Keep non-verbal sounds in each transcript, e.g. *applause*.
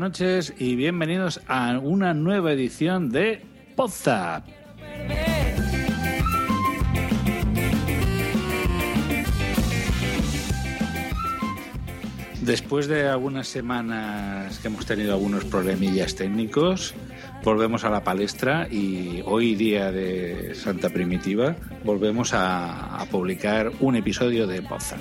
Noches y bienvenidos a una nueva edición de Podzap. Después de algunas semanas que hemos tenido algunos problemillas técnicos, volvemos a la palestra y hoy día de Santa Primitiva volvemos a, publicar un episodio de Podzap.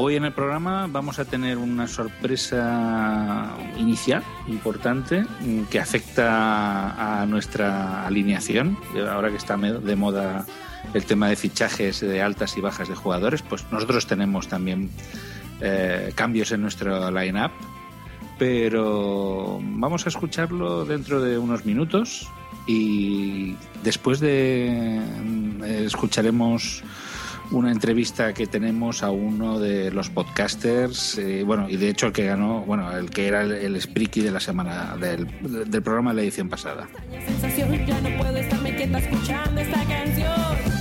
Hoy en el programa vamos a tener una sorpresa inicial importante mm, que afecta a nuestra alineación. Ahora que está de moda el tema de fichajes de altas y bajas de jugadores, pues nosotros tenemos también eh, cambios en nuestro line-up. Pero vamos a escucharlo dentro de unos minutos y después de mm, escucharemos una entrevista que tenemos a uno de los podcasters, eh, bueno, y de hecho el que ganó, bueno, el que era el, el Spriki de la semana, del, del programa de la edición pasada. extraña sensación. Ya no puedo estarme quieta escuchando esta canción.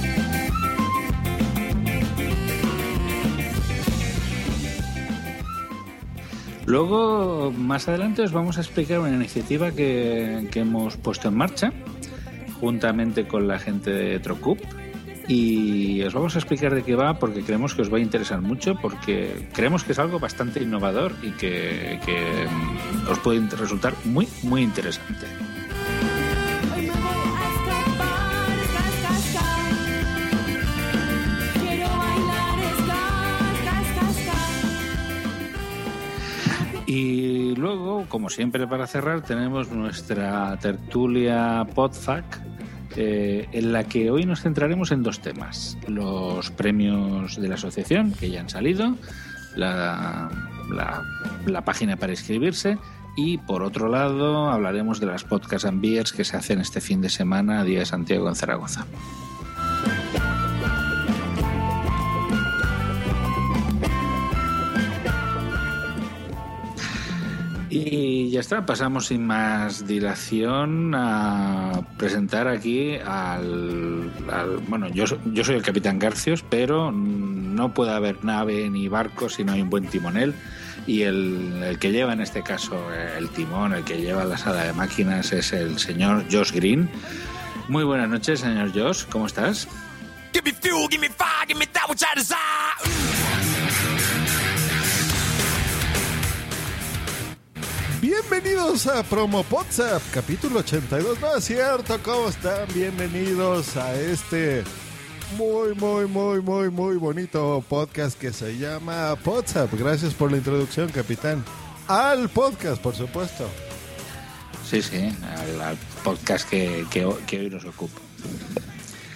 Luego, más adelante, os vamos a explicar una iniciativa que, que hemos puesto en marcha juntamente con la gente de Trocup. Y os vamos a explicar de qué va porque creemos que os va a interesar mucho, porque creemos que es algo bastante innovador y que, que, mm, os puede resultar muy, muy interesante. Y luego, como siempre para cerrar, tenemos nuestra tertulia Podfac, eh, en la que hoy nos centraremos en dos temas. Los premios de la asociación, que ya han salido, la, página para inscribirse, y por otro lado hablaremos de las podcast and beers que se hacen este fin de semana, Día de Santiago en Zaragoza. Y ya está, pasamos sin más dilación a presentar aquí al... bueno, yo, yo soy el capitán Garcios, pero no puede haber nave ni barco si no hay un buen timonel. Y el, el que lleva en este caso el timón, el que lleva la sala de máquinas es el señor Josh Green. Muy buenas noches, señor Josh, ¿cómo estás? Give me fuel, give me fire, give me that which I desire. Bienvenidos a Promo WhatsApp, capítulo 82. No es cierto, ¿cómo están? Bienvenidos a este muy, muy, muy, muy, muy bonito podcast que se llama WhatsApp. Gracias por la introducción, capitán. Al podcast, por supuesto. Sí, sí, al, al podcast que, que, que hoy nos ocupa.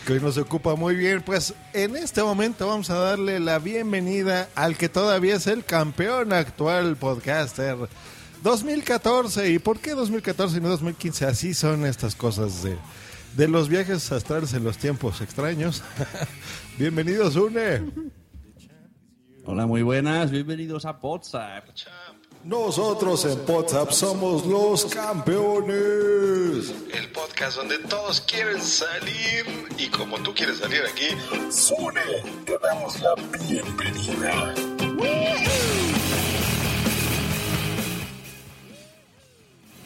que hoy nos ocupa muy bien. Pues en este momento vamos a darle la bienvenida al que todavía es el campeón actual podcaster 2014. ¿Y por qué 2014 y no 2015? Así son estas cosas de, de los viajes astrales en los tiempos extraños. *laughs* Bienvenidos, Une. Hola, muy buenas, bienvenidos a WhatsApp. Nosotros en WhatsApp somos los campeones. El podcast donde todos quieren salir y como tú quieres salir aquí, Sune, te damos la bienvenida.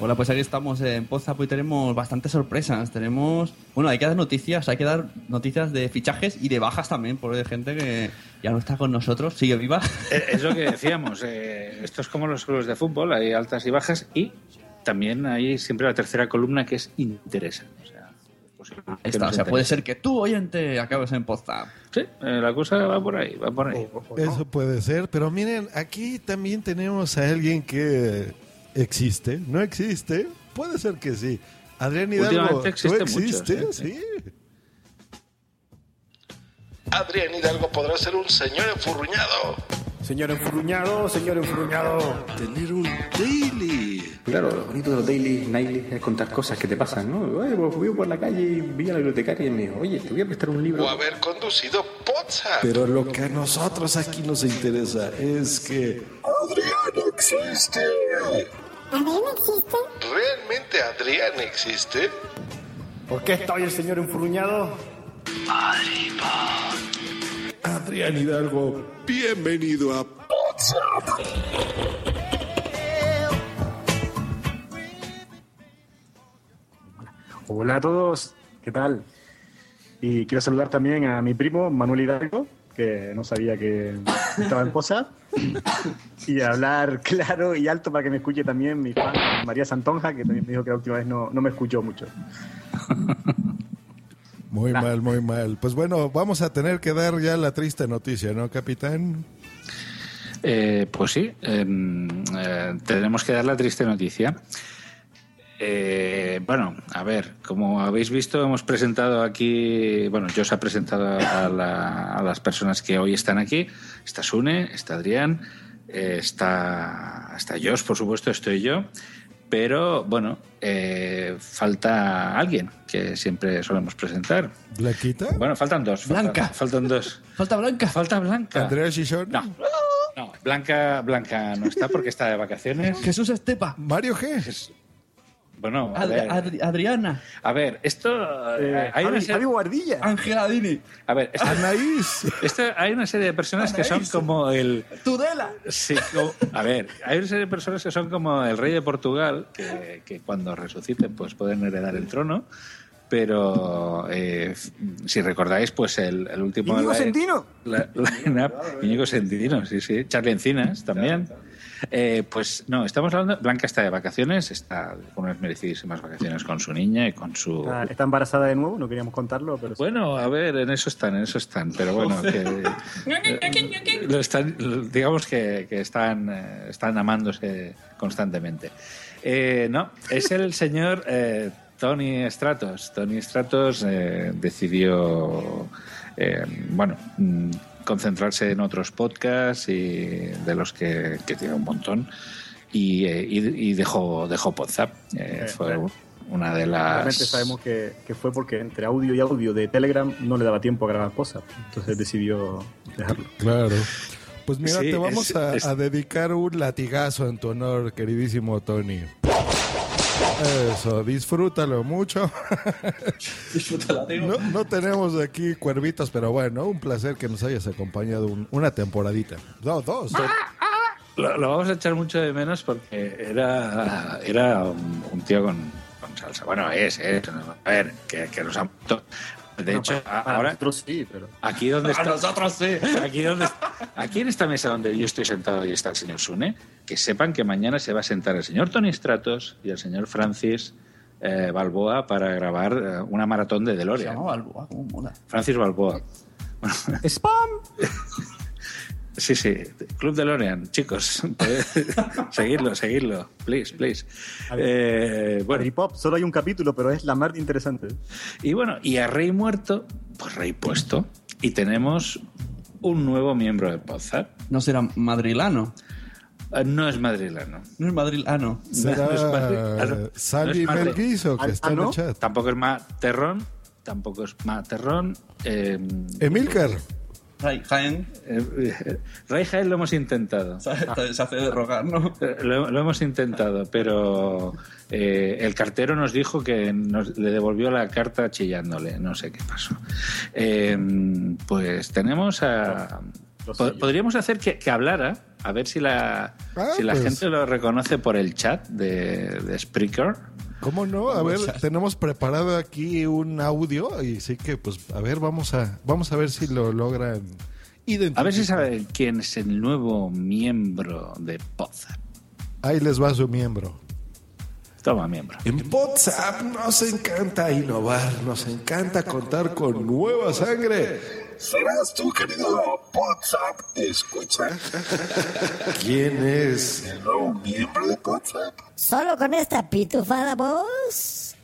Hola, pues aquí estamos en WhatsApp y tenemos bastantes sorpresas. Tenemos, bueno, hay que dar noticias, hay que dar noticias de fichajes y de bajas también, por de gente que ya no está con nosotros, sigue viva. Eh, Es lo que decíamos. eh, esto es como los clubes de fútbol, hay altas y bajas y también hay siempre la tercera columna que es interesa. O sea, es posible que Ahí está, o sea, puede ser que tú, oyente, acabes en WhatsApp. Sí, eh, la cosa va por ahí, va por ahí. Eso puede ser, pero miren, aquí también tenemos a alguien que existe, no existe, puede ser que sí. Adrián Hidalgo, Últimamente ¿tú existe mucho, existes? sí, sí. Adrián Hidalgo podrá ser un señor enfurruñado. Señor enfurruñado, señor enfurruñado. Tener un daily. Claro, lo bonito de los daily, nightly es contar cosas que te pasan, ¿no? Oye, pues fui por la calle y vi a la bibliotecaria y me dijo, oye, te voy a prestar un libro. O haber conducido WhatsApp. Pero lo que a nosotros aquí nos interesa es que Adrián existe. ¿Adrián existe? ¿Realmente Adrián existe? ¿Por qué estoy el señor enfurruñado? Adrián Hidalgo, bienvenido a WhatsApp. Hola a todos, ¿qué tal? Y quiero saludar también a mi primo Manuel Hidalgo, que no sabía que estaba en posa, y hablar claro y alto para que me escuche también mi fan María Santonja, que también me dijo que la última vez no, no me escuchó mucho. Muy mal, muy mal. Pues bueno, vamos a tener que dar ya la triste noticia, ¿no, capitán? Eh, pues sí, em, eh, tenemos que dar la triste noticia. Eh, bueno, a ver, como habéis visto, hemos presentado aquí, bueno, yo os he presentado a, la- a las personas que hoy están aquí. Está Sune, está Adrián, eh, está, está Josh, por supuesto, estoy yo. Pero bueno, eh, falta alguien que siempre solemos presentar. ¿Blanquita? Bueno, faltan dos. Blanca. faltan dos. *laughs* Falta Blanca. Falta Blanca. ¿Andrea Shishon? No, no, Blanca, Blanca no está porque está de vacaciones. Jesús Estepa. ¿Mario G? Bueno, a Adri- ver, Adri- Adriana. a ver, esto Eh, hay una serie, Javi Guardilla. Ángela Dini. a ver, esto, Anaís. esto- hay una serie de personas que son como el, Tudela. sí, como- a ver, hay una serie de personas que son como el rey de Portugal que, que cuando resuciten pues pueden heredar el trono. Pero eh, si recordáis, pues el, el último. Íñigo Sendino. la- Sendino, sí, sí. Charlie Encinas también. Eh, pues no, estamos hablando. Blanca está de vacaciones, está con unas merecidísimas vacaciones con su niña y con su. Está, está embarazada de nuevo, no queríamos contarlo, pero. Bueno, a ver, en eso están, en eso están, pero bueno, que, eh, lo están, digamos que, que están, eh, están amándose constantemente. Eh, no, es el señor Tony Stratos. Tony Stratos eh, decidió, bueno, mm, concentrarse en otros podcasts y de los que, que tiene un montón y, eh, y, y dejó, dejó WhatsApp. Eh, Eh, fue una de las... Realmente sabemos que, que fue porque entre audio y audio de Telegram no le daba tiempo a grabar cosas, entonces decidió dejarlo. Claro. Pues mira, Sí, te vamos es- a, es- a dedicar un latigazo en tu honor, queridísimo Tony. Eso, disfrútalo mucho. *laughs* No, no tenemos aquí cuervitos, pero bueno, un placer que nos hayas acompañado un- una temporadita. No, dos. Lo, lo vamos a echar mucho de menos porque era, era un, un tío con, con salsa. Bueno, es, es. A ver, que, que nos ha... De hecho, para- para ahora, nosotros sí, pero aquí donde *laughs* está... nosotros sí. Aquí, donde, aquí en esta mesa donde yo estoy sentado y está el señor Sune, que sepan que mañana se va a sentar el señor Tony Stratos y el señor Francis eh, Balboa para grabar eh, una maratón de Se DeLorean. llamaba Balboa, cómo mola. Francis Balboa. ¡Spam! Sí, sí, Club DeLorean, chicos, *laughs* podéis- seguidlo, seguidlo, please, please. Eh, bueno, Hip Hop, solo hay un capítulo, pero es la más interesante. y bueno, y a Rey muerto, pues Rey puesto, y tenemos un nuevo miembro de WhatsApp. No será madrilano. Eh, No es madrileno. No es Madrid. Ah, no. ¿Será No es Madrid- ah, no. Melguizo que Ah, está en el chat? Tampoco es Materrón. Tampoco es Materrón. Eh, Emilcar. Ray Jaén eh, Ray Jaén lo hemos intentado. *laughs* se se hace de rogar, ¿no? Eh, Lo, lo hemos intentado, pero eh, el cartero nos dijo que nos, le devolvió la carta chillándole. No sé qué pasó. Eh, pues tenemos a. po- Podríamos hacer que, que hablara, a ver si la, Ah, si la pues. gente lo reconoce por el chat de, de Spreaker. ¿Cómo no? A ver, tenemos preparado aquí un audio y sí que, pues, a ver, vamos a, vamos a ver si lo logran identificar. A ver si saben quién es el nuevo miembro de Poza. Ahí les va su miembro. Toma, miembro. En WhatsApp nos encanta innovar, nos encanta contar con nueva sangre. ¿Serás tú, querido WhatsApp? Escucha. ¿Quién es? El nuevo miembro de WhatsApp. Solo con esta pitufada voz.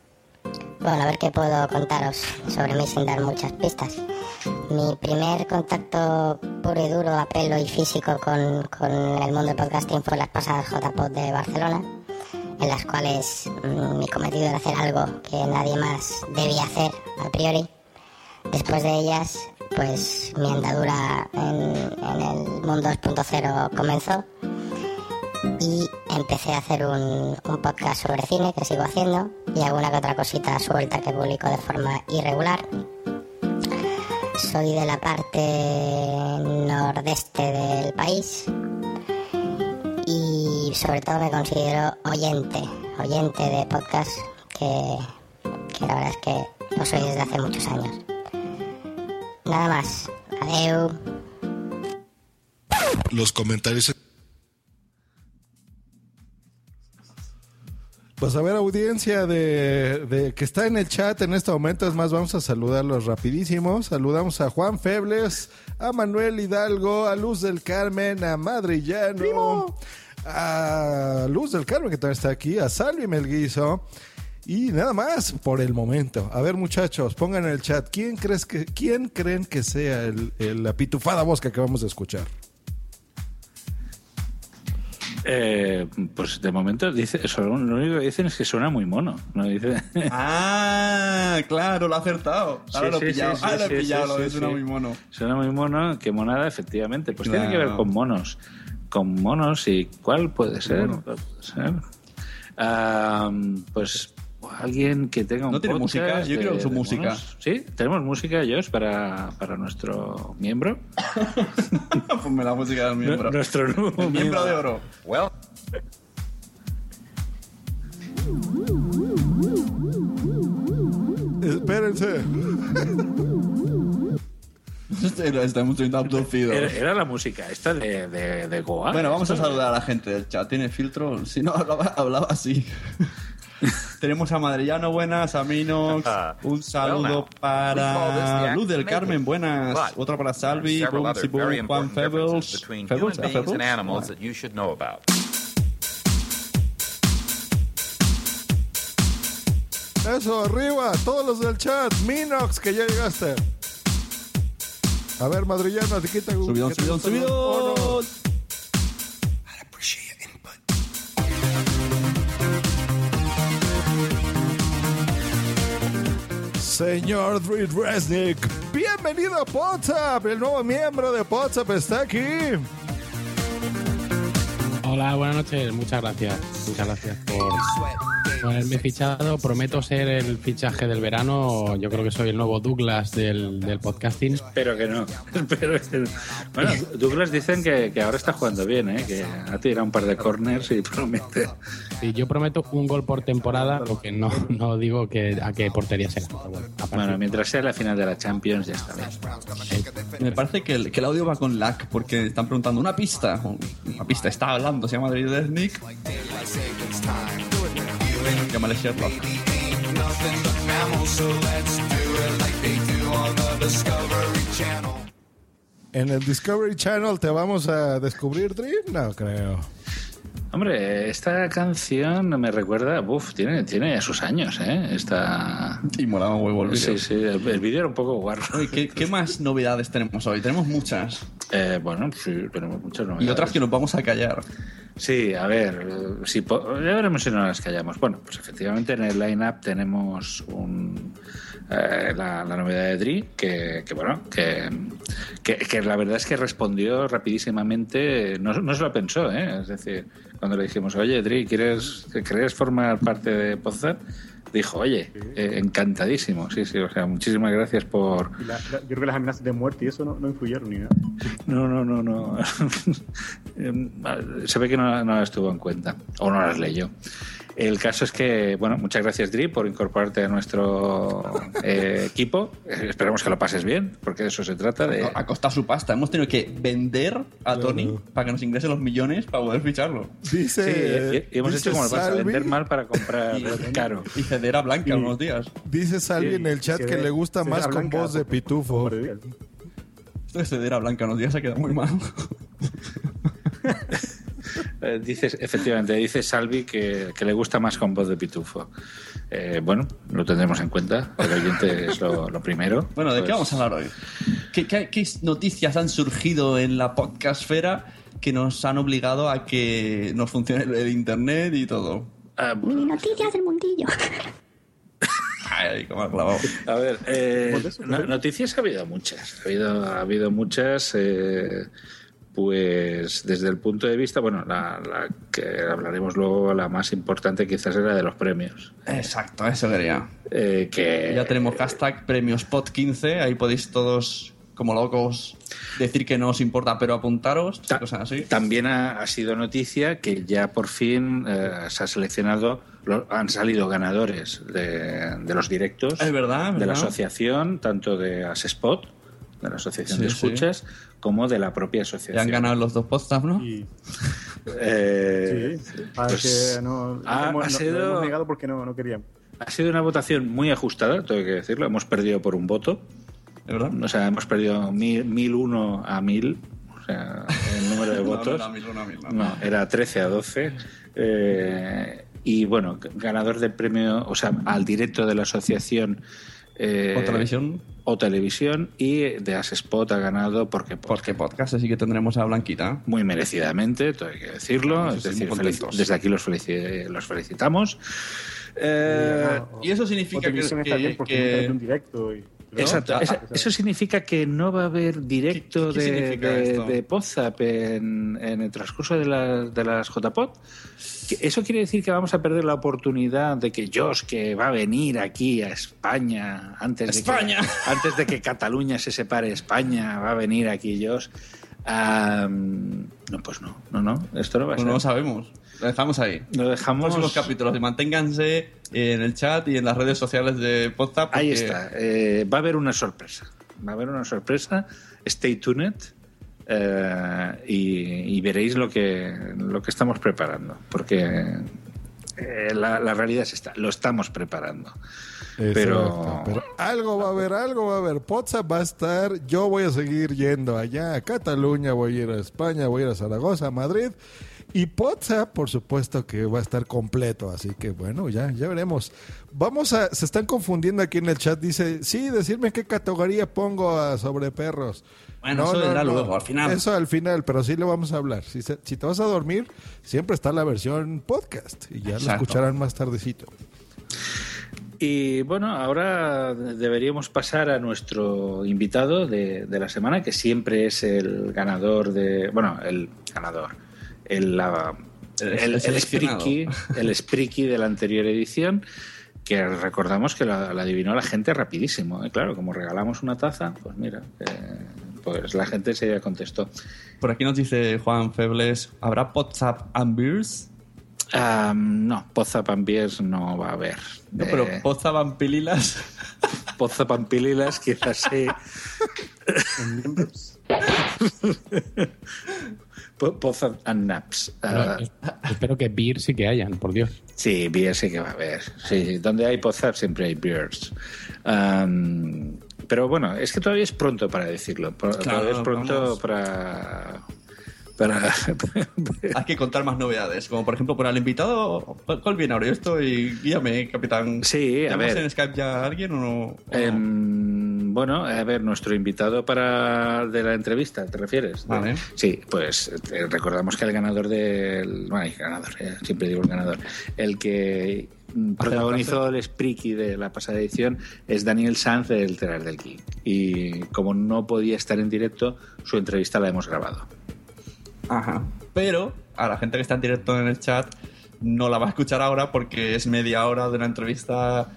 Bueno, a ver qué puedo contaros sobre mí sin dar muchas pistas. Mi primer contacto puro y duro, a pelo y físico con, con el mundo del podcasting fue las pasadas JPod de Barcelona, en las cuales mm, mi cometido era hacer algo que nadie más debía hacer a priori. Después de ellas, pues mi andadura en, el mundo 2.0 comenzó y empecé a hacer un, un podcast sobre cine que sigo haciendo y alguna que otra cosita suelta que publico de forma irregular. Soy de la parte nordeste del país y sobre todo me considero oyente, oyente de podcast que, que la verdad es que lo soy desde hace muchos años. Nada más. Adeu. Los comentarios. Pues a ver, audiencia de, de que está en el chat en este momento, es más, vamos a saludarlos rapidísimo. Saludamos a Juan Febles, a Manuel Hidalgo, a Luz del Carmen, a Madrillano, a Luz del Carmen que también está aquí, a Salvi Melguizo. Y nada más por el momento. A ver, muchachos, pongan en el chat quién crees que quién creen que sea el, el- la pitufada voz que acabamos de escuchar. Eh, pues de momento dice, eso, lo único que dicen es que suena muy mono. No dice. Ah, claro, lo ha acertado. Ahora Sí, lo he sí, pillado. sí, ah, lo he sí, pillado, sí, lo sí, es una sí. muy mono. Suena muy mono, que monada, efectivamente. Pues tiene que ver con monos. Con monos y cuál puede ser. Mono. Puede ser. Ah, pues alguien que tenga un ¿No tiene música? Yo quiero su de música. monos. Sí, tenemos música, Josh, para, para nuestro miembro. *laughs* Ponme la música del miembro. Nu- Nuestro nuevo El miembro de oro. Espérense. *laughs* Este- Estamos siendo abducidos. Era, era la música esta de, de, de Goa. Bueno, vamos a saludar a la gente del chat. ¿Tiene filtro? Si no, *laughs* hablaba, hablaba así. *laughs* Tenemos a Madrillano, buenas, a Minox. *laughs* Un saludo para Luz del Carmen, buenas. Otro para Salvi, Boomsy Boom, Juan you should know about. Eso, arriba, todos los del chat. Minox, que ya llegaste. A ver, madrillano, te quita Subidón, te subidón, los subidón. Señor Dread Resnick, bienvenido a WhatsApp. El nuevo miembro de WhatsApp está aquí. Hola, buenas noches. Muchas gracias. Muchas gracias por haberme fichado. Prometo ser el fichaje del verano. Yo creo que soy el nuevo Douglas del, del podcasting. Espero que no. *laughs* No. Bueno, Douglas dicen que, que ahora está jugando bien, ¿eh? que ha tirado un par de corners y promete. Y yo prometo un gol por temporada, lo que no, no digo que a qué portería será. Pero bueno, Bueno, mientras sea la final de la Champions, ya está bien. Me parece que el, que el audio va con lag porque están preguntando una pista. Una pista está hablando, se llama David Nick. En el Discovery Channel te vamos a descubrir Dream. No creo. Hombre, esta canción me recuerda, uf, tiene, tiene sus años, ¿eh? Esta... Y molaba un huevo el vídeo. Sí, sí, el, el vídeo era un poco guarro. ¿qué, qué *laughs* más novedades tenemos hoy? Tenemos muchas. Eh, bueno, sí, tenemos muchas novedades. Y otras que nos vamos a callar. Sí, a ver, si ya veremos si no las callamos. Bueno, pues efectivamente en el line-up tenemos un, eh, la, la novedad de Dri, que, que, bueno, que, que, que la verdad es que respondió rapidísimamente, no, no se lo pensó, ¿eh? es decir, cuando le dijimos, oye Dri, ¿quieres, ¿quieres formar parte de Podzap? Dijo, oye, eh, encantadísimo, sí, sí, o sea, muchísimas gracias por, Y la- la- yo creo que las amenazas de muerte y eso no, no influyeron ni nada. no, no, no, no. *laughs* Em, Se ve que no, no las tuvo en cuenta o no las leyó. El caso es que, bueno, muchas gracias, Dri, por incorporarte a nuestro eh, equipo. Esperamos que lo pases bien, porque de eso se trata. De... Ha costado su pasta. Hemos tenido que vender a Tony para que nos ingrese los millones para poder ficharlo. Dice, Sí, y- y hemos dice hecho como el Salvi- vender mal para comprar *laughs* caro. Y ceder a Blanca unos días. Dice Salvi Sí, en el chat que ve- le gusta más con blanca, voz de pitufo. Esto de ceder a Blanca unos días se ha quedado muy mal. *laughs* Eh, dices, efectivamente, dice Salvi que, que le gusta más con voz de pitufo. Eh, bueno, lo tendremos en cuenta. El oyente es lo, lo primero. Bueno, ¿de qué Pues, vamos a hablar hoy? ¿Qué, qué, qué noticias han surgido en la podcastfera que nos han obligado a que nos funcione el, el internet y todo? ah, Mini noticias del mundillo. *laughs* Ay, cómo ha clavado. A ver, eh, no- noticias ha habido muchas. Ha habido, ha habido muchas. eh, pues desde el punto de vista, bueno, la, la que hablaremos luego, la más importante quizás era de los premios. Exacto, eso quería. Eh, que Ya tenemos hashtag premios pod15, ahí podéis todos como locos decir que no os importa, pero apuntaros, Ta- cosas así. También ha, ha sido noticia que ya por fin eh, se ha seleccionado, lo- han salido ganadores de, de los directos Es verdad, de la asociación, tanto de Asespot, de la Asociación Sí, de sí. Escuchas, como de la propia Ya asociación. han ganado los dos podcasts, ¿no? Y, *laughs* Eh, sí, ah, pues, que no, ha- hemos, ha no- sido- lo hemos negado porque no, no queríamos. ha sido una votación muy ajustada, tengo que decirlo. Hemos perdido por un voto. ¿Es verdad? O sea, hemos perdido mil, 1001 a 1000. O sea, el número de *laughs* No, no votos. era mil, no, mil, no. Era 13 a 12. Eh, y bueno, ganador del premio, o sea, al directo de la asociación. eh, ¿O televisión? O televisión. Y de Asespot ha ganado porque, Porque podcast así que tendremos a Blanquita. muy merecidamente, todo hay que decirlo. Claro, es decir, desde aquí los, felici- los felicitamos. Eh, Y eso significa que, que- porque que- un directo. Y, ¿no? Exacto. Eso, ah, eso significa que no va a haber directo ¿Qué- qué de, de, esto? de Podzap en, en el transcurso de, las de las JPod. Eso quiere decir que vamos a perder la oportunidad de que Josh, que va a venir aquí a España antes de España. que *laughs* antes de que Cataluña se separe España, va a venir aquí Josh. Am, no, pues no, no, no, esto no va a pues ser. no lo sabemos. Lo dejamos ahí. Lo dejamos. Próximos capítulos. Y manténganse en el chat y en las redes sociales de Podzap. Ahí porque- está. Eh, va a haber una sorpresa. Va a haber una sorpresa. Stay tuned. eh, y, y veréis lo que, lo que estamos preparando. Porque eh, la, la realidad es esta. Lo estamos preparando. Pero- pero algo va a haber, algo va a haber. WhatsApp va a estar. Yo voy a seguir yendo allá a Cataluña, voy a ir a España, voy a ir a Zaragoza, a Madrid. Y WhatsApp, por supuesto que va a estar completo. Así que bueno, ya, ya veremos. Vamos a. Se están confundiendo aquí en el chat. Dice, sí, decirme qué categoría pongo a sobre perros. Bueno, eso vendrá luego, al final. Eso al final, pero sí le vamos a hablar. Si, se- si te vas a dormir, siempre está la versión podcast. Y ya lo escucharán más tardecito. Y bueno, ahora deberíamos pasar a nuestro invitado de, de la semana, que siempre es el ganador de. Bueno, el ganador. El, la- El- el. Spriki, el *laughs* Spriki de la anterior edición, que recordamos que la, la adivinó la gente rapidísimo. ¿eh? Claro, como regalamos una taza, pues mira, eh, pues la gente se contestó. Por aquí nos dice Juan Febles, ¿habrá WhatsApp and Beers? Ah, no, Poza Pampiers no va a haber. No, pero Eh, WhatsApp and Pililas. *laughs* Poza Pampililas quizás sí. *laughs* Poza and Naps. Ah, es- espero que beer sí que hayan, por Dios. sí, beer sí que va a haber. Sí, donde hay Pozap siempre hay beers. Pero bueno, es que todavía es pronto para decirlo. Todavía es pronto vamos. para... para *laughs* Hay que contar más novedades, como por ejemplo para el invitado, ¿cuál viene ahora? Yo estoy, guíame, capitán. Sí, a ¿Tenemos ver. en Skype ya a alguien o no? o no? Em, Bueno, a ver, nuestro invitado para de la entrevista, ¿te refieres? Vale. Sí, pues eh, recordamos que el ganador del. Bueno, el ganador, eh, siempre digo el ganador. El que protagonizó el Spriki de la pasada edición es Daniel Sanz del Telar del Geek. Y como no podía estar en directo, su entrevista la hemos grabado. Ajá. Pero a la gente que está en directo en el chat no la va a escuchar ahora porque es media hora de una entrevista.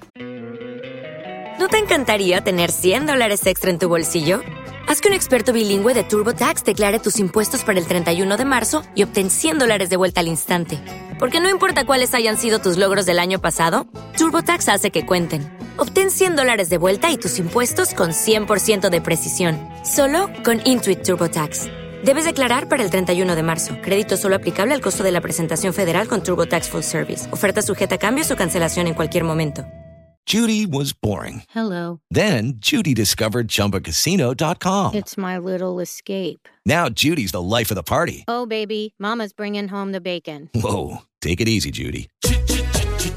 ¿No te encantaría tener 100 dólares extra en tu bolsillo? Haz que un experto bilingüe de TurboTax declare tus impuestos para el 31 de marzo y obtén 100 dólares de vuelta al instante. Porque no importa cuáles hayan sido tus logros del año pasado, TurboTax hace que cuenten. Obtén 100 dólares de vuelta y tus impuestos con 100% de precisión. Solo con Intuit TurboTax. Debes declarar para el 31 de marzo. Crédito solo aplicable al costo de la presentación federal con TurboTax Full Service. Oferta sujeta a cambios o cancelación en cualquier momento. Judy was boring. Hello. Then Judy discovered ChumbaCasino.com. It's my little escape. Now Judy's the life of the party. Oh, baby, Mama's bringing home the bacon. Whoa, take it easy, Judy.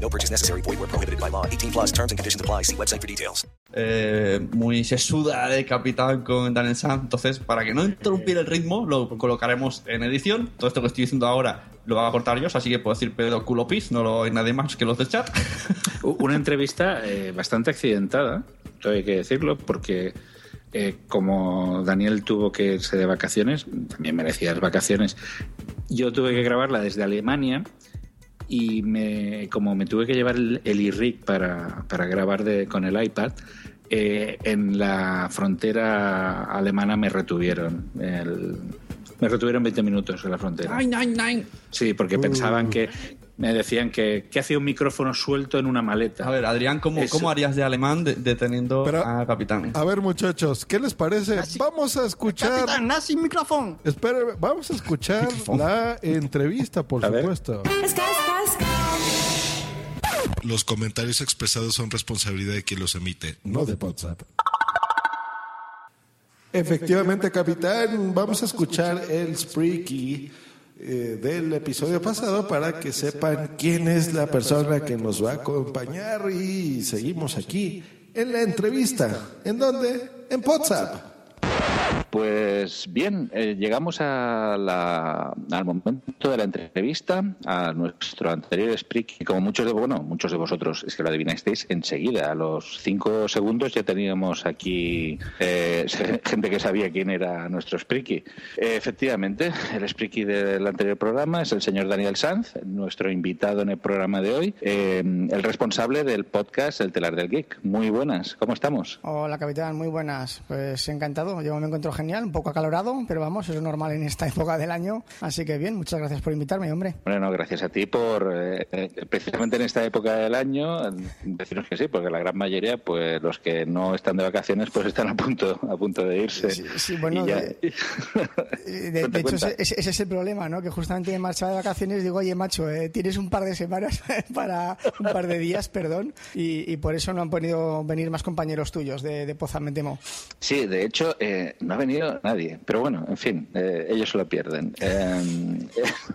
No purchase necessary. Void where prohibited by law. 18 plus terms and conditions apply. See website for details. eh, muy sesuda de capitán con Daniel Sanz. Entonces, para que no interrumpir el ritmo, lo colocaremos en edición. Todo esto que estoy diciendo ahora lo van a cortar yo, así que puedo decir pedo culo pis, no lo hay nadie más que los del chat. *laughs* Una entrevista eh, bastante accidentada, todo hay que decirlo, porque eh, como Daniel tuvo que irse de vacaciones, también merecía las vacaciones, yo tuve que grabarla desde Alemania y me, como me tuve que llevar el, el iRig para, para grabar de- con el iPad, eh, en la frontera alemana me retuvieron. el- me retuvieron 20 minutos en la frontera. Nine, nine, nine. Sí, porque pensaban que me decían que, que hacía un micrófono suelto en una maleta. A ver, Adrián, ¿cómo, Eso- ¿cómo harías de alemán de- deteniendo Pero- a capitán? A ver, muchachos, ¿qué les parece? Vamos a escuchar. nazi micrófono. Espera, vamos a escuchar la entrevista, por A supuesto. Los comentarios expresados son responsabilidad de quien los emite. No de WhatsApp. Efectivamente, capitán, vamos a escuchar el Spreaky eh, del episodio pasado para que sepan quién es la persona que nos va a acompañar y seguimos aquí en la entrevista. ¿En dónde? En WhatsApp. Pues bien, eh, llegamos a la- al momento de la entrevista a nuestro anterior speak como muchos de bueno muchos de vosotros es que lo adivinasteis enseguida a los cinco segundos ya teníamos aquí eh, *laughs* gente que sabía quién era nuestro Spreaky. Eh, efectivamente, el Spreaky del anterior programa es el señor Daniel Sanz, nuestro invitado en el programa de hoy, eh, el responsable del podcast El Telar del Geek. Muy buenas, ¿cómo estamos? Hola, capitán, muy buenas. Pues encantado, yo me encuentro genial, un poco acalorado, pero vamos, es normal en esta *laughs* época del año. Así que bien, muchas gracias por invitarme, hombre. Bueno, gracias a ti por, eh, eh, precisamente en esta época del año, deciros que sí, porque la gran mayoría, pues los que no están de vacaciones, pues están a punto, a punto de irse. Sí, bueno, ya- de, de- *laughs* de Cuenta, hecho ese, ese es el problema, ¿no? Que justamente me marchaba de vacaciones digo, oye, macho, eh, tienes un par de semanas *laughs* para un par de días, perdón, y, y por eso no han podido venir más compañeros tuyos de, de Poza, me temo. Sí, de hecho, eh, no ha venido nadie, pero bueno, en fin, eh, ellos lo pierden. Eh,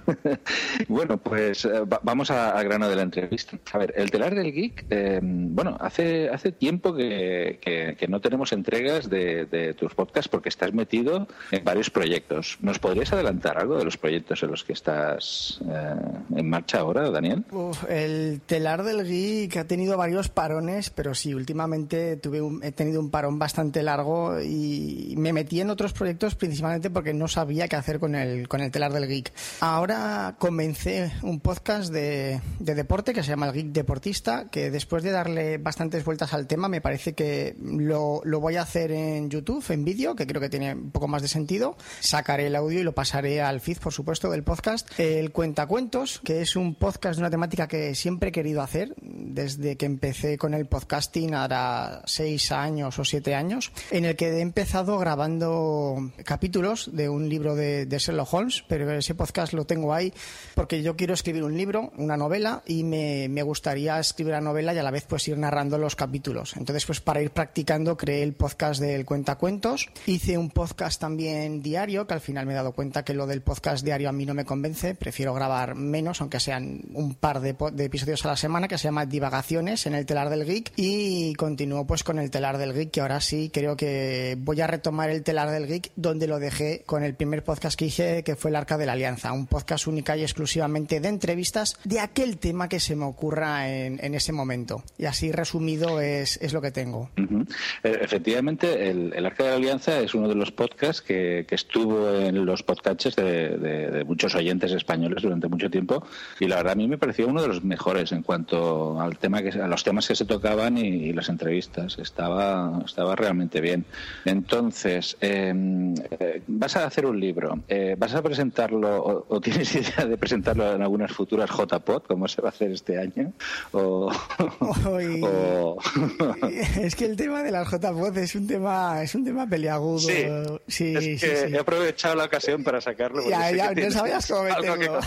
*laughs* bueno, pues eh, va- vamos al grano de la entrevista. A ver, el telar del geek, eh, bueno, hace, hace tiempo que, que- no tenemos entregas de, tus podcasts porque estás metido en varios proyectos. ¿Nos podrías adelantar algo de los proyectos en los que estás eh, en marcha ahora, Daniel? El telar del geek ha tenido varios parones, pero sí, últimamente tuve un- he tenido un parón bastante largo y me metí en otros proyectos principalmente porque no sabía qué hacer con el, con el telar del geek. Ahora comencé un podcast de, de deporte que se llama El Geek Deportista, que después de darle bastantes vueltas al tema me parece que lo, lo voy a hacer en YouTube, en vídeo, que creo que tiene un poco más de sentido. Sacaré el audio y lo pasaré al feed, por supuesto, del podcast. El Cuentacuentos, que es un podcast de una temática que siempre he querido hacer desde que empecé con el podcasting, ahora seis años o siete años, en el que he empezado grabando escribiendo capítulos de un libro de, de Sherlock Holmes, pero ese podcast lo tengo ahí porque yo quiero escribir un libro, una novela, y me, me gustaría escribir la novela y a la vez pues ir narrando los capítulos. Entonces, pues para ir practicando, creé el podcast del Cuentacuentos. Hice un podcast también diario, que al final me he dado cuenta que lo del podcast diario a mí no me convence. Prefiero grabar menos, aunque sean un par de, de episodios a la semana, que se llama Divagaciones en el telar del geek. Y continúo pues con el telar del geek, que ahora sí creo que voy a retomar el telar del geek donde lo dejé con el primer podcast que hice, que fue el Arca de la Alianza. Un podcast única y exclusivamente de entrevistas de aquel tema que se me ocurra en, ese momento. Y así resumido es, es lo que tengo. Eh, Efectivamente, el, el Arca de la Alianza es uno de los podcasts que, estuvo en los podcasts de muchos oyentes españoles durante mucho tiempo y la verdad a mí me pareció uno de los mejores en cuanto al tema que, a los temas que se tocaban y, y las entrevistas. Estaba, estaba realmente bien. Entonces, eh, eh, vas a hacer un libro, eh, vas a presentarlo o, o tienes *laughs* idea de presentarlo en algunas futuras JPod, como se va a hacer este año, o, *laughs* Hoy- o- *laughs* es que el tema de las JPOD es un tema, es un tema peliagudo. Sí, sí, es que sí. he aprovechado la ocasión para sacarlo. Ya, ya, no sabías cómo meterlo.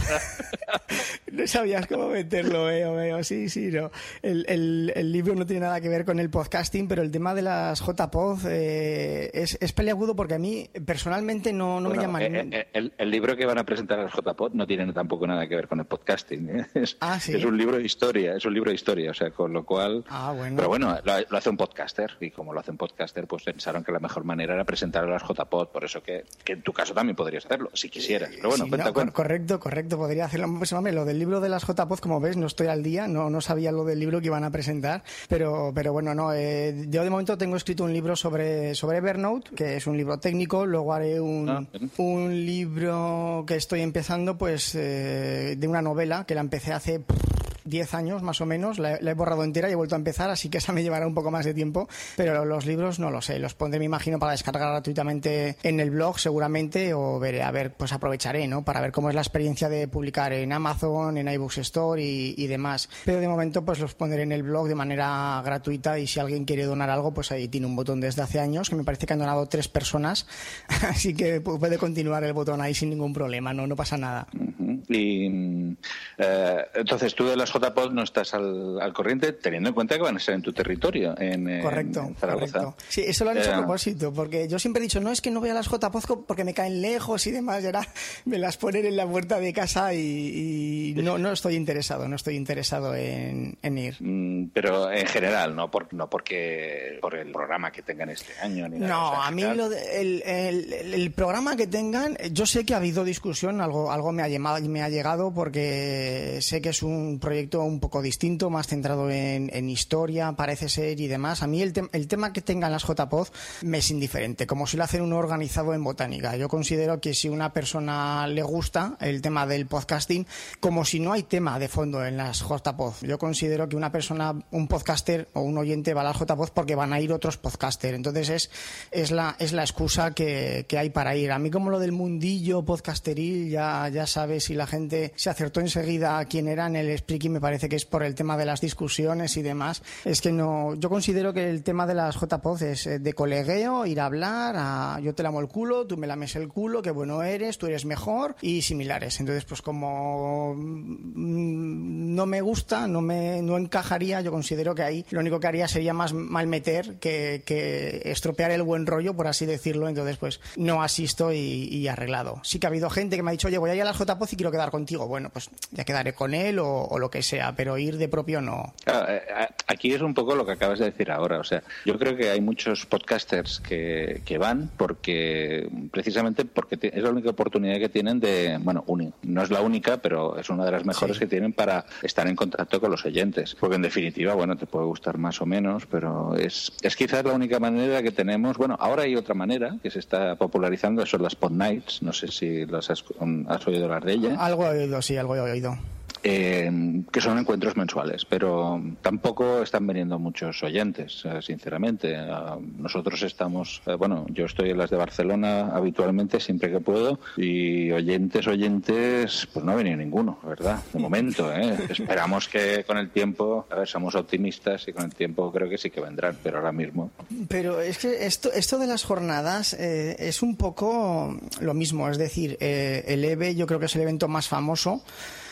No sabías cómo meterlo, veo, veo. Sí, sí, no. El, el- el libro no tiene nada que ver con el podcasting, pero el tema de las JPod eh, es, es peliagudo porque a mí personalmente no, no Bueno, me llaman. eh, eh, el, el libro que van a presentar a los JPod no tiene tampoco nada que ver con el podcasting. ¿eh? *laughs* Es, Ah, ¿sí? es un libro de historia, es un libro de historia, o sea, con lo cual. Ah, bueno. Pero bueno, lo, lo hace un podcaster y como lo hace un podcaster, pues pensaron que la mejor manera era presentar a las JPod, por eso que, que en tu caso también podrías hacerlo, si quisieras. Pero bueno, Sí, cuenta, no, cuenta. correcto, correcto, podría hacerlo. Pues, hombre, lo del libro de las JPod, como ves, no estoy al día, no, no sabía lo del libro que iban a presentar, pero, pero bueno, no, eh, yo de momento tengo escrito un libro sobre, sobre Evernote, que es un libro técnico, luego haré un, Ah, un libro que estoy empezando, pues, eh, de una novela que la empecé hace... pff, 10 años más o menos, la, he- la he borrado entera y he vuelto a empezar, así que esa me llevará un poco más de tiempo, pero los libros no lo sé, los pondré me imagino para descargar gratuitamente en el blog seguramente o veré, a ver, pues aprovecharé, ¿no? Para ver cómo es la experiencia de publicar en Amazon, en iBooks Store y, y demás. Pero de momento pues los pondré en el blog de manera gratuita y si alguien quiere donar algo, pues ahí tiene un botón desde hace años, que me parece que han donado tres personas, *laughs* así que pu- puede continuar el botón ahí sin ningún problema, no, no pasa nada. Y eh, entonces tú de las JPod no estás al, al corriente, teniendo en cuenta que van a ser en tu territorio, en, Correcto, en Zaragoza. correcto. Sí, eso lo han hecho a Eh, propósito, porque yo siempre he dicho, no es que no voy a las JPOZ porque me caen lejos y demás, y ahora *laughs* me las ponen en la puerta de casa y, y no, no estoy interesado, no estoy interesado en, en ir. Mm, Pero en general, no por, no porque por el programa que tengan este año. Ni nada, o No, sea, a mí lo de- el, el- el- programa que tengan, yo sé que ha habido discusión, algo, algo me, ha llamado, me ha llegado porque sé que es un proyecto un poco distinto, más centrado en, en historia, parece ser y demás. A mí el, tem- el tema que tengan las JPOZ me es indiferente, como si lo hacen uno organizado en botánica. Yo considero que si una persona le gusta el tema del podcasting, como si no hay tema de fondo en las JPOZ. Yo considero que una persona, un podcaster o un oyente va a las JPOZ porque van a ir otros podcasters. Entonces es, es, la, es la excusa que, que hay para ir. A mí como lo del mundillo podcasteril, ya, ya sabes, si la gente se acertó enseguida quién era en el Spreaky, me parece que es por el tema de las discusiones y demás. Es que no, yo considero que el tema de las JPOZ es eh, de colegueo, ir a hablar, a, yo te lamo el culo, tú me lames el culo, qué bueno eres, tú eres mejor y similares. Entonces, pues como mm, no me gusta, no me no encajaría, yo considero que ahí lo único que haría sería más mal meter que, que estropear el buen rollo, por así decirlo. Entonces, pues no asisto y, y arreglado. Sí que ha habido gente que me ha dicho, oye, voy a ir a las JPOZ y quiero quedar contigo. Bueno, pues ya quedaré con él o, o lo que sea, pero ir de propio no. Claro, eh, eh, aquí es un poco lo que acabas de decir ahora. O sea, yo creo que hay muchos podcasters que, que van porque precisamente porque es la única oportunidad que tienen de, bueno, uni- no es la única, pero es una de las mejores que tienen para estar en contacto con los oyentes. Porque en definitiva, bueno, te puede gustar más o menos, pero es, es quizás la única manera que tenemos. Bueno, ahora hay otra manera que se está popularizando, son las pod nights. No sé si las has, has oído hablar de ella. Algo he oído, sí, algo he oído. Eh, que son encuentros mensuales, pero tampoco están viniendo muchos oyentes, eh, sinceramente. Ah, nosotros estamos, eh, bueno, yo estoy en las de Barcelona habitualmente, siempre que puedo, y oyentes, oyentes, pues no ha venido ninguno, ¿verdad? De momento, ¿eh? *laughs* Esperamos que con el tiempo, a ver, somos optimistas y con el tiempo creo que sí que vendrán, pero ahora mismo. Pero es que esto, esto de las jornadas es un poco lo mismo, es decir, el EVE yo creo que es el evento más famoso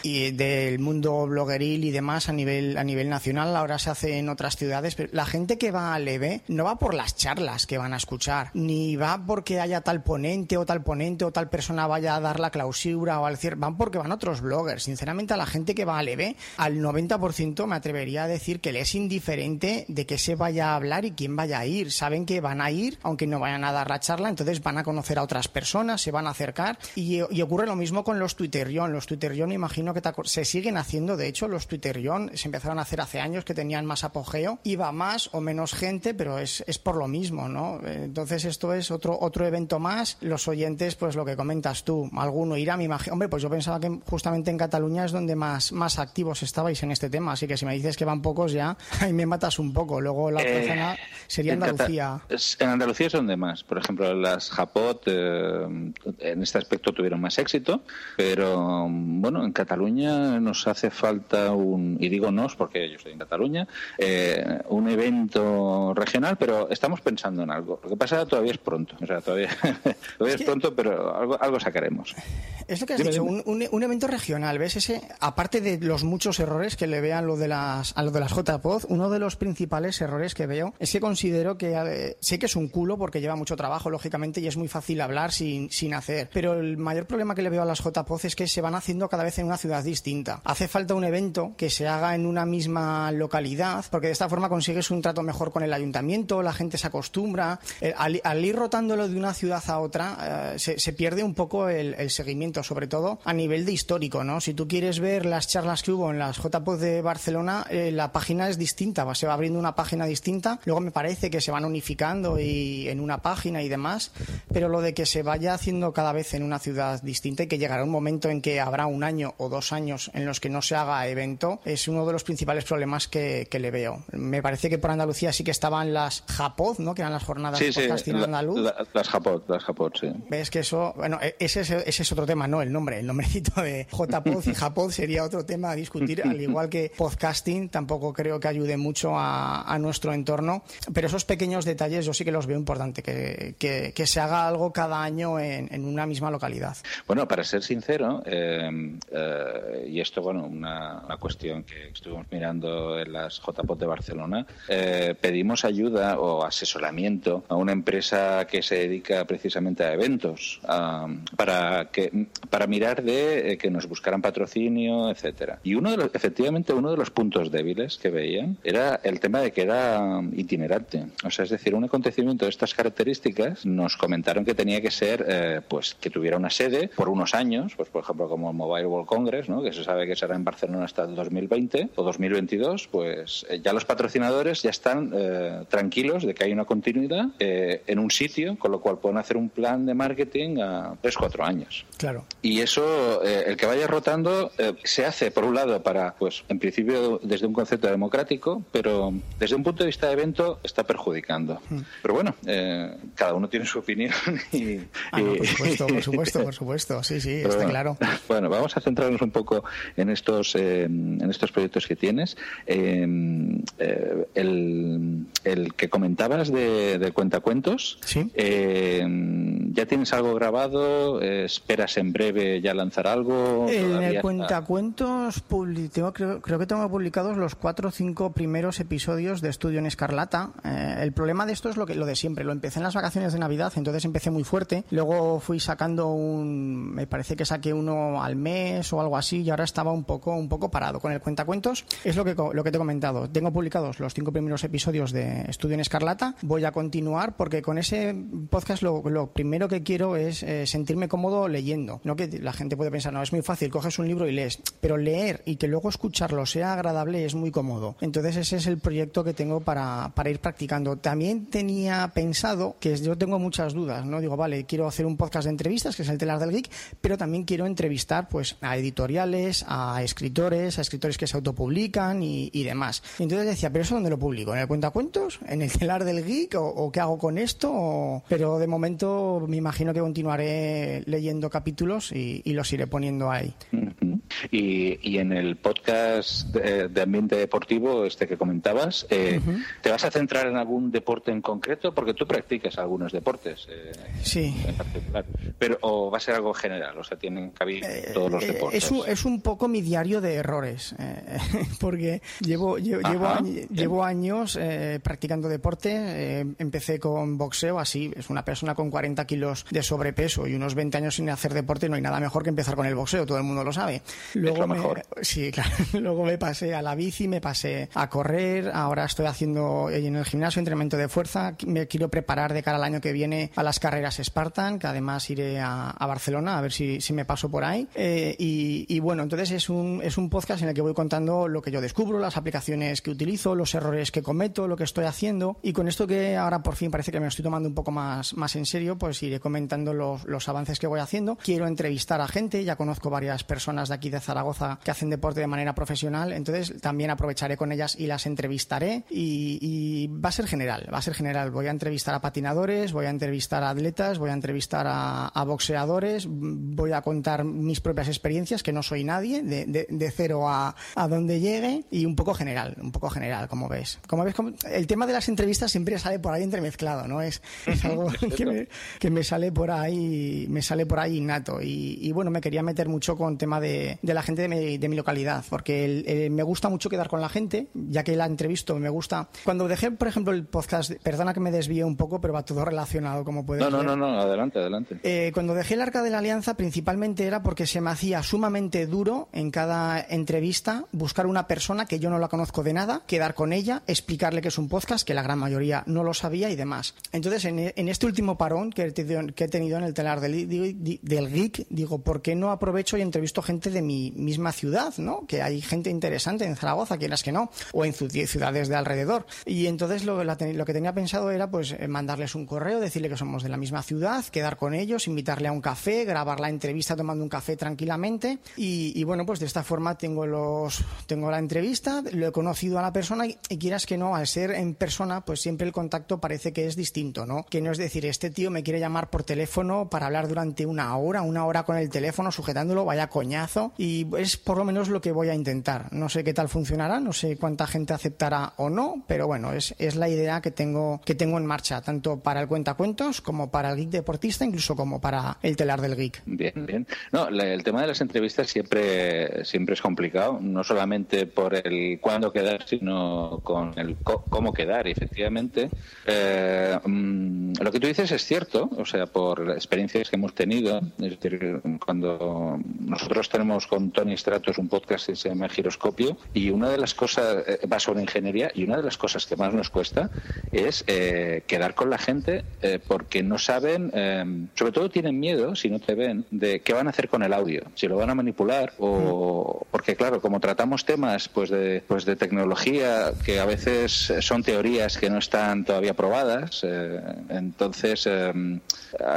y del mundo blogueril y demás a nivel a nivel nacional. Ahora se hace en otras ciudades pero la gente que va al EVE no va por las charlas que van a escuchar ni va porque haya tal ponente o tal ponente o tal persona vaya a dar la clausura o al cierre van porque van otros bloggers. Sinceramente a la gente que va al EVE al 90% me atrevería a decir que le es indiferente de que se vaya a hablar y quién vaya a ir. Saben que van a ir aunque no vayan a dar la charla entonces van a conocer a otras personas se van a acercar y, y ocurre lo mismo con los Twitterion los Twitterion imagino que te se siguen haciendo, de hecho, los Twitterion se empezaron a hacer hace años que tenían más apogeo, iba más o menos gente, pero es, es por lo mismo, ¿no? Eh, Entonces esto es otro otro evento más, los oyentes, pues lo que comentas tú, alguno irá, me imagino, hombre, pues yo pensaba que justamente en Cataluña es donde más, más activos estabais en este tema, así que si me dices que van pocos ya, *laughs* ahí me matas un poco, luego la otra Eh, zona sería Andalucía. En Andalucía es donde más. Por ejemplo, las Japot eh, en este aspecto tuvieron más éxito, pero bueno, en Cataluña nos hace falta un, y digo nos porque yo estoy en Cataluña, eh, un evento regional, pero estamos pensando en algo. Lo que pasa todavía es pronto, o sea, todavía, *laughs* todavía es, pronto, pero algo, algo sacaremos. Es lo que has Dime, dicho, dime. Un- un evento regional, ¿ves? Ese, aparte de los muchos errores que le vean lo de las, a lo de las JPOD, uno de los principales errores que veo es que considero que eh, sé que es un culo porque lleva mucho trabajo, lógicamente, y es muy fácil hablar sin, sin hacer. Pero el mayor problema que le veo a las JPOD es que se van haciendo cada vez en una ciudad distinta. Hace falta un evento que se haga en una misma localidad, porque de esta forma consigues un trato mejor con el ayuntamiento, la gente se acostumbra. Eh, al, al ir rotándolo de una ciudad a otra, eh, se, se pierde un poco el, el seguimiento, sobre todo a nivel de histórico, ¿no? Si tú quieres ver las charlas que hubo en las JPOD de Barcelona, eh, la página es distinta, se va abriendo una página distinta, luego me parece que se van unificando y en una página y demás, pero lo de que se vaya haciendo cada vez en una ciudad distinta y que llegará un momento en que habrá un año o dos años en los que no se haga evento, es uno de los principales problemas que, que le veo. Me parece que por Andalucía sí que estaban las JAPOD, ¿no? Que eran las jornadas Sí, de sí, podcasting la- andaluz. la- las Japot, las Japot, sí. Ves que eso, bueno, e- ese es, ese es otro tema, no el nombre, el nombrecito de JPod y Japod sería otro tema a discutir, al *laughs* igual que podcasting, tampoco creo que ayude mucho a, a nuestro entorno, pero esos pequeños detalles yo sí que los veo importante, que, que, que se haga algo cada año en, en una misma localidad. Bueno, para ser sincero, eh, eh, y esto, bueno, una, una cuestión que estuvimos mirando en las JPOT de Barcelona, eh, pedimos ayuda o asesoramiento a una empresa que se dedica precisamente a eventos, a- para que para mirar de eh, que nos buscaran patrocinio, etcétera. Y uno de los, efectivamente, uno de los puntos débiles que veían era el tema de que era itinerante. O sea, es decir, un acontecimiento de estas características nos comentaron que tenía que ser, eh, pues, que tuviera una sede por unos años, pues, por ejemplo, como el Mobile World Congress, ¿no? que se sabe que será en Barcelona hasta el 2020 o 2022, pues eh, ya los patrocinadores ya están eh, tranquilos de que hay una continuidad eh, en un sitio, con lo cual pueden hacer un plan de marketing a 3-4 años. Claro. Y eso, el que vaya rotando, se hace, por un lado, para, pues, en principio, desde un concepto democrático, pero desde un punto de vista de evento, está perjudicando. Mm. Pero bueno, cada uno tiene su opinión y... Ah, no, por supuesto, por supuesto, por *laughs* supuesto, sí, sí, pero está bueno, claro. Bueno, vamos a centrarnos un poco en estos eh, en estos proyectos que tienes. Eh, eh, el, el que comentabas de, de cuentacuentos, eh, ¿ya tienes algo grabado? ¿Esperas en breve ya lanzar algo? En ¿Todavía el cuentacuentos tengo- creo, creo que tengo publicados los cuatro o cinco primeros episodios de Estudio en Escarlata. Eh, el problema de esto es lo que lo de siempre. Lo empecé en las vacaciones de Navidad, entonces empecé muy fuerte. Luego fui sacando un, me parece que saqué uno al mes o algo así, y ahora estaba un poco un poco parado con el cuentacuentos. Es lo que lo que te he comentado. Tengo publicados los cinco primeros episodios de Estudio en Escarlata. Voy a continuar porque con ese podcast lo, primero que quiero es eh, sentirme cómodo leyendo. No que la gente puede pensar, no, es muy fácil, coges un libro y lees. Pero leer y que luego escucharlo sea agradable es muy cómodo. Entonces ese es el proyecto que tengo para, ir practicando. También tenía pensado que yo tengo muchas dudas, ¿no? Digo, vale, quiero hacer un podcast de entrevistas, que es el Telar del Geek, pero también quiero entrevistar pues a editoriales, a escritores, a escritores que se autopublican y, y demás. Y entonces decía, ¿pero eso dónde lo publico? ¿En el cuentacuentos? ¿En el telar del geek? ¿O, o qué hago con esto? O- Pero de momento me imagino que continuaré leyendo capítulos y, y los iré poniendo ahí. Y, y en el podcast de, de ambiente deportivo, este que comentabas, eh. ¿te vas a centrar en algún deporte en concreto? Porque tú practicas algunos deportes eh, Sí. en particular. Pero, ¿O va a ser algo general? O sea, tienen cabida todos los Eh, deportes. Es un, es un poco mi diario de errores, eh, *laughs* porque llevo, llevo, llevo, Ajá, años eh, practicando deporte. eh, empecé con boxeo, así es una persona con 40 kilos de sobrepeso y unos 20 años sin hacer deporte. No hay nada mejor que empezar con el boxeo, todo el mundo lo sabe. Luego lo me, mejor. *laughs* sí, claro, *laughs* luego me pasé a la bici, me pasé a correr. Ahora estoy haciendo en el gimnasio entrenamiento de fuerza. Me quiero preparar de cara al año que viene a las carreras Spartan, que además iré a, a Barcelona a ver si, si me paso por ahí. Eh, y, bueno, entonces es un, es un podcast en el que voy contando lo que yo descubro, las aplicaciones que utilizo, los errores que cometo, lo que estoy haciendo. Y con esto que ahora por fin parece que me estoy tomando un poco más, más en serio, pues iré comentando los, los avances que voy haciendo. Quiero entrevistar a gente, ya conozco varias personas de aquí de Zaragoza que hacen deporte de manera profesional, entonces también aprovecharé con ellas y las entrevistaré. Y, va a ser general, va a ser general. Voy a entrevistar a patinadores, voy a entrevistar a atletas, voy a entrevistar a, a boxeadores, voy a contar mis propias experiencias, que no soy nadie, de, de- de cero a, a donde llegue, y un poco general, un poco general, como ves. Como ves, como- el tema de las entrevistas siempre sale por ahí entremezclado, ¿no? Es, es algo que me, que me sale por ahí, me sale por ahí innato. Y, y bueno, me quería meter mucho con tema de, de la gente de mi, de mi localidad, porque el- el- me gusta mucho quedar con la gente, ya que la entrevisto, me gusta. Cuando dejé, por ejemplo, el podcast, perdona que me desvíe un poco, pero va todo relacionado, como puedes No, no, ver. no, no, adelante, adelante. Eh, cuando dejé el Arca de la Alianza, principalmente era porque se me hacía sumamente duro en cada entrevista buscar una persona que yo no la conozco de nada, quedar con ella, explicarle que es un podcast, que la gran mayoría no lo sabía y demás. Entonces, en, este último parón que he tenido, en el telar del, del geek, digo, ¿por qué no aprovecho y entrevisto gente de mi misma ciudad, ¿no? Que hay gente interesante en Zaragoza, quieras que no, o en ci- ciudades de alrededor. Y entonces lo, lo que tenía pensado era pues eh, mandarles un correo, decirle que somos de la misma ciudad, quedar con ellos, invitarle a un café, grabar la entrevista tomando un café tranquilamente. Y, y bueno, pues de esta forma tengo los tengo la entrevista, lo he conocido a la persona y, quieras que no, al ser en persona, pues siempre el contacto parece que es distinto, ¿no? Que no es decir, este tío me quiere llamar por teléfono para hablar durante una hora, una hora con el teléfono sujetándolo, vaya coñazo. Y es por lo menos lo que voy a intentar. No sé qué tal funcionará, no sé cuánta gente aceptará o no, pero bueno, es, es la idea que tengo, que tengo en marcha, tanto para el cuentacuentos como para el geek deportista, incluso como para el telar del geek. Bien, bien. No, el tema de las entrevistas siempre, siempre es complicado, no solamente por el cuándo quedar, sino con el cómo quedar. Efectivamente, eh, mm, lo que tú dices es cierto, o sea, por experiencias que hemos tenido. Es decir, cuando nosotros tenemos con Tony Stratos un podcast que se llama Giroscopio, y una de las cosas, eh, va sobre ingeniería, y una de las cosas que más nos cuesta es eh, quedar con la gente eh, porque no saben, eh, sobre todo tienen miedo, si no te ven, de qué van a hacer con el audio, si lo van a manipular o porque claro, como tratamos temas pues de pues de tecnología que a veces son teorías que no están todavía probadas, eh, entonces eh,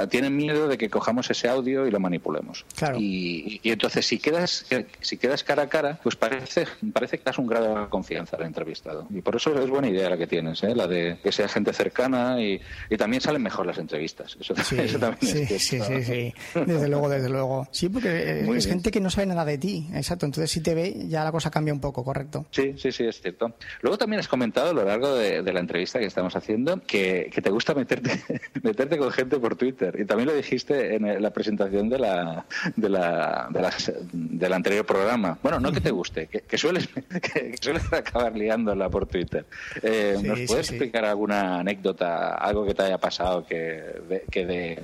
tienen miedo de que cojamos ese audio y lo manipulemos. Claro. Y, y entonces si quedas si quedas cara a cara, pues parece parece que das un grado de confianza al entrevistado. Y por eso es buena idea la que tienes, ¿eh? la de que sea gente cercana y, y también salen mejor las entrevistas. Eso, Sí, *laughs* eso también sí, es sí, sí, sí. Desde luego, desde luego. Sí, porque Muy es bien. gente que no sabe nada de ti, exacto. Entonces, si te ve, ya la cosa cambia un poco, correcto. Sí, sí, sí, es cierto. Luego también has comentado a lo largo de, de la entrevista que estamos haciendo que, que te gusta meterte, *laughs* meterte con gente por Twitter. Y también lo dijiste en la presentación de la, de la, de las- del anterior programa. Bueno, no que te guste, que, que sueles, *laughs* que, que sueles acabar liándola por Twitter. Eh, Sí, ¿Nos puedes sí. explicar alguna anécdota, algo que te haya pasado que de, que de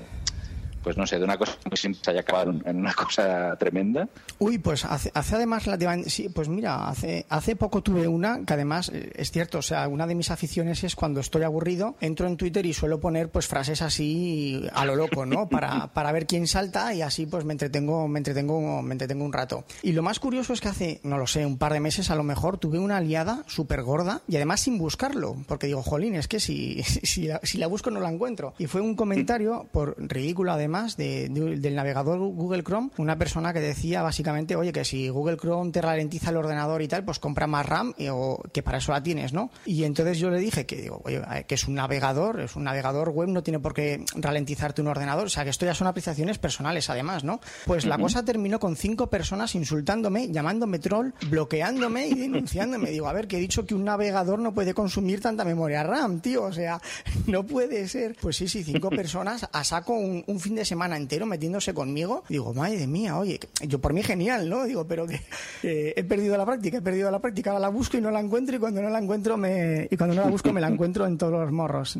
pues no sé, de una cosa muy simple se haya acabado en una cosa tremenda? Uy, pues hace, hace además relativamente. Sí, pues mira, hace, hace poco tuve una que además eh, es cierto, o sea, una de mis aficiones es cuando estoy aburrido, entro en Twitter y suelo poner pues frases así a lo loco, ¿no? *laughs* Para, para ver quién salta y así pues me entretengo, me entretengo, me entretengo un rato. Y lo más curioso es que hace, no lo sé, un par de meses a lo mejor tuve una aliada súper gorda y además sin buscarlo, porque digo, jolín, es que si, *laughs* si, la, si la busco no la encuentro. Y fue un comentario, por ridículo además, además de- de- del navegador Google Chrome, una persona que decía básicamente, oye, que si Google Chrome te ralentiza el ordenador y tal, pues compra más RAM y- o que para eso la tienes, ¿no? Y entonces yo le dije que, digo, oye, que es un navegador, es un navegador web, no tiene por qué ralentizarte un ordenador, o sea, que esto ya son apreciaciones personales además, ¿no? Pues la cosa terminó con cinco personas insultándome, llamándome troll, bloqueándome y denunciándome. Digo, a ver, que he dicho que un navegador no puede consumir tanta memoria RAM, tío, o sea, *laughs* no puede ser. Pues sí, sí, cinco *laughs* personas a saco un, un fin de semana entero metiéndose conmigo. Digo, madre mía, oye, yo por mí genial, ¿no? Digo, pero que eh, he perdido la práctica, he perdido la práctica, ahora la busco y no la encuentro y cuando no la encuentro me y cuando no la busco me la encuentro en todos los morros.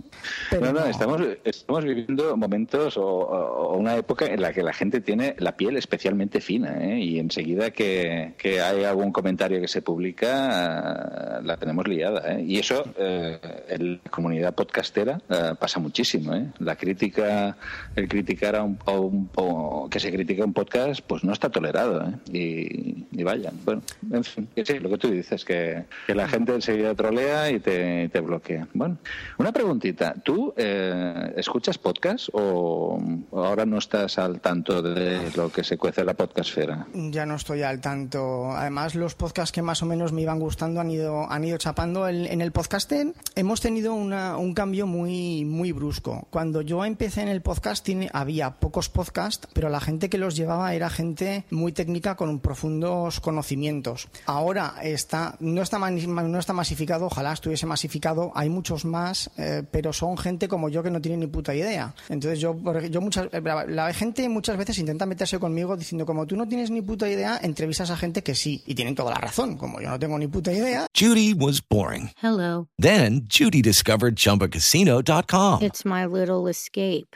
Pero no, no, no. Estamos, estamos viviendo momentos o, o una época en la que la gente tiene la piel especialmente fina ¿eh? y enseguida que, que hay algún comentario que se publica eh, la tenemos liada. ¿eh? Y eso eh, en la comunidad podcastera eh, pasa muchísimo. ¿eh? La crítica, el criticar a un, a un- que se critica un podcast, pues no está tolerado. ¿eh? Y, y vaya, bueno, en fin, sí, lo que tú dices, que, que la gente enseguida trolea y te, te bloquea. Bueno, una preguntita. ¿Tú eh, escuchas podcast o ahora no estás al tanto de lo que se cuece en la podcastfera? Ya no estoy al tanto. Además, los podcasts que más o menos me iban gustando han ido, han ido chapando. El- en el podcasting hemos tenido una- un cambio muy, muy brusco. Cuando yo empecé en el podcasting había pocos podcasts, pero la gente que los llevaba era gente muy técnica con profundos conocimientos. Ahora está, no está, no está masificado, ojalá estuviese masificado. Hay muchos más, eh, pero son gente como yo que no tiene ni puta idea. Entonces yo, yo muchas, la, la gente muchas veces intenta meterse conmigo diciendo como tú no tienes ni puta idea, entrevistas a gente que sí y tienen toda la razón. Como yo no tengo ni puta idea, Judy was boring. Hello. Then Judy discovered ChumbaCasino.com. It's my little escape.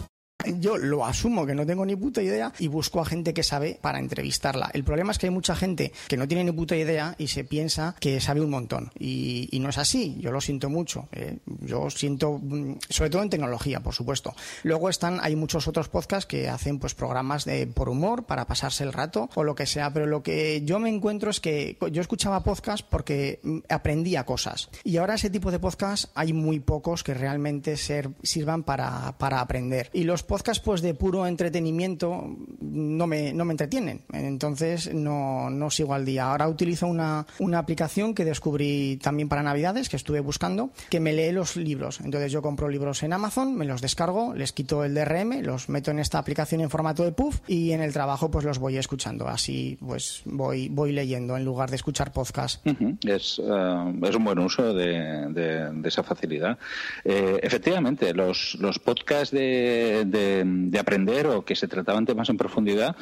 Yo lo asumo que no tengo ni puta idea y busco a gente que sabe para entrevistarla. El problema es que hay mucha gente que no tiene ni puta idea y se piensa que sabe un montón. Y, y no es así, yo lo siento mucho. eh. Yo siento, mm, sobre todo en tecnología, por supuesto. Luego están, hay muchos otros podcasts que hacen pues programas de, por humor, para pasarse el rato o lo que sea. Pero lo que yo me encuentro es que yo escuchaba podcasts porque mm, aprendía cosas. Y ahora ese tipo de podcasts hay muy pocos que realmente ser, sirvan para, para aprender. Y los podcasts pues de puro entretenimiento no me, no me entretienen. Entonces no, no sigo al día. Ahora utilizo una, una aplicación que descubrí también para Navidades, que estuve buscando, que me lee los libros. Entonces yo compro libros en Amazon, me los descargo, les quito el DRM, los meto en esta aplicación en formato de puff y en el trabajo pues los voy escuchando. Así pues voy, voy leyendo en lugar de escuchar podcast. Es, eh, es un buen uso de, de- esa facilidad. Eh, efectivamente, los, los podcasts de- de aprender o que se trataban temas en profundidad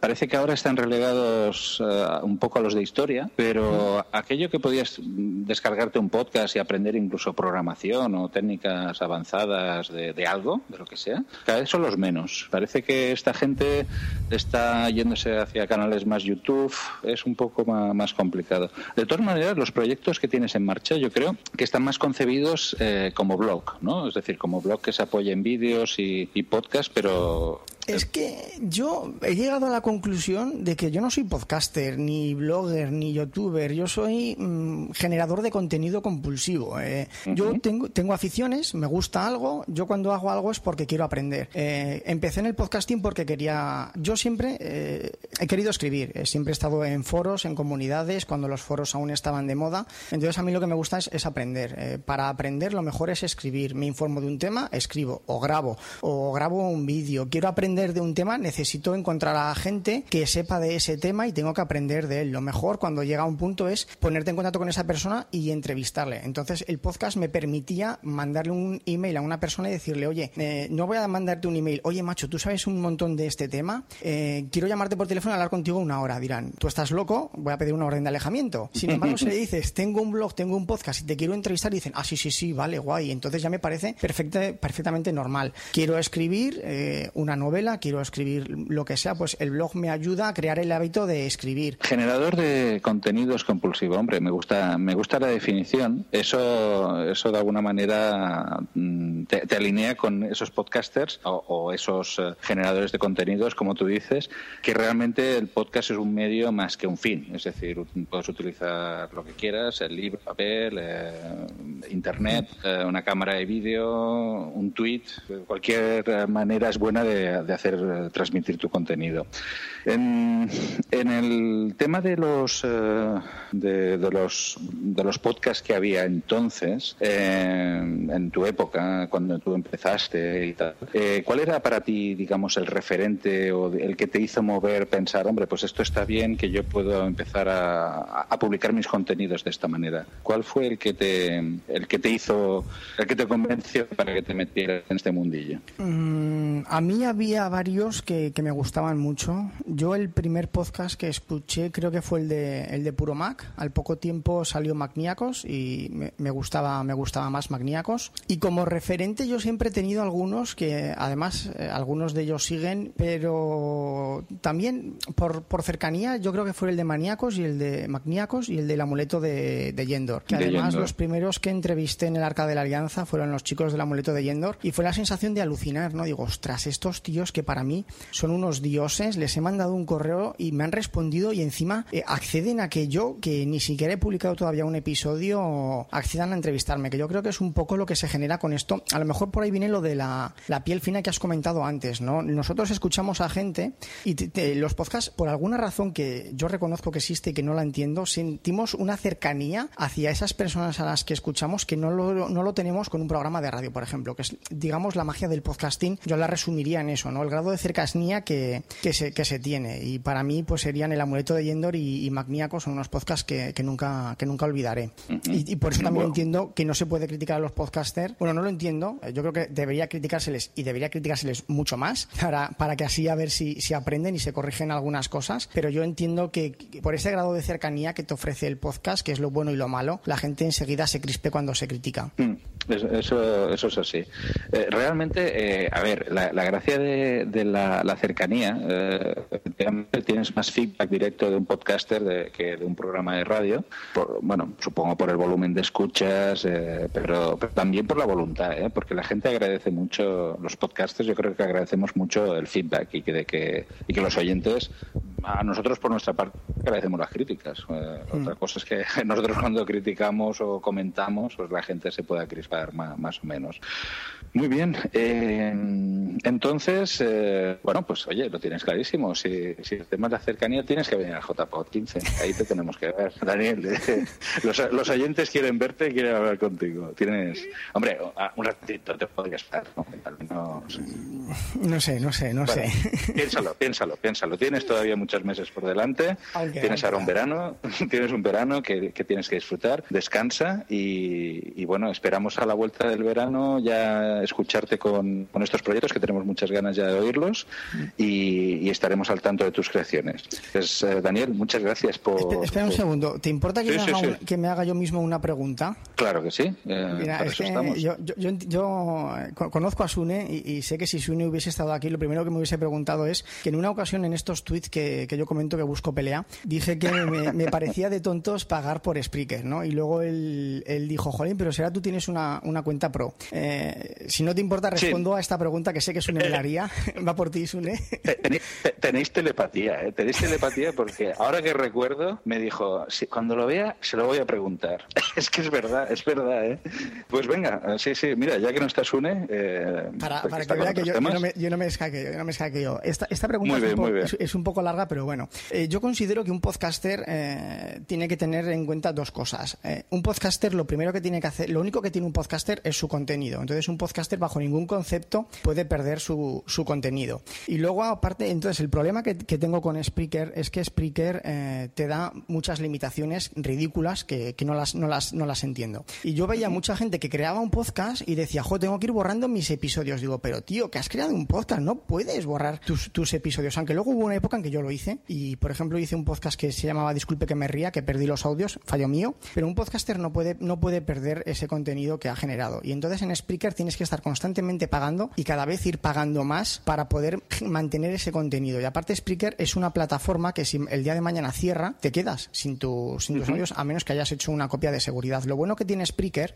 parece que ahora están relegados eh, un poco a los de historia, pero aquello que podías descargarte un podcast y aprender incluso programación o técnicas avanzadas de, de algo, de lo que sea, cada vez son los menos. Parece que esta gente está yéndose hacia canales más YouTube, es un poco más, complicado. De todas maneras, los proyectos que tienes en marcha, yo creo que están más concebidos eh, como blog, ¿no? Es decir, como blog que se apoya en vídeos y, y podcast, pero Es que yo he llegado a la conclusión de que yo no soy podcaster, ni blogger, ni youtuber. Yo soy mm, generador de contenido compulsivo. eh. Yo tengo, tengo aficiones, me gusta algo. Yo cuando hago algo es porque quiero aprender. Eh, empecé en el podcasting porque quería. Yo siempre eh, he querido escribir. siempre he estado en foros, en comunidades, cuando los foros aún estaban de moda. Entonces a mí lo que me gusta es, es aprender. Para aprender lo mejor es escribir. Me informo de un tema, escribo o grabo o grabo un vídeo. Quiero aprender aprender de un tema, necesito encontrar a gente que sepa de ese tema y tengo que aprender de él. Lo mejor cuando llega a un punto es ponerte en contacto con esa persona y entrevistarle. Entonces el podcast me permitía mandarle un email a una persona y decirle, oye, eh, no voy a mandarte un email, oye macho, tú sabes un montón de este tema, Eh, quiero llamarte por teléfono y hablar contigo una hora. Dirán, tú estás loco, voy a pedir una orden de alejamiento. Sin embargo, si le *laughs* dices, tengo un blog, tengo un podcast y te quiero entrevistar, y dicen, ah, sí, sí, sí, vale, guay. Entonces ya me parece perfecta- perfectamente normal. Quiero escribir eh, una novela, quiero escribir lo que sea, pues el blog me ayuda a crear el hábito de escribir. Generador de contenidos compulsivo, hombre, me gusta, me gusta la definición. Eso, eso de alguna manera mm, te, te alinea con esos podcasters o, o esos eh, generadores de contenidos, como tú dices, que realmente el podcast es un medio más que un fin. Es decir, puedes utilizar lo que quieras, el libro, papel, eh, internet, eh, una cámara de vídeo, un tweet, cualquier manera es buena de, de hacer eh, transmitir tu contenido. En, el tema de los eh, de los de los podcasts que había entonces eh, en tu época cuando tú empezaste y tal eh, ¿cuál era para ti digamos el referente o el que te hizo mover pensar hombre pues esto está bien que yo puedo empezar a, a publicar mis contenidos de esta manera ¿cuál fue el que te el que te hizo el que te convenció para que te metieras en este mundillo? Mm, a mí había varios que, que me gustaban mucho. Yo el primer podcast que escuché creo que fue el de, el de Puro Mac. Al poco tiempo salió Magníacos y me, me gustaba, me gustaba más Magníacos. Y como referente yo siempre he tenido algunos que además eh, algunos de ellos siguen, pero también por, por cercanía yo creo que fue el de Maníacos y el de Magníacos y el del amuleto de, de Yendor. Que De además Yendor. los primeros que entrevisté en el Arca de la Alianza fueron los chicos del amuleto de Yendor y fue la sensación de alucinar, ¿no? Digo, ostras, estos tíos que para mí son unos dioses, les he mandado un correo y me han respondido y encima eh, acceden a que yo, que ni siquiera he publicado todavía un episodio, accedan a entrevistarme, que yo creo que es un poco lo que se genera con esto. A lo mejor por ahí viene lo de la, la piel fina que has comentado antes, ¿no? Nosotros escuchamos a gente y te- te- los podcasts, por alguna razón que yo reconozco que existe y que no la entiendo, sentimos una cercanía hacia esas personas a las que escuchamos que no lo, no lo tenemos con un programa de radio, por ejemplo, que es, digamos, la magia del podcasting. Yo la resumiría en eso, ¿no? El grado de cercanía que, que, se, que se tiene. Y para mí, pues serían El Amuleto de Yendor y, y Magníaco, son unos podcasts que, que nunca, que nunca olvidaré. y, y por eso también Bueno. entiendo que no se puede criticar a los podcasters. Bueno, no lo entiendo. Yo creo que debería criticárseles y debería criticárseles mucho más para, para que así a ver si, si aprenden y se corrigen algunas cosas. Pero yo entiendo que, que por ese grado de cercanía que te ofrece el podcast, que es lo bueno y lo malo, la gente enseguida se crispe cuando se critica. Mm, eso, eso es así. Eh, realmente, eh, a ver, la, gracia de, la, la cercanía, eh, tienes más feedback directo de un podcaster de- que de un programa de radio. Por- bueno, supongo por el volumen de escuchas, eh, pero, pero también por la voluntad, ¿eh? porque la gente agradece mucho, los podcasters yo creo que agradecemos mucho el feedback y que, de que, y que los oyentes, a nosotros por nuestra parte, agradecemos las críticas. Eh, Mm. Otra cosa es que *laughs* nosotros cuando criticamos o comentamos, pues la gente se pueda crispar ma- más, o menos. Muy bien. eh, entonces, eh, bueno, pues oye, lo tienes clarísimo. Si, si el tema es la cercanía, tienes que venir al JPod 15. Ahí te tenemos que ver. *laughs* Daniel, eh, los, los oyentes quieren verte y quieren hablar contigo. Tienes, hombre, a- un ratito te podrías estar, ¿no? Al menos- No sé, no sé, no bueno, sé. piénsalo, piénsalo, piénsalo. Tienes todavía muchos meses por delante. Tienes ahora un verano, *laughs* tienes un verano que, que tienes que disfrutar. Descansa y, y, bueno, esperamos a la vuelta del verano ya escucharte con, con estos proyectos que tenemos muchas ganas ya de oírlos y, y estaremos al tanto de tus creaciones. Pues, eh, Daniel, muchas gracias por. Espe- Espera un por- segundo. ¿Te importa que, Sí, me sí, haga un- que me haga yo mismo una pregunta? Claro que sí. eh, Mira, para es eso que yo, yo, yo, yo, eh, co- conozco a Sune y, y sé que si Sune hubiese estado aquí, lo primero que me hubiese preguntado es que en una ocasión en estos tweets que, que yo comento que busco pelea, dije que me, me parecía de tontos pagar por Spreaker, ¿no? Y luego él, él dijo, jolín, pero será tú tienes una, una cuenta pro. Eh, si no te importa, Sí. respondo a esta pregunta que sé que Sune me la haría. *laughs* Va por ti, Sune. Te- Tenéis, te- tenéis telepatía, ¿eh? Tenéis telepatía porque ahora que recuerdo me dijo, "Sí, cuando lo vea se lo voy a preguntar. *laughs* es que es verdad, es verdad, ¿eh? Pues venga, eh, sí, sí, mira, ya que no estás une, eh, Para, porque para está que vea que yo, yo no me, yo no me escaqueo, yo no me escaqueo. Esta, esta pregunta Muy es, bien, un bien. es- es un poco larga, pero bueno. Eh, yo considero que un podcaster eh, tiene que tener en cuenta dos cosas. Eh, un podcaster, lo primero que tiene que hacer, lo único que tiene un podcaster es su contenido. Entonces, un podcaster, bajo ningún concepto, puede perder su, su contenido. Y luego, aparte, entonces, el problema que, que tengo con Spreaker es que Spreaker eh, te da muchas limitaciones ridículas que, que no, las, no, las, no las entiendo. Y yo veía mucha gente que creaba un podcast y decía, jo, tengo que ir borrando mis episodios. Digo, pero tío, que has creado un podcast, no puedes borrar tus, tus episodios. Aunque luego hubo una época en que yo lo hice y, por ejemplo, hice un podcast que se llamaba Disculpe que me ría, que perdí los audios, fallo mío. Pero un podcaster no puede, no puede perder ese contenido que ha generado. Y entonces en Spreaker tienes que estar constantemente pagando y cada vez ir pagando más para poder mantener ese contenido. Y aparte, Spreaker es una plataforma que si el día de mañana cierra, te quedas sin, tu, sin tus audios, a menos que hayas hecho una copia de seguridad. Lo bueno que tiene Spreaker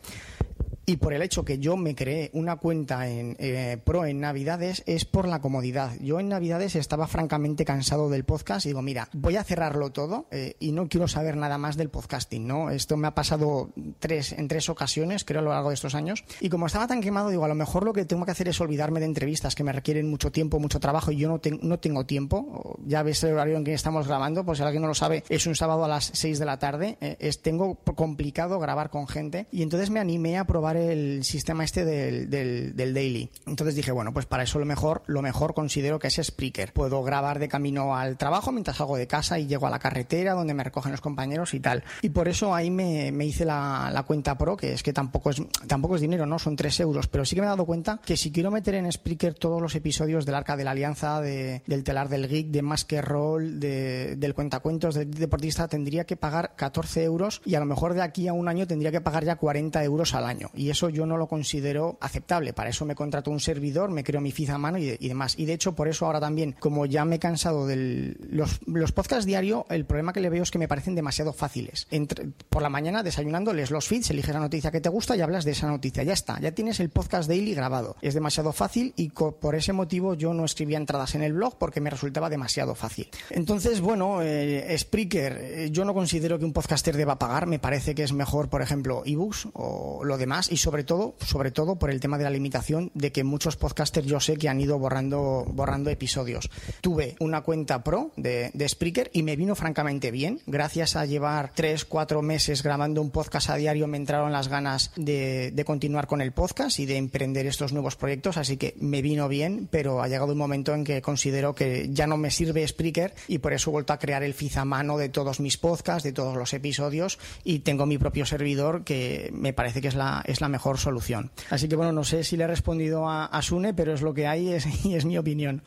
y por el hecho que yo me creé una cuenta en eh, Pro en Navidades es por la comodidad. Yo en Navidades estaba francamente cansado del podcast y digo, mira, voy a cerrarlo todo eh, y no quiero saber nada más del podcasting, ¿no? Esto me ha pasado tres, en tres ocasiones, creo, a lo largo de estos años. Y como estaba tan quemado, digo, a lo mejor lo que tengo que hacer es olvidarme de entrevistas que me requieren mucho tiempo, mucho trabajo y yo no, ten- no tengo tiempo. Ya ves el horario en que estamos grabando, pues si alguien no lo sabe, es un sábado a las 6 de la tarde. Eh, es, tengo complicado grabar con gente y entonces me animé a probar el sistema este del, del, daily. Entonces dije, bueno, pues para eso lo mejor, lo mejor considero que es Spreaker. Puedo grabar de camino al trabajo mientras salgo de casa y llego a la carretera donde me recogen los compañeros y tal. Y por eso ahí me, me hice la, la cuenta pro, que es que tampoco es, tampoco es dinero, ¿no? Son 3 euros. Pero sí que me he dado cuenta que si quiero meter en Spreaker todos los episodios del Arca de la Alianza, de- del Telar del Geek, de Más que Roll, de- del Cuentacuentos, del Deportista, tendría que pagar 14 euros y a lo mejor de aquí a un año tendría que pagar ya 40 euros al año. Y eso yo no lo considero aceptable. Para eso me contrato un servidor, me creo mi FIZ a mano y, de- y demás. Y de hecho, por eso ahora también, como ya me he cansado de los, podcasts diario, el problema que le veo es que me parecen demasiado fáciles. Por la mañana, desayunando, lees los feeds, eliges la noticia que te gusta y hablas de esa noticia. Ya está, ya tienes el podcast daily grabado. Es demasiado fácil y por ese motivo yo no escribía entradas en el blog porque me resultaba demasiado fácil. Entonces, bueno, eh, Spreaker, eh, yo no considero que un podcaster deba pagar. Me parece que es mejor, por ejemplo, ebooks o lo demás y sobre todo, sobre todo por el tema de la limitación de que muchos podcasters yo sé que han ido borrando, borrando episodios. Tuve una cuenta pro de, de Spreaker y me vino francamente bien. Gracias a llevar tres, cuatro meses grabando un podcast a diario me entraron las ganas de, de continuar con el podcast y de emprender estos nuevos proyectos, así que me vino bien, pero ha llegado un momento en que considero que ya no me sirve Spreaker y por eso he vuelto a crear el feed a mano de todos mis podcasts, de todos los episodios y tengo mi propio servidor que me parece que es la, es la mejor solución. Así que bueno, no sé si le he respondido a, a Sune, pero es lo que hay es- *laughs* y es mi opinión.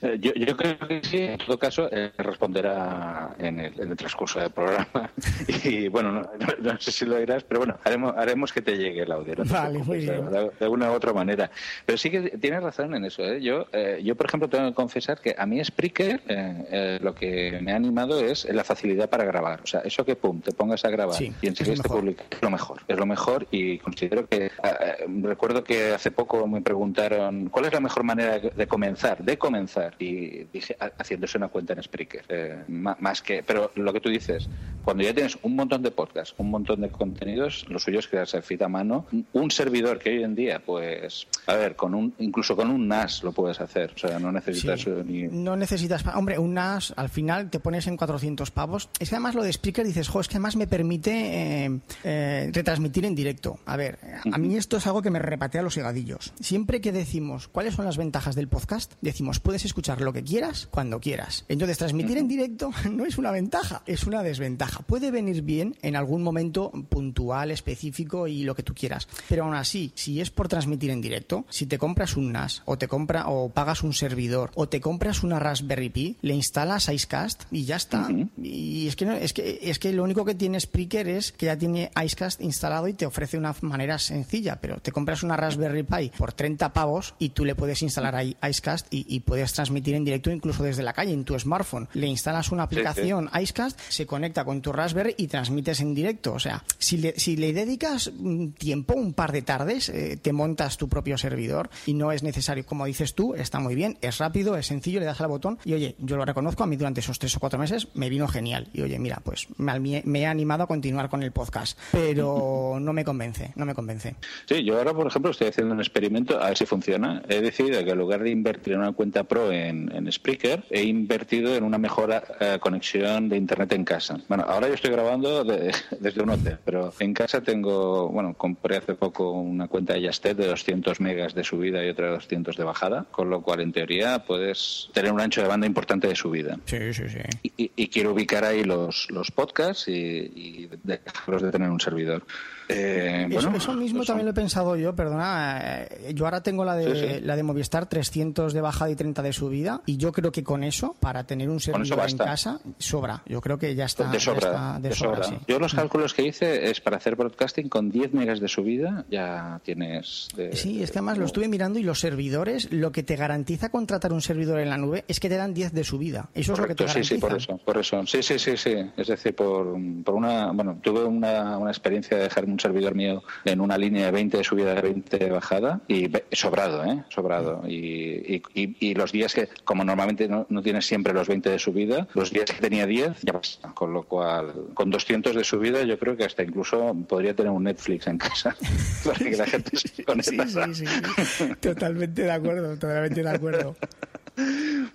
Eh, yo, yo creo que sí, en todo caso, eh, responderá en el, en el transcurso del programa. *laughs* Y bueno, no, no- no sé si lo dirás, pero bueno, haremos, haremos que te llegue el audio. no Vale, muy bien. De, de una u otra manera. Pero sí que tienes razón en eso. ¿eh? Yo, eh, yo, por ejemplo, tengo que confesar que a mí Spreaker eh, eh, lo que me ha animado es la facilidad para grabar. O sea, eso que pum, te pongas a grabar Sí, y enseguida es te mejor. publicas, es lo mejor. Es lo mejor y considero que. eh, eh, recuerdo que hace poco me preguntaron cuál es la mejor manera de comenzar, de comenzar. Y dije, ha- haciéndose una cuenta en Spreaker. eh, más que. Pero lo que tú dices, cuando ya tienes un montón de podcasts, un montón de contenidos, lo suyo es crearse feed a mano. Un servidor que hoy en día, pues. A ver, con un incluso con un NAS lo puedes hacer. O sea, no necesitas Sí. ni. No necesitas, hombre, un NAS al final te pones en 400 pavos. Es que además lo de Spreaker dices, jo, es que además me permite eh, eh, retransmitir en directo. A ver, a mí esto es algo que me repatea los higadillos. Siempre que decimos cuáles son las ventajas del podcast, decimos puedes escuchar lo que quieras cuando quieras. Entonces, transmitir en directo *laughs* no es una ventaja, es una desventaja. Puede venir bien en algún momento puntual, específico y lo que tú quieras. Pero aún así, si es por transmitir en directo, si te compras un NAS o te compra o pagas un servidor o te compras una Raspberry Pi, le instalas Icecast y ya está. Y es que, no- es que es que lo único que tiene Spreaker es que ya tiene Icecast instalado y te ofrece una manera sencilla, pero te compras una Raspberry Pi por 30 pavos y tú le puedes instalar ahí Icecast y, y puedes transmitir en directo incluso desde la calle en tu smartphone. Le instalas una Sí, sí. aplicación Icecast, se conecta con tu Raspberry y transmites en directo. O sea, si le, si le dedicas mm, tiempo, un par de tardes, eh, te montas tu propio servidor y no es necesario, como dices tú, está muy bien, es rápido, es sencillo, le das al botón y oye, yo lo reconozco, a mí durante esos tres o cuatro meses me vino genial y oye, mira, pues me, me he animado a continuar con el podcast, pero *laughs* no me convence, no me convence. Convence. Sí, yo ahora, por ejemplo, estoy haciendo un experimento a ver si funciona. He decidido que en lugar de invertir en una cuenta pro en, en Spreaker, he invertido en una mejor eh, conexión de Internet en casa. Bueno, ahora yo estoy grabando de- *laughs* desde un hotel, pero en casa tengo, bueno, compré hace poco una cuenta de Yastel de 200 megas de subida y otra de 200 de bajada, con lo cual, en teoría, puedes tener un ancho de banda importante de subida. Sí, sí, sí. Y, y quiero ubicar ahí los, los podcasts y, y dejarlos de tener un servidor. Eh, Eso, bueno, eso mismo también lo he pensado yo, perdona. eh, Yo ahora tengo la de, Sí, sí. la de Movistar 300 de bajada y 30 de subida y yo creo que con eso, para tener un servidor en casa, sobra. Yo creo que ya está de sobra, está de de sobra, sobra. sí. Yo los cálculos que hice es para hacer broadcasting con 10 megas de subida ya tienes... de- Sí, es que además lo estuve mirando y los servidores, lo que te garantiza contratar un servidor en la nube es que te dan 10 de subida. Eso es lo que te Correcto, sí, garantiza. sí, por eso, por eso. Sí, sí, sí, sí. Es decir, por, por una, bueno, tuve una, una experiencia de dejar un servidor mío en una línea de 20 de subida, de 20 de bajada y sobrado, ¿eh? Sobrado. Y, y, y- los días que, como normalmente no, no tienes siempre los 20 de subida, los días que tenía 10 ya basta. Con lo cual, con 200 de subida yo creo que hasta incluso podría tener un Netflix en casa *laughs* para que la gente se. Sí, sí, sí. Totalmente de acuerdo, totalmente de acuerdo.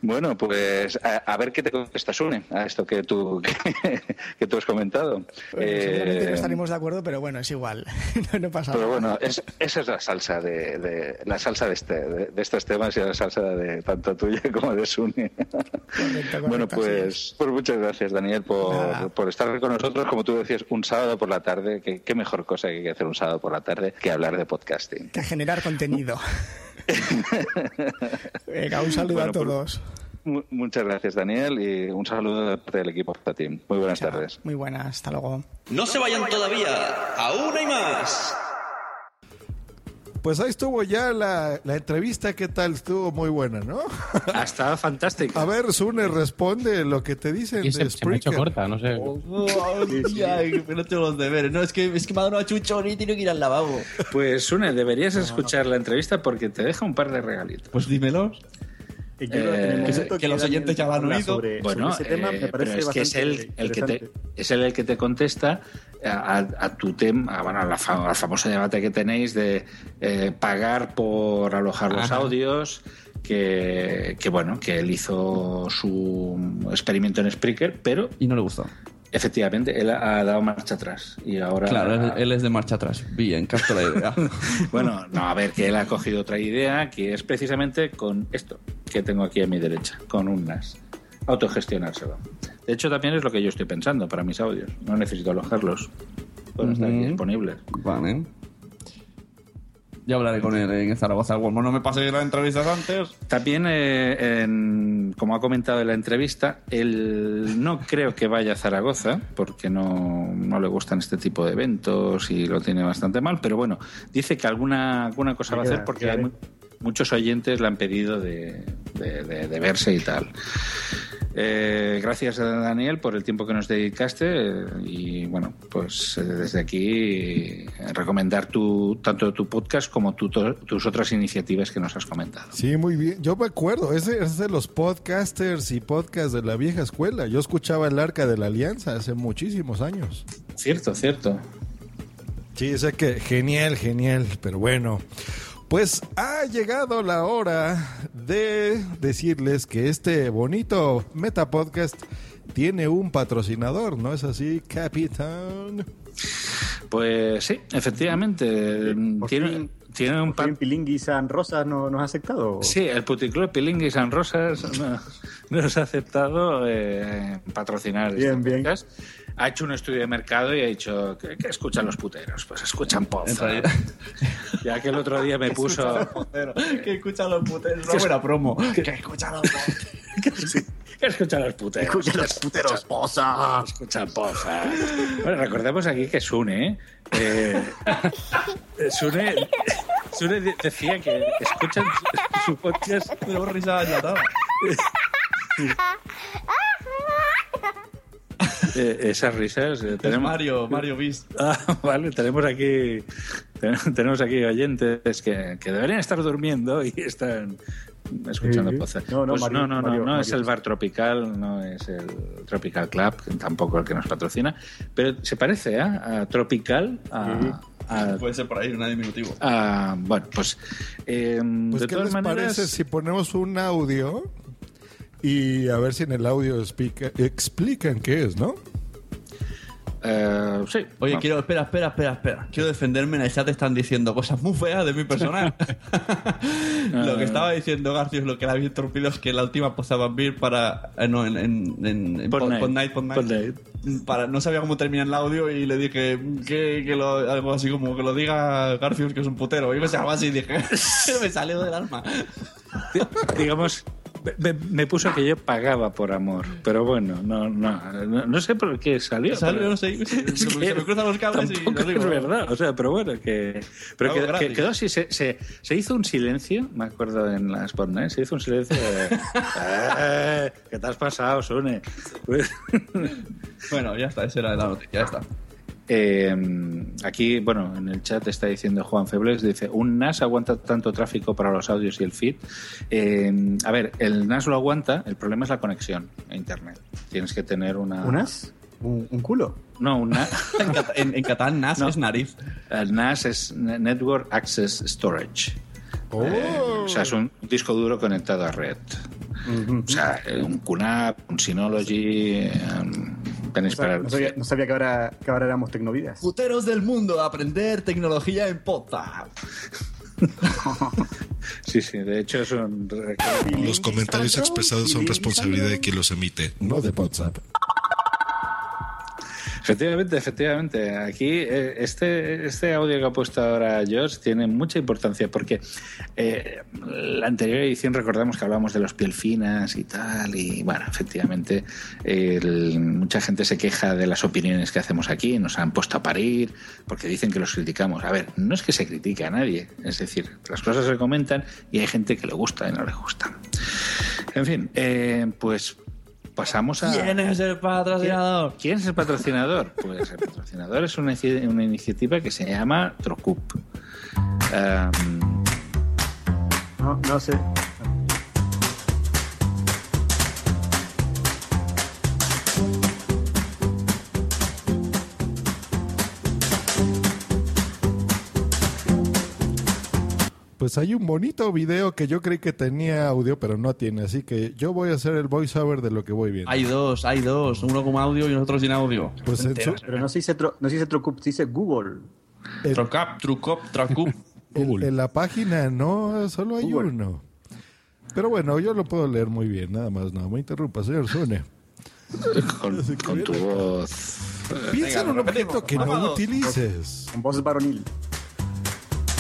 Bueno, pues a, a ver qué te contesta Sune a esto que tú *laughs* que, que tú has comentado. Bueno, seguramente Eh, no estaremos de acuerdo, pero bueno, es igual. *laughs* no, no pasa pero nada. bueno, es- esa es la salsa de, de- la salsa de este de, de estos temas y la salsa de tanto tuya *laughs* como de Sune. bueno, pues, pues muchas gracias Daniel por, por estar con nosotros, como tú decías, un sábado por la tarde. qué mejor cosa que hacer un sábado por la tarde que hablar de podcasting. Que generar contenido. *laughs* Venga, un saludo Bueno, a pues- todos. Mu- Muchas gracias Daniel y un saludo de parte del equipo Team. Muy buenas tardes. Muy buenas, hasta luego. No se vayan todavía, aún hay más. Pues ahí estuvo ya la, la entrevista. ¿Qué tal? Estuvo muy buena, ¿no? Ha estado fantástico. A ver, Sune, responde lo que te dicen Y se, de se me ha hecho corta, no sé. Ay, que no tengo los deberes. No, es que, es que me ha dado una chuchón y tengo que ir al lavabo. Pues, Sune, deberías escuchar la entrevista porque te deja un par de regalitos. Pues dímelos. Que el Eh, momento que- que los oyentes ya lo han oído. Sobre, Bueno, sobre ese tema, eh, me parece pero es que es él el que te es él el que te contesta a, a tu tema, bueno, la, famoso debate que tenéis de eh, pagar por alojar los Ajá. audios. Que, que bueno, que él hizo su experimento en Spreaker, pero Y no le gustó. efectivamente él ha dado marcha atrás y ahora Claro, él, él es de marcha atrás. Bien, capto la idea. *laughs* Bueno, no, a ver, que él ha cogido otra idea que es precisamente con esto que tengo aquí a mi derecha, con un NAS. Autogestionárselo. De hecho, también es lo que yo estoy pensando para mis audios. No necesito alojarlos. Pueden estar aquí disponibles. Vale. Ya hablaré con él en Zaragoza. Bueno, no me paséis las entrevistas antes. También, eh, en- como ha comentado en la entrevista, él no creo que vaya a Zaragoza, porque no, no le gustan este tipo de eventos y lo tiene bastante mal, pero bueno, dice que alguna, alguna cosa va a hacer porque hay mu- muchos oyentes le han pedido de, de- de- de verse y tal. Eh, gracias a Daniel por el tiempo que nos dedicaste eh, y bueno, pues eh, desde aquí eh, recomendar tu, tanto tu podcast como tu- tus otras iniciativas que nos has comentado. Sí, muy bien. Yo me acuerdo, ese es de los podcasters y podcasts de la vieja escuela. Yo escuchaba el Arca de la Alianza hace muchísimos años. Cierto, cierto. Sí, sé que genial, genial, pero bueno. Pues ha llegado la hora de decirles que este bonito Meta Podcast tiene un patrocinador, ¿no es así, capitán? Pues sí, efectivamente. Por Tiene, fin- tiene un ¿Por fin Pilingui San Rosa no, nos ha aceptado? Sí, el Puticlub Pilingue y San Rosas no- *laughs* nos ha aceptado eh, patrocinar este Bien, bien. podcast. Ha hecho un estudio de mercado y ha dicho que, que escuchan los puteros. Pues escuchan realidad- *laughs* Ya que el otro día me *laughs* puso. que escucha los puteros. Una buena promo. Que escucha los puteros. que escuchan los puteros. Escucha los puteros, Poza. Escuchan Poza. Bueno, recordemos aquí que Sune. Eh, Sune, Sune de- decía que escuchan su, su podcast. Tenemos risa enlatada. *laughs* Eh, esas risas. eh, Es tenemos, Mario, Mario Beast. *laughs* Ah, vale, tenemos aquí ten- tenemos aquí oyentes que, que deberían estar durmiendo y están escuchando Sí. No, no, Pues Mario, no, no, no, Mario, no es Mario. el bar tropical, no es el Tropical Club, tampoco el que nos patrocina, pero se parece ¿eh? a Tropical, a, Ah, Puede ser por ahí, una diminutivo. ah, bueno, pues. eh, Pues, de ¿qué todas les maneras. parece si ponemos un audio y a ver si en el audio explica- explican qué es, ¿no? Eh, sí. Oye, No. quiero, espera, espera, espera, espera. Quiero defenderme. En el chat están diciendo cosas muy feas de mi personal. *laughs* *laughs* lo que estaba diciendo García es lo que le había interrumpido es que la última poza Vampir para. eh, no, en, en, en, en Pod Night. Pod Night, Pod Night. Para, no sabía cómo terminar el audio y le dije que, que lo, algo así como que lo diga Garcius que es un putero. Y me salió así y dije, *laughs* me salió del alma. digamos, me, me puso que yo pagaba por amor. Pero bueno, no, no, no, no sé por qué salió. Salió, pero- no sé, *laughs* se me- se me *laughs* cruzan los cables y lo digo. es verdad, o sea, pero bueno, que, pero que, quedó así, se, se, se hizo un silencio, me acuerdo en las Spotnet, se hizo un silencio de, *laughs* "Eh, ¿qué te has pasado, Sune? Pues- Bueno, ya está, esa era la noticia, ya está. Eh, aquí, bueno, en el chat está diciendo Juan Febles, dice, un NAS aguanta tanto tráfico para los audios y el feed. Eh, a ver, el NAS lo aguanta, el problema es la conexión a Internet. Tienes que tener una... ¿Un, un culo? No, un NAS. *laughs* en, en- catalán, NAS No. es nariz. El NAS es Network Access Storage. Oh. Eh, o sea, es un disco duro conectado a red. O sea, eh, un QNAP, un Synology, eh, tenéis O sea, para... no, sabía, no sabía que ahora, que ahora éramos tecnovidas. Puteros del mundo, aprender tecnología en Podzap. *laughs* Sí, sí, de hecho es un... Los comentarios expresados son responsabilidad de quien los emite. No de WhatsApp. Efectivamente, efectivamente. Aquí eh, este, este audio que ha puesto ahora Josh tiene mucha importancia porque eh, la anterior edición recordamos que hablamos de los piel finas y tal y bueno, efectivamente mucha gente se queja de las opiniones que hacemos aquí, nos han puesto a parir porque dicen que los criticamos. A ver, no es que se critique a nadie, es decir, las cosas se comentan y hay gente que le gusta y no le gusta. En fin, eh, pues pasamos a... ¿Quién es el patrocinador? ¿Quién, quién es el patrocinador? *laughs* Pues el patrocinador es una, una iniciativa que se llama Trocup. Um, No, no sé. Pues hay un bonito video que yo creí que tenía audio, pero no tiene. Así que yo voy a hacer el voiceover de lo que voy viendo. Hay dos, hay dos. Uno con audio y otro sin audio. Pues en su- Pero no se dice, tro, no se dice Trocup, se dice Google. Trocap, Trucop, Tracup. en, en la página no, solo hay Google. uno. Pero bueno, yo lo puedo leer muy bien, nada más. No me interrumpa, señor Sune. con, con tu voz. Piensa en un objeto que no utilices. Con voz varonil.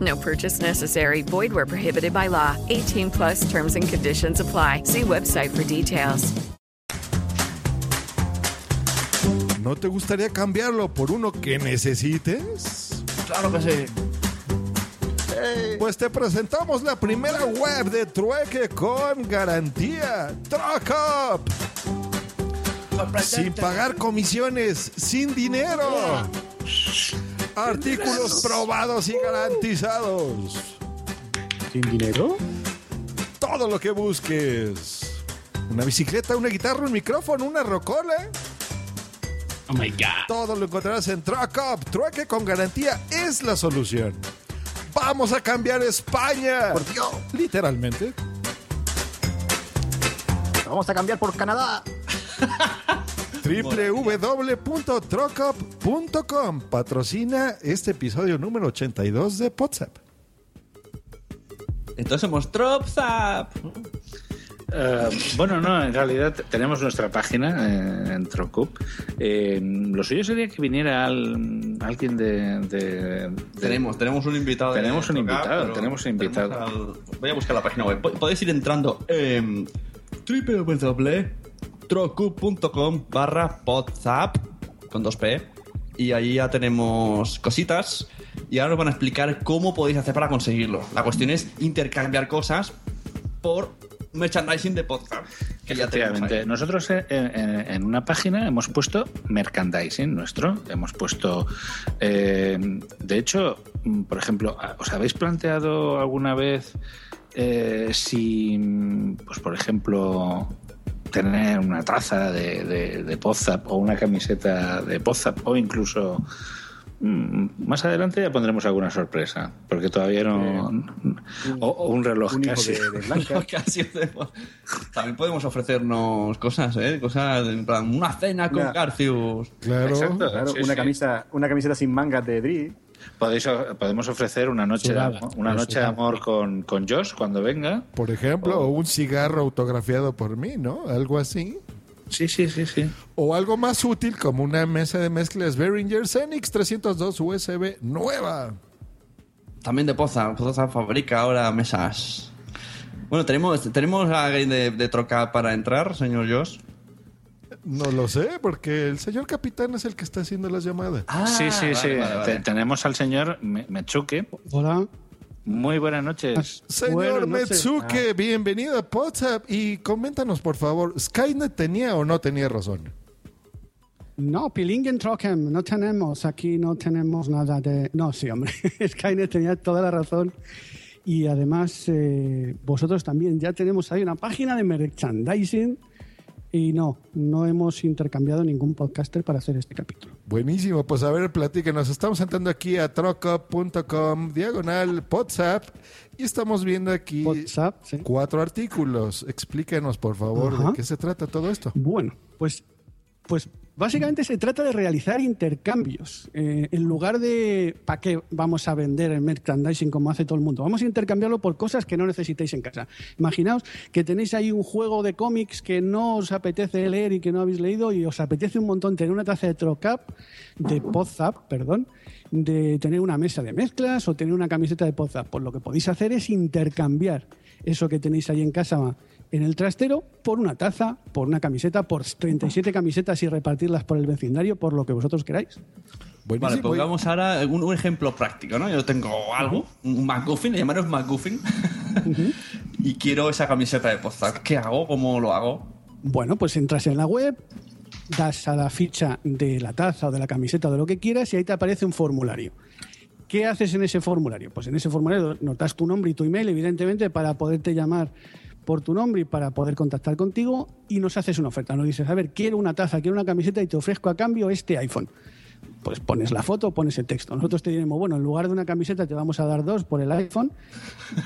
No purchase necessary. Void where prohibited by law. 18 plus terms and conditions apply. See website for details. ¿No te gustaría cambiarlo por uno que necesites? Claro que sí. Pues te presentamos la primera web de trueque con garantía. TruckUp. Sin pagar comisiones, sin dinero. Artículos probados y garantizados. ¿Sin dinero? Todo lo que busques. Una bicicleta, una guitarra, un micrófono, una rocola. Oh my god. Todo lo encontrarás en TruckUp. Trueque con garantía es la solución. Vamos a cambiar España. Por Dios. Literalmente. Vamos a cambiar por Canadá. *laughs* www.truckup.com patrocina este episodio número 82 de WhatsApp. Entonces somos Tropzap. Eh, bueno, no, en realidad tenemos nuestra página eh, en Trocup. Eh, lo suyo sería que viniera al- alguien de, de- de- Tenemos, tenemos un invitado. Tenemos un invitado, tenemos un invitado. tenemos al- Voy a buscar la página web. Po- Podéis ir entrando en www.trocup.com barra podzap con dos P y ahí ya tenemos cositas y ahora nos van a explicar cómo podéis hacer para conseguirlo. La cuestión es intercambiar cosas por merchandising de Podzap que ya tenemos Efectivamente. ahí. Nosotros eh, en, en una página hemos puesto merchandising nuestro. Hemos puesto. eh, de hecho, mm, por ejemplo, ¿os habéis planteado alguna vez eh, si, mm, pues por ejemplo, tener una taza de, de, de Podzap o una camiseta de Podzap o incluso. mm, Más adelante ya pondremos alguna sorpresa, porque todavía no. o, o un reloj un casi. de- de Blanca. *laughs* Casi hacemos- También podemos ofrecernos cosas, ¿eh? Cosas en plan, una cena con Garcius. Claro. Exacto, Claro, sí, una, sí. Camisa, una camiseta sin mangas de Dri. Podéis, podemos ofrecer una noche, de, Sudada. amor- una noche de amor con, con Josh cuando venga. Por ejemplo, o un cigarro autografiado por mí, ¿no? Algo así. Sí, sí, sí, sí. O algo más útil como una mesa de mezclas Behringer Xenix 302 USB nueva. También de Poza. Poza fabrica ahora mesas. Bueno, tenemos, tenemos a alguien de, de troca para entrar, señor Josh. No lo sé, porque el señor capitán es el que está haciendo las llamadas. sí, sí, vale, sí. vale, vale. Te- tenemos al señor Me- Mechuque. Hola. Muy buenas noches. Señor Buenas noches. Metsuke, bienvenido a WhatsApp y coméntanos por favor, ¿Skynet tenía o no tenía razón? No, Pilingen Trocken, no tenemos, aquí no tenemos nada de... No, sí, hombre, *laughs* Skynet tenía toda la razón. Y además, eh, vosotros también ya tenemos ahí una página de merchandising y no, no hemos intercambiado ningún podcaster para hacer este capítulo. Buenísimo, pues a ver, platíquenos. Estamos entrando aquí a troca.com, diagonal, WhatsApp, y estamos viendo aquí cuatro artículos. Explíquenos, por favor, Ajá. de qué se trata todo esto. Bueno, pues, pues básicamente se trata de realizar intercambios. Eh, en lugar de ¿para qué vamos a vender el merchandising como hace todo el mundo? Vamos a intercambiarlo por cosas que no necesitéis en casa. Imaginaos que tenéis ahí un juego de cómics que no os apetece leer y que no habéis leído y os apetece un montón tener una taza de Trocap, de Podzap, perdón, de tener una mesa de mezclas o tener una camiseta de Podzap. Pues lo que podéis hacer es intercambiar eso que tenéis ahí en casa en el trastero por una taza, por una camiseta, por 37 camisetas y repartirlas por el vecindario, por lo que vosotros queráis. Vale, pongamos ahora un, un ejemplo práctico, ¿no? Yo tengo algo, un McGuffin, le llamaros McGuffin, *laughs* y quiero esa camiseta de Podzap. ¿Qué hago? ¿Cómo lo hago? Bueno, pues entras en la web, das a la ficha de la taza o de la camiseta o de lo que quieras y ahí te aparece un formulario. ¿Qué haces en ese formulario? Pues en ese formulario nos das tu nombre y tu email, evidentemente, para poderte llamar por tu nombre y para poder contactar contigo y nos haces una oferta. Nos dices, a ver, quiero una taza, quiero una camiseta y te ofrezco a cambio este iPhone. Pues pones la foto, pones el texto. Nosotros te diremos, bueno, en lugar de una camiseta te vamos a dar dos por el iPhone,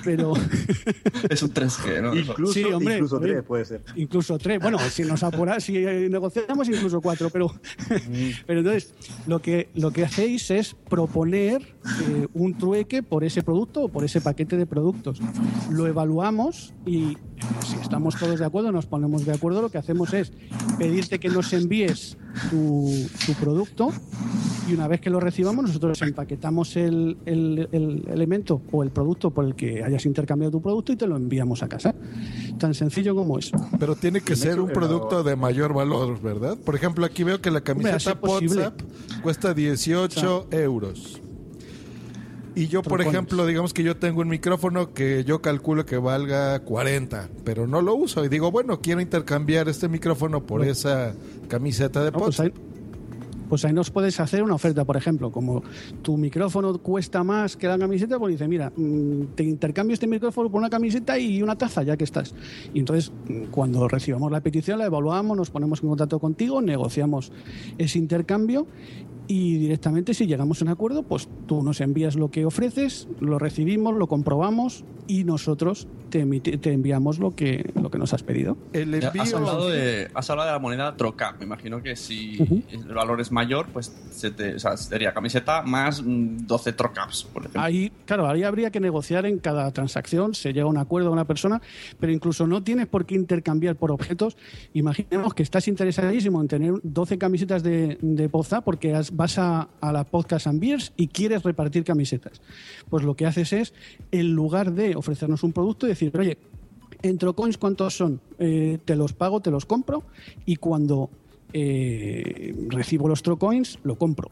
pero... *laughs* es un 3G, ¿no? Incluso, Sí, hombre, incluso hombre. tres puede ser. Incluso tres. Bueno, si nos apura, si negociamos incluso cuatro, pero, pero entonces lo que lo que hacéis es proponer eh, un trueque por ese producto o por ese paquete de productos. Lo evaluamos y si estamos todos de acuerdo, nos ponemos de acuerdo. Lo que hacemos es pedirte que nos envíes tu, tu producto y una vez que lo recibamos, nosotros empaquetamos el, el- el elemento o el producto por el que hayas intercambiado tu producto y te lo enviamos a casa. Tan sencillo como eso. Pero tiene que ser un producto de mayor valor, ¿verdad? Por ejemplo, aquí veo que la camiseta. WhatsApp cuesta 18 euros. Y yo, por ejemplo, digamos que yo tengo un micrófono que yo calculo que valga 40, pero no lo uso. Y digo, bueno, quiero intercambiar este micrófono por esa camiseta de No, pues, WhatsApp. Pues ahí nos puedes hacer una oferta, por ejemplo, como tu micrófono cuesta más que la camiseta, pues dice, mira, mm, te intercambio este micrófono por una camiseta y una taza, ya que estás. Y entonces, mm, cuando recibamos la petición, la evaluamos, nos ponemos en contacto contigo, negociamos ese intercambio y directamente si llegamos a un acuerdo, pues tú nos envías lo que ofreces, lo recibimos, lo comprobamos y nosotros te, te enviamos lo que, lo que nos has pedido. El Has hablado, de, has hablado de la moneda troca. Me imagino que si el valor es mayor, pues se te- sería camiseta más mm, 12 trocaps, por ejemplo. Ahí, claro, ahí habría que negociar en cada transacción, se llega a un acuerdo con una persona, pero incluso no tienes por qué intercambiar por objetos. Imaginemos que estás interesadísimo en tener 12 camisetas de, de Poza porque has- vas a, a la Podcast and Beers y quieres repartir camisetas. Pues lo que haces es, en lugar de ofrecernos un producto, decir, oye, en Trocoins, ¿cuántos son? Eh, te los pago, te los compro y cuando eh, recibo los Trocoins, lo compro.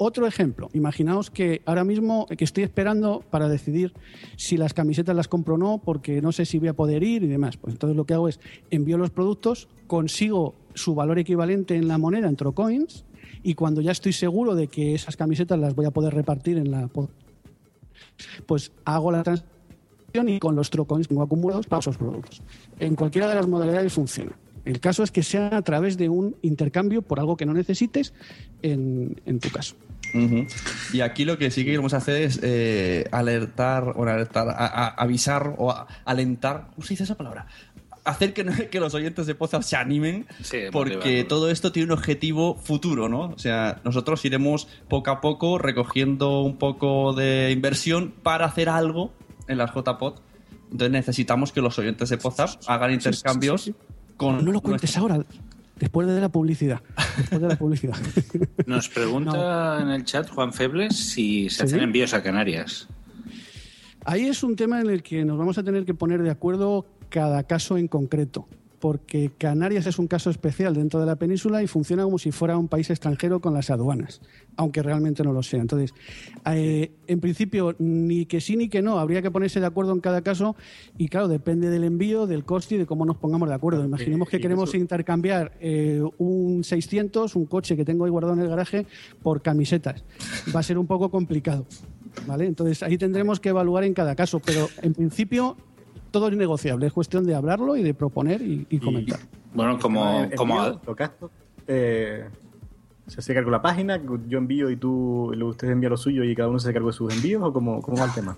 Otro ejemplo, imaginaos que ahora mismo que estoy esperando para decidir si las camisetas las compro o no, porque no sé si voy a poder ir y demás. Pues entonces lo que hago es envío los productos, consigo su valor equivalente en la moneda en Trocoins y cuando ya estoy seguro de que esas camisetas las voy a poder repartir en la pues hago la transacción y con los Trocoins tengo acumulados pago esos productos. En cualquiera de las modalidades funciona. El caso es que sea a través de un intercambio por algo que no necesites en, en tu caso. Y aquí lo que sí que queremos hacer es eh, alertar, o alertar, a- a- avisar o a- alentar, ¿cómo se dice esa palabra? Hacer que, *laughs* los oyentes de Poza se animen, porque todo esto tiene un objetivo futuro, ¿no? O sea, nosotros iremos poco a poco recogiendo un poco de inversión para hacer algo en las JPOT. Entonces necesitamos que los oyentes de Poza hagan intercambios con... No lo cuentes ahora, después de la publicidad. Después de la publicidad. *laughs* Nos pregunta en el chat Juan Febles si se ¿Sí? hacen envíos a Canarias. Ahí es un tema en el que nos vamos a tener que poner de acuerdo cada caso en concreto, porque Canarias es un caso especial dentro de la península y funciona como si fuera un país extranjero con las aduanas, aunque realmente no lo sea. Entonces, eh, en principio, ni que sí ni que no, habría que ponerse de acuerdo en cada caso y claro, depende del envío, del coste y de cómo nos pongamos de acuerdo. Imaginemos que queremos intercambiar eh, un 600, un coche que tengo ahí guardado en el garaje, por camisetas. Va a ser un poco complicado. ¿Vale? Entonces ahí tendremos que evaluar en cada caso, pero en principio todo es negociable, es cuestión de hablarlo y de proponer y, y comentar. Bueno, como, El como eh, se hace cargo la página, yo envío y tú, usted envía lo suyo y cada uno se hace cargo de sus envíos o cómo, cómo va el tema?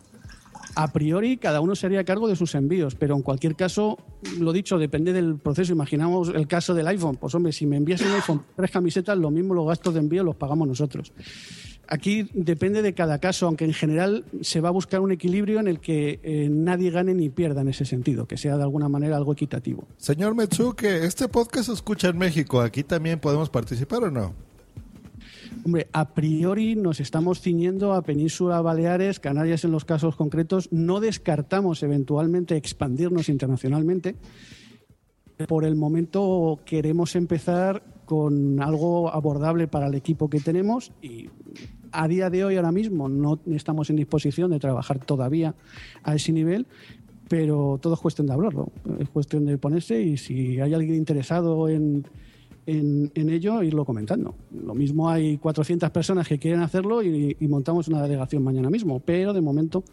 A priori, cada uno se haría cargo de sus envíos, pero en cualquier caso, lo dicho, depende del proceso. Imaginamos el caso del iPhone. Pues hombre, si me envías un iPhone tres camisetas, lo mismo los gastos de envío los pagamos nosotros. Aquí depende de cada caso, aunque en general se va a buscar un equilibrio en el que eh, nadie gane ni pierda en ese sentido, que sea de alguna manera algo equitativo. Señor Metsuke, este podcast se escucha en México. ¿Aquí también podemos participar o no? Hombre, a priori nos estamos ciñendo a Península Baleares, Canarias en los casos concretos. No descartamos eventualmente expandirnos internacionalmente. Por el momento queremos empezar con algo abordable para el equipo que tenemos y a día de hoy, ahora mismo, no estamos en disposición de trabajar todavía a ese nivel, pero todo es cuestión de hablarlo. Es cuestión de ponerse y si hay alguien interesado en, en, en ello, irlo comentando. Lo mismo hay 400 personas que quieren hacerlo y, y montamos una delegación mañana mismo, pero de momento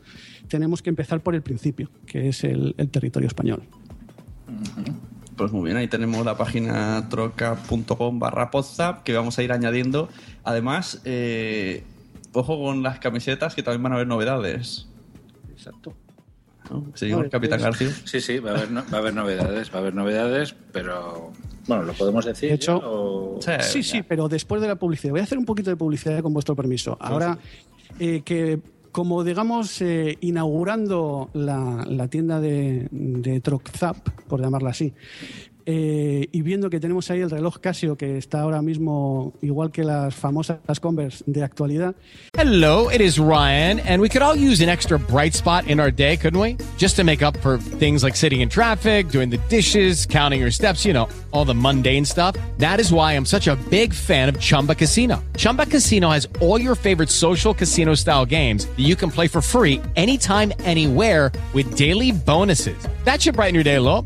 tenemos que empezar por el principio, que es el, el territorio español. Pues muy bien, ahí tenemos la página troca.com barra podzap que vamos a ir añadiendo. Además, eh, ojo con las camisetas que también van a haber novedades. Exacto. Seguimos, Vale, Capitán pues, García. Sí, sí, va a, haber, no- va a haber novedades, va a haber novedades, pero bueno, lo podemos decir. De hecho, ya, o- sí, sí, pero después de la publicidad. Voy a hacer un poquito de publicidad con vuestro permiso. Ahora eh, que, como digamos, eh, inaugurando la, la tienda de, de Troczap, por llamarla así, eh, y viendo que tenemos ahí el reloj Casio, que está ahora mismo igual que las famosas Converse de actualidad, Hello, it is Ryan, and we could all use an extra bright spot in our day, couldn't we? Just to make up for things like sitting in traffic, doing the dishes, counting your steps, you know, all the mundane stuff. That is why I'm such a big fan of Chumba Casino. Chumba Casino has all your favorite social casino style games that you can play for free anytime, anywhere with daily bonuses. That should brighten your day a little.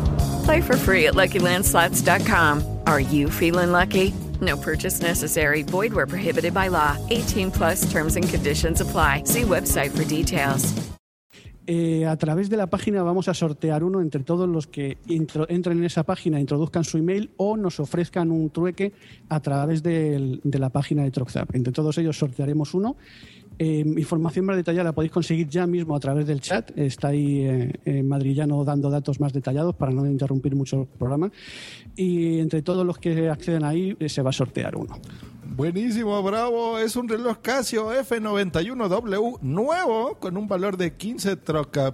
Play for free at LuckyLandSlots.com. Are you feeling lucky? No purchase necessary. Void where prohibited by law. 18 plus terms and conditions apply. See website for details. Eh, a través de la página vamos a sortear uno entre todos los que intro- entren en esa página, introduzcan su email o nos ofrezcan un trueque a través del- de la página de Troxap. Entre todos ellos sortearemos uno. Eh, información más detallada la podéis conseguir ya mismo a través del chat. Está ahí eh, eh, Madrillano dando datos más detallados para no interrumpir mucho el programa. Y entre todos los que acceden ahí eh, se va a sortear uno. Buenísimo, bravo. Es un reloj Casio F91W nuevo con un valor de 15 troca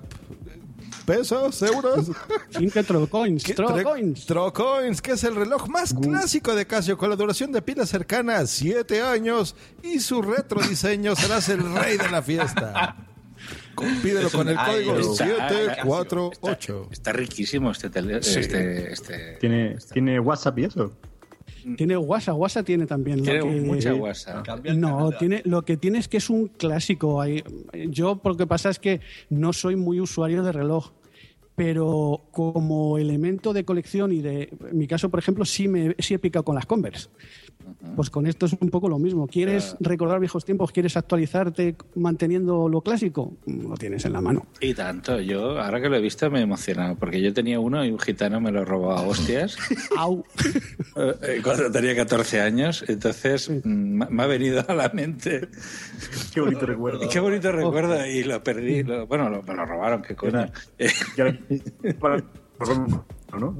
pesos, euros. 15 trocoins, trocoins. Trocoins, que es el reloj más clásico de Casio con la duración de pila cercana a 7 años y su retro diseño serás el rey de la fiesta. Pídelo con el código Ay, está- 748. Está riquísimo este tele, Sí. este, este. ¿Tiene, ¿Tiene WhatsApp y eso? Tiene WhatsApp, WhatsApp tiene también. lo Tiene que- mucha WhatsApp. No, tiene, lo que tiene es que es un clásico. Yo, por lo que pasa es que no soy muy usuario de reloj, pero como elemento de colección y de. En mi caso, por ejemplo, sí, me, sí he picado con las Converse. Pues con esto es un poco lo mismo. ¿Quieres recordar viejos tiempos? ¿Quieres actualizarte manteniendo lo clásico? Lo tienes en la mano. Y tanto, yo ahora que lo he visto me he emocionado, porque yo tenía uno y un gitano me lo robó a hostias *laughs* Au. eh, eh, cuando tenía 14 años, entonces mm, me ha venido a la mente. Qué bonito recuerdo. Qué bonito recuerdo y lo perdí. lo- bueno, lo- me lo robaron, qué coño. ¿no?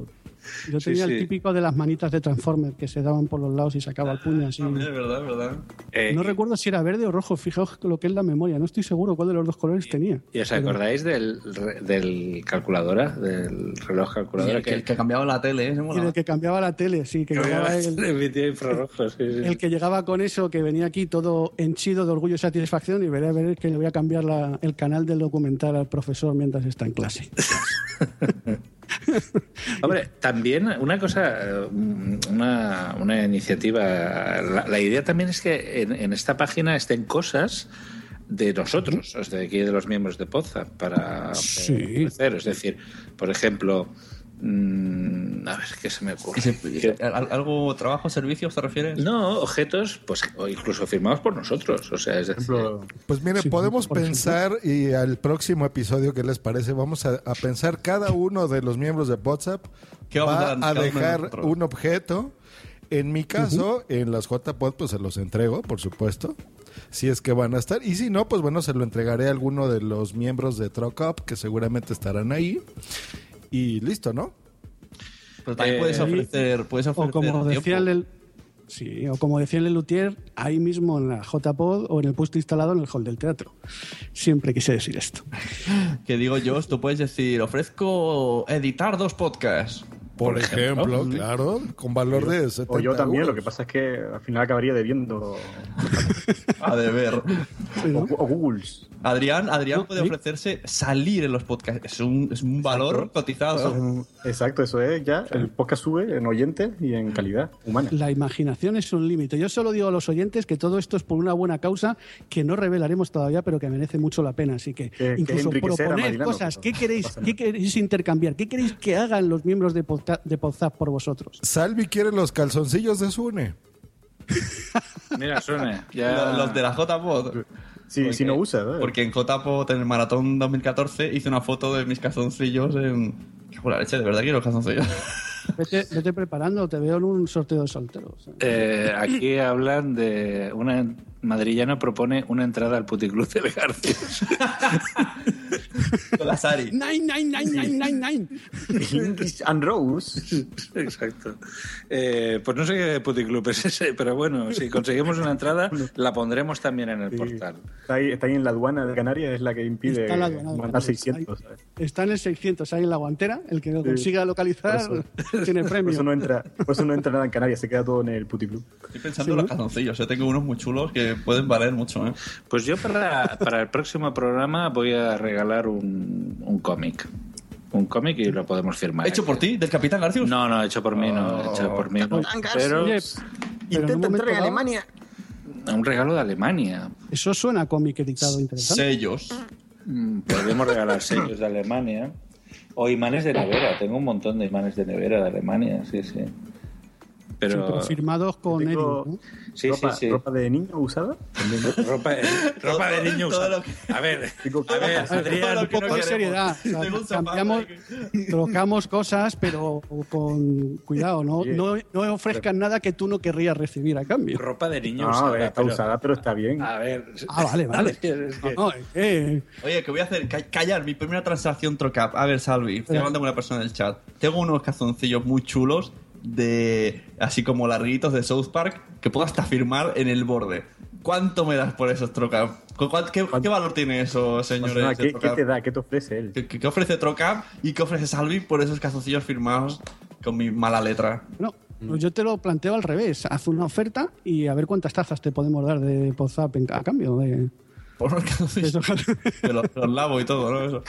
Yo Sí, tenía sí. el típico de las manitas de Transformer que se daban por los lados y sacaba el puño así. Es verdad, es verdad. Eh, No recuerdo si era verde o rojo, fijaos lo que es la memoria, no estoy seguro cuál de los dos colores tenía. ¿Y os Pero- acordáis del, del calculadora, del reloj calculadora? el que- el que cambiaba la tele, ¿eh? Y el que cambiaba la tele, sí, que llegaba el, sí, sí. el que llegaba con eso, que venía aquí todo henchido de orgullo y satisfacción, y veré a ver que le voy a cambiar la- el canal del documental al profesor mientras está en clase. *laughs* *laughs* Hombre, también una cosa, eh, una, una iniciativa, la, la idea también es que en, en esta página estén cosas de nosotros, o sea, de aquí de los miembros de Poza, para Sí. ofrecer. Es decir, por ejemplo, mm, a ver, ¿qué se me ocurre? Y se- ¿al- ¿Algo, trabajo, servicios te refieres? No, objetos, pues o incluso firmados por nosotros. O sea, es decir, Pues mire, Sí, podemos ejemplo. pensar y al próximo episodio, ¿qué les parece? Vamos a, a pensar cada uno de los miembros de WhatsApp ¿Qué vamos a va dar a de dejar un objeto. En mi caso, en las JPod, pues se los entrego, por supuesto. Si es que van a estar. Y si no, pues bueno, se lo entregaré a alguno de los miembros de Truck Up, que seguramente estarán ahí. Y listo, ¿no? Pero también Eh, puedes ofrecer, puedes O ofrecer como decía el, sí, o como decía el Luthier, ahí mismo en la JPod o en el puesto instalado en el hall del teatro. Siempre quise decir esto. *laughs* Que digo yo, tú puedes decir, ofrezco editar dos podcasts. Por, ejemplo, claro, con valor de 70 O yo también, euros. lo que pasa es que al final acabaría debiendo. *laughs* A deber. O, o Googles. Adrián, Adrián puede ¿sí? ofrecerse salir en los podcasts. Es un, es un valor Exacto. cotizado. Exacto, eso es ya. El podcast sube en oyentes y en calidad humana. La imaginación es un límite. Yo solo digo a los oyentes que todo esto es por una buena causa que no revelaremos todavía, pero que merece mucho la pena. Así que, Que- que incluso a proponer cosas. ¿Qué queréis, ¿Qué queréis intercambiar? ¿Qué queréis que hagan los miembros de, De Podzap por vosotros? Salvi quiere los calzoncillos de Sune. *laughs* mira, suene. Ya... Los, los de la JPod. Si, si no usa, ¿eh? Porque en JPod, en el maratón 2014, hice una foto de mis calzoncillos en. Qué buena leche, de verdad quiero calzoncillos. *laughs* Vete, vete preparando, te veo en un sorteo de solteros. Eh, aquí hablan de una madrillano propone una entrada al puticlub del Garcias. *laughs* Con la Sari. Nine, nine, nine, nine, nine, nine. And Rose. Exacto. Eh, pues no sé qué puticlub es ese, pero bueno, si conseguimos una entrada, la pondremos también en el portal. Está ahí, está ahí en la aduana de Canarias, es la que impide Está la aduana de mandar Canarias, 600. ¿sabes? Está en el 600, ahí en la guantera. El que lo consiga localizar Por *laughs* tiene Por premio. eso, no entra, por eso no entra nada en Canarias, se queda todo en el puticlub. Estoy pensando en los calzoncillos. Yo tengo unos muy chulos que pueden valer mucho, ¿eh? Pues yo para, para el próximo programa voy a regalar un, un cómic. Un cómic y lo podemos firmar. ¿Hecho por ti? ¿Del Capitán Garcius? No, no, hecho por mí, no, hecho por mí. no. Pero pero en un momento dado, un regalo de Alemania. Eso suena a cómic editado interesante. Sellos. Mm, Podemos regalar sellos de Alemania. O imanes de nevera. Tengo un montón de imanes de nevera de Alemania, sí, sí. Pero, Sí, pero firmados con. Tengo ¿no? Sí, ropa, sí, sí. ropa de niño usada. Ropa, ropa de niño usada. A ver, *laughs* Tengo a ver. Adrián, un poco de seriedad. O sea, *laughs* Tengo un zapato cambiamos, trocamos cosas, pero con cuidado. No, no, no ofrezcan nada que tú no querrías recibir a cambio. ropa de niño No, a usada. ver, está pero- usada, pero está bien. A ver. Ah, vale, vale. *laughs* Es que- No, que- Oye, que voy a hacer ca- callar mi primera transacción Trocap. A ver, Salvi, estoy con una persona del chat. Tengo unos calzoncillos muy chulos de así como larguitos de South Park que puedo hasta firmar en el borde. ¿Cuánto me das por esos Trocap? ¿Cu- cuál- ¿Qué, qué valor tiene eso, señores? De ¿qué, qué te da? ¿Qué te ofrece él? ¿Qué, qué ofrece Trocap y qué ofrece Salvi por esos calzoncillos firmados con mi mala letra? no, pues yo te lo planteo al revés. Haz una oferta y a ver cuántas tazas te podemos dar de WhatsApp a cambio. De, Por unos calzoncillos que los, *laughs* los lavo y todo, ¿no? Eso.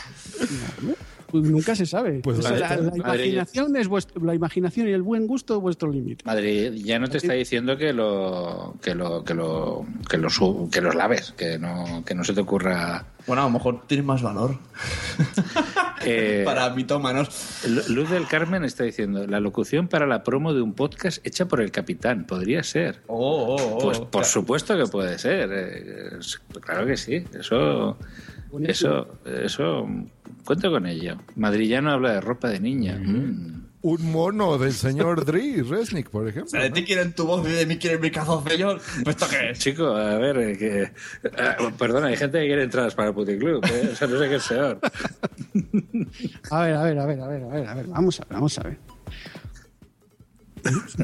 Pues nunca se sabe. Pues la, la imaginación es vuestro, la imaginación y el buen gusto es vuestro límite. Madrid ya no te está diciendo que lo que lo que lo que lo sub- que los laves, que no que no se te ocurra Bueno, a lo mejor tiene más valor *laughs* eh, *laughs* para mitómanos. Lu- Luz del Carmen está diciendo la locución para la promo de un podcast hecha por el capitán. Podría ser. Oh, oh, oh. Pues por supuesto que puede ser. eh, claro que sí. Eso, eso, eso. Cuento con ello. Madrillano habla de ropa de niña. Mm. Un mono del señor Dri Resnick, por ejemplo. O sea, de ti quieren tu voz y de mí quieren mi calzoncillo. ¿Pues ¿Esto qué es? Chico, a ver, eh, que, eh, perdona, hay gente que quiere entradas para el puticlub. ¿eh? O sea, no sé qué es peor. A ver, a ver, a ver, a ver, a ver, a ver. Vamos a ver, vamos a ver.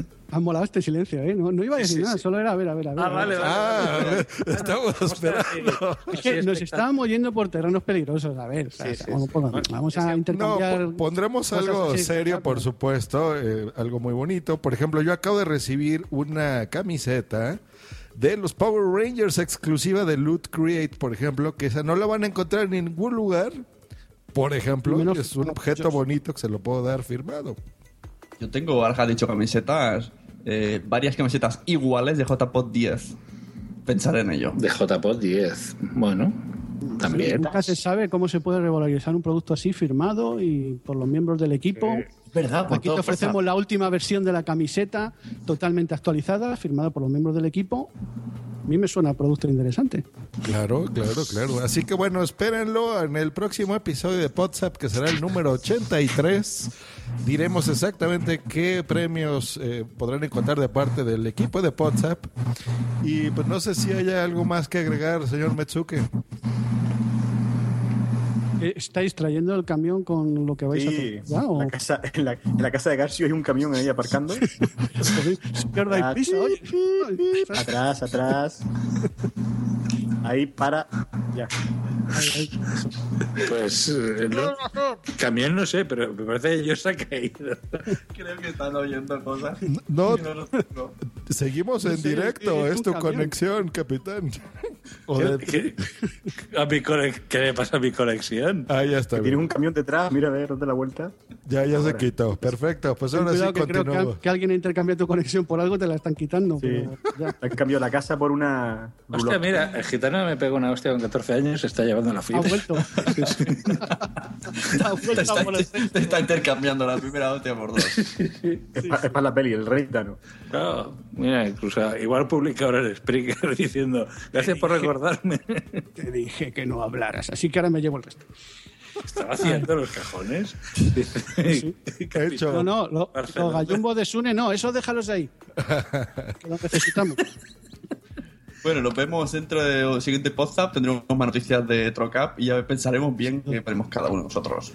*laughs* Ha molado este silencio, ¿eh? No, no iba a decir nada, solo era a ver, a ver, a ver. Ah, a ver. vale, vale. Ah, estamos esperando. Es que nos estábamos yendo por terrenos peligrosos, a ver. o sea, Sí, sí, vamos, sí. vamos- vamos a No, intercambiar. po- pondremos algo así, serio, por supuesto, eh, algo muy bonito. Por ejemplo, yo acabo de recibir una camiseta de los Power Rangers exclusiva de Loot Create, por ejemplo, que esa no la van a encontrar en ningún lugar. Por ejemplo, Menos- es un objeto bonito que se lo puedo dar firmado. Yo tengo, has dicho camisetas, eh, varias camisetas iguales de JPod 10. Pensar en ello. De JPod 10. Bueno, también. Nunca se sabe cómo se puede revalorizar un producto así firmado y por los miembros del equipo. Es verdad, Aquí te ofrecemos la última versión de la camiseta totalmente actualizada, firmada por los miembros del equipo. A mí me suena a producto interesante. Claro, claro, claro. Así que bueno, espérenlo en el próximo episodio de WhatsApp, que será el número 83. Diremos exactamente qué premios eh, podrán encontrar de parte del equipo de WhatsApp. Y pues no sé si haya algo más que agregar, señor Metsuke. Eh, ¿Estáis trayendo el camión con lo que vais Sí, a ¿O la, casa, en, la, en la casa de Garcio hay un camión ahí aparcando. izquierda y. Atrás, atrás. Ahí para. Ya. Ahí, ahí, eso. Pues eh, no, camión no sé, pero me parece que yo se ha caído. Creo que están oyendo cosas. No, no lo tengo. seguimos en Sí, sí, directo. es Es tu camión. conexión, capitán. ¿Qué, qué- a mi ¿Qué le pasa a mi conexión? Ah, ya está. Tiene un camión detrás, mira a ver, date la vuelta. Ya, ya se Ahora. quitó. Perfecto. Pues ahora sí que creo que, que alguien intercambia tu conexión por algo, te la están quitando. Sí. pero ya. Han cambiado la casa por una. Hostia, mira, el gitano me pega una hostia con 14 años, se está llevando la Ha fibra. vuelto. *laughs* *laughs* ha Te vuelto está, te está intercambiando la primera hostia por dos. Es para la peli, el rey gitano. Claro, mira, incluso igual publica ahora el Spreaker *laughs* diciendo gracias por recordarme. Te dije que no hablaras, así que ahora me llevo el resto. Estaba haciendo los cajones. He hecho- No, no, lo- los gallumbos de Sune, no, eso déjalos ahí. Que lo necesitamos. Bueno, nos vemos dentro del siguiente podcast. Tendremos más noticias de Trocap y ya pensaremos bien qué ponemos cada uno de nosotros.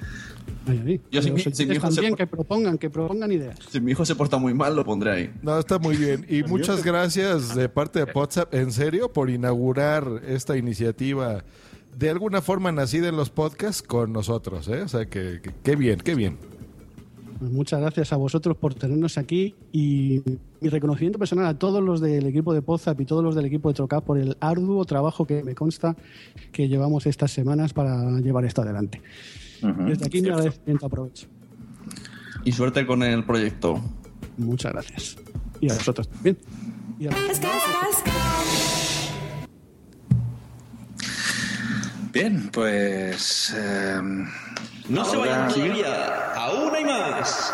Ay, ay. Yo, si mi- si mi oyentes hijo se también por- que propongan, que propongan ideas. Si mi hijo se porta muy mal, lo pondré ahí. No, está muy bien. Y muchas gracias de parte de WhatsApp, en serio, por inaugurar esta iniciativa de alguna forma nacida en los podcasts con nosotros. ¿eh? O sea, que, que- qué bien, qué bien. Pues muchas gracias a vosotros por tenernos aquí y mi reconocimiento personal a todos los del equipo de Pozap y todos los del equipo de Trocap por el arduo trabajo que me consta que llevamos estas semanas para llevar esto adelante. Desde aquí mi agradecimiento aprovecho. Y suerte con el proyecto. Muchas gracias. Y a vosotros también. Y a- Bien, pues. em, No se vayan todavía. Aún hay más.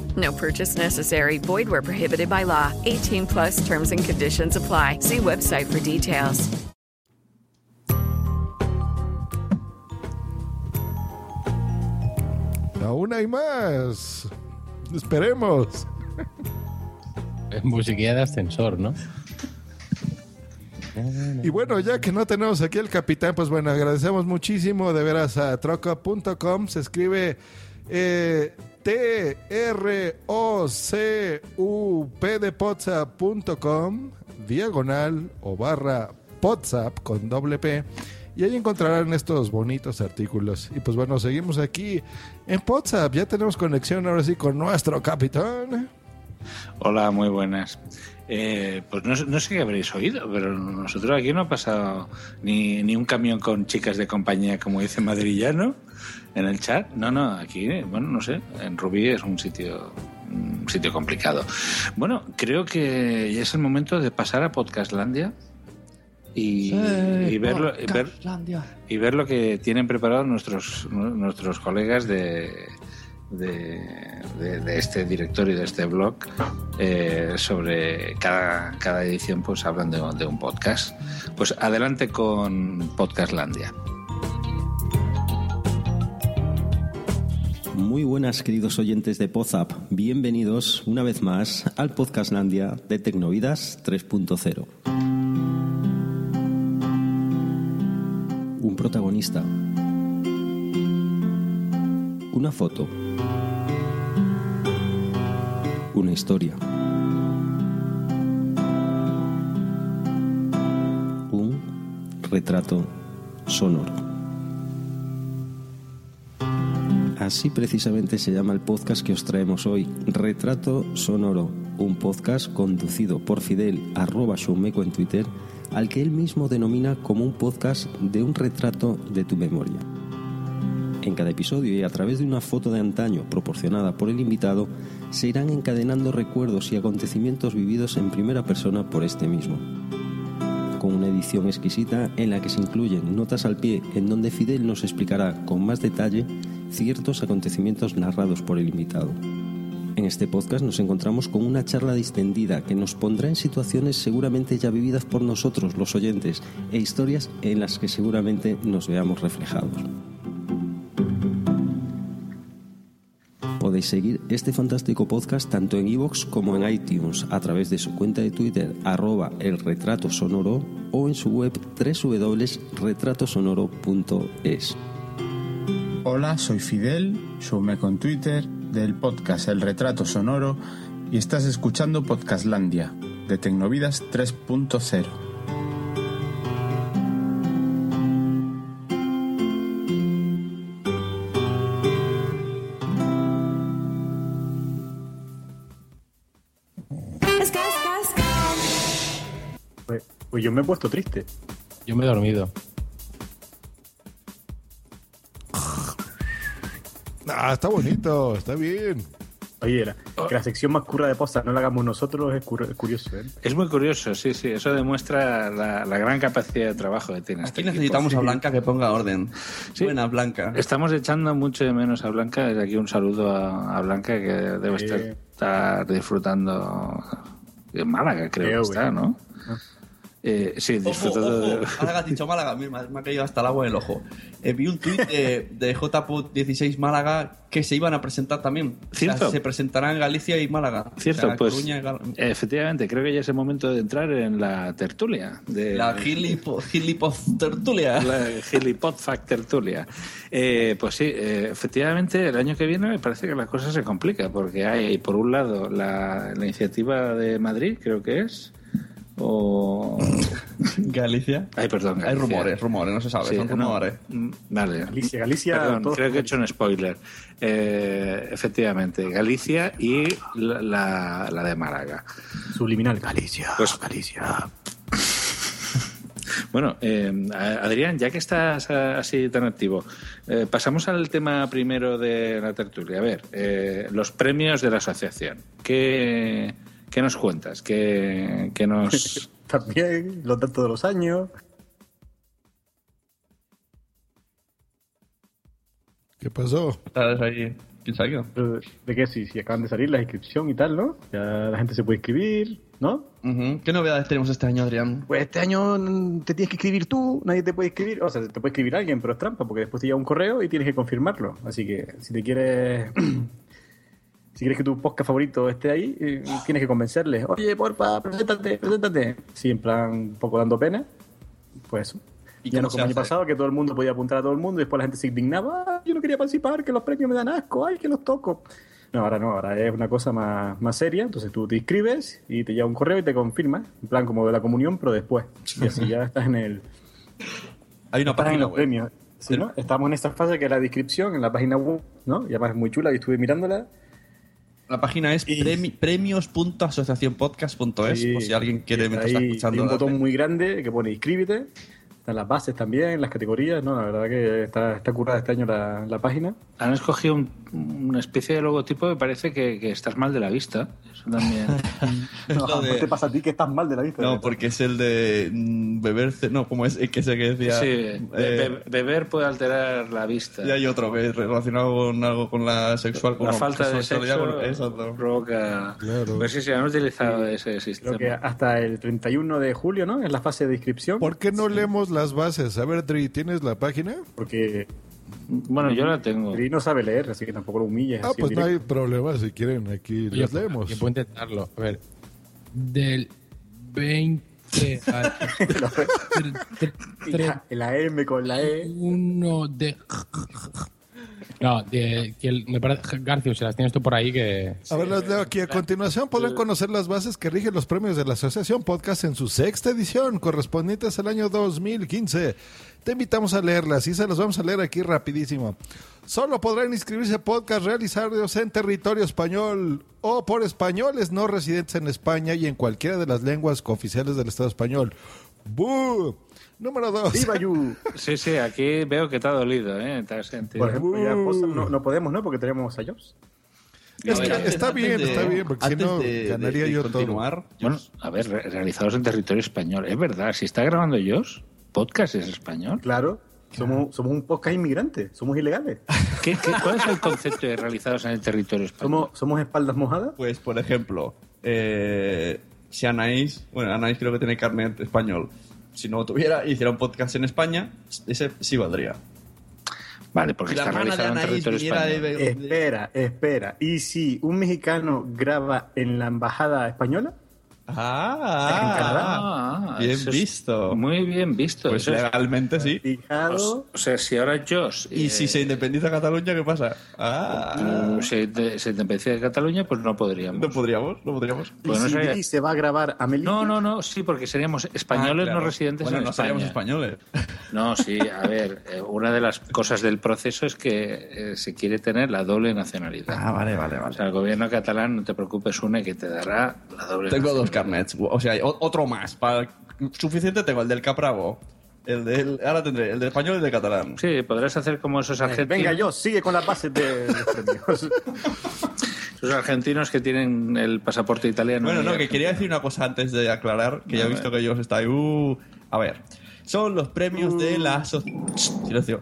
No purchase necessary. Void where prohibited by law. 18 plus terms and conditions apply. See website for details. Aún hay más. Esperemos. Es musiquilla de ascensor, ¿no? Y bueno, ya que no tenemos aquí al capitán, pues bueno, agradecemos muchísimo de veras a troca.com. Se escribe eh, T-R-O-C-U-P diagonal o barra Potsap con doble P. Y ahí encontrarán estos bonitos artículos. Y pues bueno, seguimos aquí en Potsap. Ya tenemos conexión ahora sí con nuestro capitán. Hola, muy buenas. Eh, pues no, no sé qué habréis oído, pero nosotros aquí no ha pasado ni, ni un camión con chicas de compañía, como dice Madrillano, en el chat. No, no, aquí, bueno, no sé, en Rubí es un sitio un sitio complicado. Bueno, creo que ya es el momento de pasar a Podcastlandia y, y verlo y ver, y ver lo que tienen preparado nuestros nuestros colegas de, de, de- de este directorio, de este blog, eh, sobre cada, cada edición, pues hablan de, de un podcast. Pues adelante con Podcastlandia. Muy buenas queridos oyentes de Pozap, bienvenidos una vez más al Podcastlandia de Tecnovidas 3.0. Un protagonista. Una foto. Una historia. Un retrato sonoro. Así precisamente se llama el podcast que os traemos hoy, Retrato Sonoro, un podcast conducido por Fidel arroba showmeco en Twitter, al que él mismo denomina como un podcast de un retrato de tu memoria. En cada episodio y a través de una foto de antaño proporcionada por el invitado, se irán encadenando recuerdos y acontecimientos vividos en primera persona por este mismo con una edición exquisita en la que se incluyen notas al pie en donde Fidel nos explicará con más detalle ciertos acontecimientos narrados por el invitado. En este podcast nos encontramos con una charla distendida que nos pondrá en situaciones seguramente ya vividas por nosotros los oyentes e historias en las que seguramente nos veamos reflejados. Podéis seguir este fantástico podcast tanto en iVoox como en iTunes a través de su cuenta de Twitter arroba el retrato sonoro o en su web www.retratosonoro.es. Hola, soy Fidel, showmeco en Twitter, del podcast El Retrato Sonoro y estás escuchando Podcastlandia, de Tecnovidas 3.0. Pues, pues yo me he puesto triste. Yo me he dormido. Ah, está bonito, está bien. Oye, la, que la sección más curra de posta no la hagamos nosotros es, cur- es curioso, ¿eh? Es muy curioso, sí, sí. Eso demuestra la, la gran capacidad de trabajo que tiene. Aquí necesitamos a Blanca que ponga orden. Buena Blanca. Estamos echando mucho de menos a Blanca. Desde aquí un saludo a, a Blanca que debe estar, disfrutando en Málaga, creo que está. ¿no? Eh, sí, disfrutando Ojo, ojo, de... Ahora has dicho Málaga, me, me ha caído hasta el agua en el ojo. Eh, vi un tuit de, de JPOT16 Málaga que se iban a presentar también. O sea, Cierto. se presentarán en Galicia y Málaga. Cierto, O sea, pues Coruña y Gal- efectivamente, creo que ya es el momento de entrar en la tertulia. De, La gilipo, tertulia. La Gilipodfact tertulia. Eh, pues sí, eh, efectivamente, el año que viene me parece que la cosa se complica, porque hay, por un lado, la, la iniciativa de Madrid, creo que es, o... *laughs* Galicia. Ay, perdón. Hay rumores, rumores, no se sabe, Sí, son no, rumores. mm. Galicia, Galicia, Perdón, creo que he hecho un spoiler. Eh, efectivamente, Galicia y la, la- la de Málaga. Subliminal. Galicia. Pues Galicia. *laughs* Bueno, eh, Adrián, ya que estás así tan activo, eh, pasamos al tema primero de la tertulia. A ver, eh, los premios de la asociación. ¿Qué, qué nos cuentas? ¿Qué, qué nos...? *laughs* También, los datos de los años. ¿Qué pasó? ¿Estás ahí? ¿Quién salió? ¿De qué? Sí, sí, acaban de salir la inscripción y tal, ¿no? Ya la gente se puede inscribir, ¿no? ¿Qué novedades tenemos este año, Adrián? Pues este año te tienes que escribir tú, nadie te puede escribir. O sea, te puede escribir alguien, pero es trampa, porque después te llega un correo y tienes que confirmarlo. Así que si te quieres. *clears throat* si quieres que tu podcast favorito esté ahí, eh, tienes que convencerles. Oye, porfa, preséntate, preséntate. Sí, en plan, un poco dando pena. Pues eso. ¿Y ya no como el año pasado, que todo el mundo podía apuntar a todo el mundo y después la gente se indignaba. "Ah, yo no quería participar, que los premios me dan asco, ay, que los toco. No, ahora no, ahora es una cosa más, más seria. Entonces tú te inscribes y te llega un correo y te confirma. En plan como de la comunión, pero después. Y así ya estás en el. *laughs* Hay una en página los web. premios. Sí, ¿no? Estamos en esta fase que es la descripción en la página web, ¿no? Y además es muy chula y estuve mirándola. La página es premi- premios.asociacionpodcast.es, por si alguien quiere y mientras ahí está hay escuchando. un darle. botón muy grande que pone inscríbete. Están las bases también, las categorías, ¿no? La verdad que está, está curada este año la, la página. Han escogido un- una especie de logotipo que parece que, que estás mal de la vista. Eso también... *laughs* *laughs* No, lo de- ¿qué te pasa a ti que estás mal de la vista? No, porque es el de mm, beber. No, ¿cómo es? Es que sé que decía. Sí, eh, be- be- beber puede alterar la vista. y hay otro que es relacionado con algo con la sexual. con La falta de sexualidad, sexo exacto. provoca... Pues sí, sí, han utilizado ese sistema. Creo que hasta el 31 de julio, ¿no? Es la fase de inscripción. ¿Por qué no leemos las bases? A ver, Dri, ¿tienes la página? Porque. Bueno, yo la tengo. Y no sabe leer, así que tampoco lo humilles. Ah, pues no hay problema. Si quieren, aquí Oye, las pues, leemos. que puedo intentarlo. A ver. Del 20 al *laughs* la M con la E. 1 de. No, de, que el- me parece. Garcio, si las tienes tú por ahí, que. A ver, las leo aquí. A continuación podrán conocer las bases que rigen los premios de la Asociación Podcast en su sexta edición, correspondientes al año 2015. Te invitamos a leerlas y se las vamos a leer aquí rapidísimo. Solo podrán inscribirse a podcast realizados en territorio español o por españoles no residentes en España y en cualquiera de las lenguas oficiales del Estado español. ¡Bú! Número dos. ¡Viva you! Sí, sí, aquí veo que te ha dolido, ¿eh? Te has sentido... Por ejemplo, ya pues, no, no podemos, ¿no? Porque tenemos a Jobs. Es que antes- está bien, de- está bien, porque si no de- ganaría de- de yo continuar, Bueno, a ver, re- realizados en territorio español. Es verdad, si está grabando ellos, podcast es español. Claro. Somos, somos un podcast inmigrante, somos ilegales. *laughs* ¿Qué, qué, cuál es el concepto de realizados en el territorio español? Somos, somos espaldas mojadas. Pues, por ejemplo, eh, si Anaís, bueno, Anaís creo que tiene carnet español. Si no tuviera, hiciera un podcast en España, ese sí valdría. Vale, porque la está realizado en Anaís territorio viniera español. de- Espera, espera. ¿Y si un mexicano graba en la embajada española? Ah, bien eso es visto. Muy bien visto. Pues Eso es- legalmente sí. Fijado. O sea, si ahora Josh... Y si se independiza Cataluña, ¿qué pasa? Ah, se, de- se independencia de Cataluña, pues no podríamos. no podríamos, no podríamos. ¿Y Pues no si Dri se va a grabar a Melilla? No, no, no, sí, porque seríamos españoles Ah, claro. no residentes bueno, en no España. seríamos españoles. *laughs* No, sí, a ver, eh, una de las cosas del proceso es que eh, se quiere tener la doble nacionalidad. Ah, vale, vale, O vale. sea, el gobierno catalán, no te preocupes, une que te dará la doble Tengo dos nacionalidad. Carnets, o sea, otro más. Para... Suficiente tengo el del Capravo. El del, ahora tendré el del español y el del catalán. Sí, podrás hacer como esos Eh, argentinos, Venga, yo, sigue con las bases de los premios. *laughs* esos argentinos que tienen el pasaporte italiano. Bueno, no, que quería decir una cosa antes de aclarar, que ya he visto que ellos están ahí. Uh, a ver, son los premios de la aso- Silencio.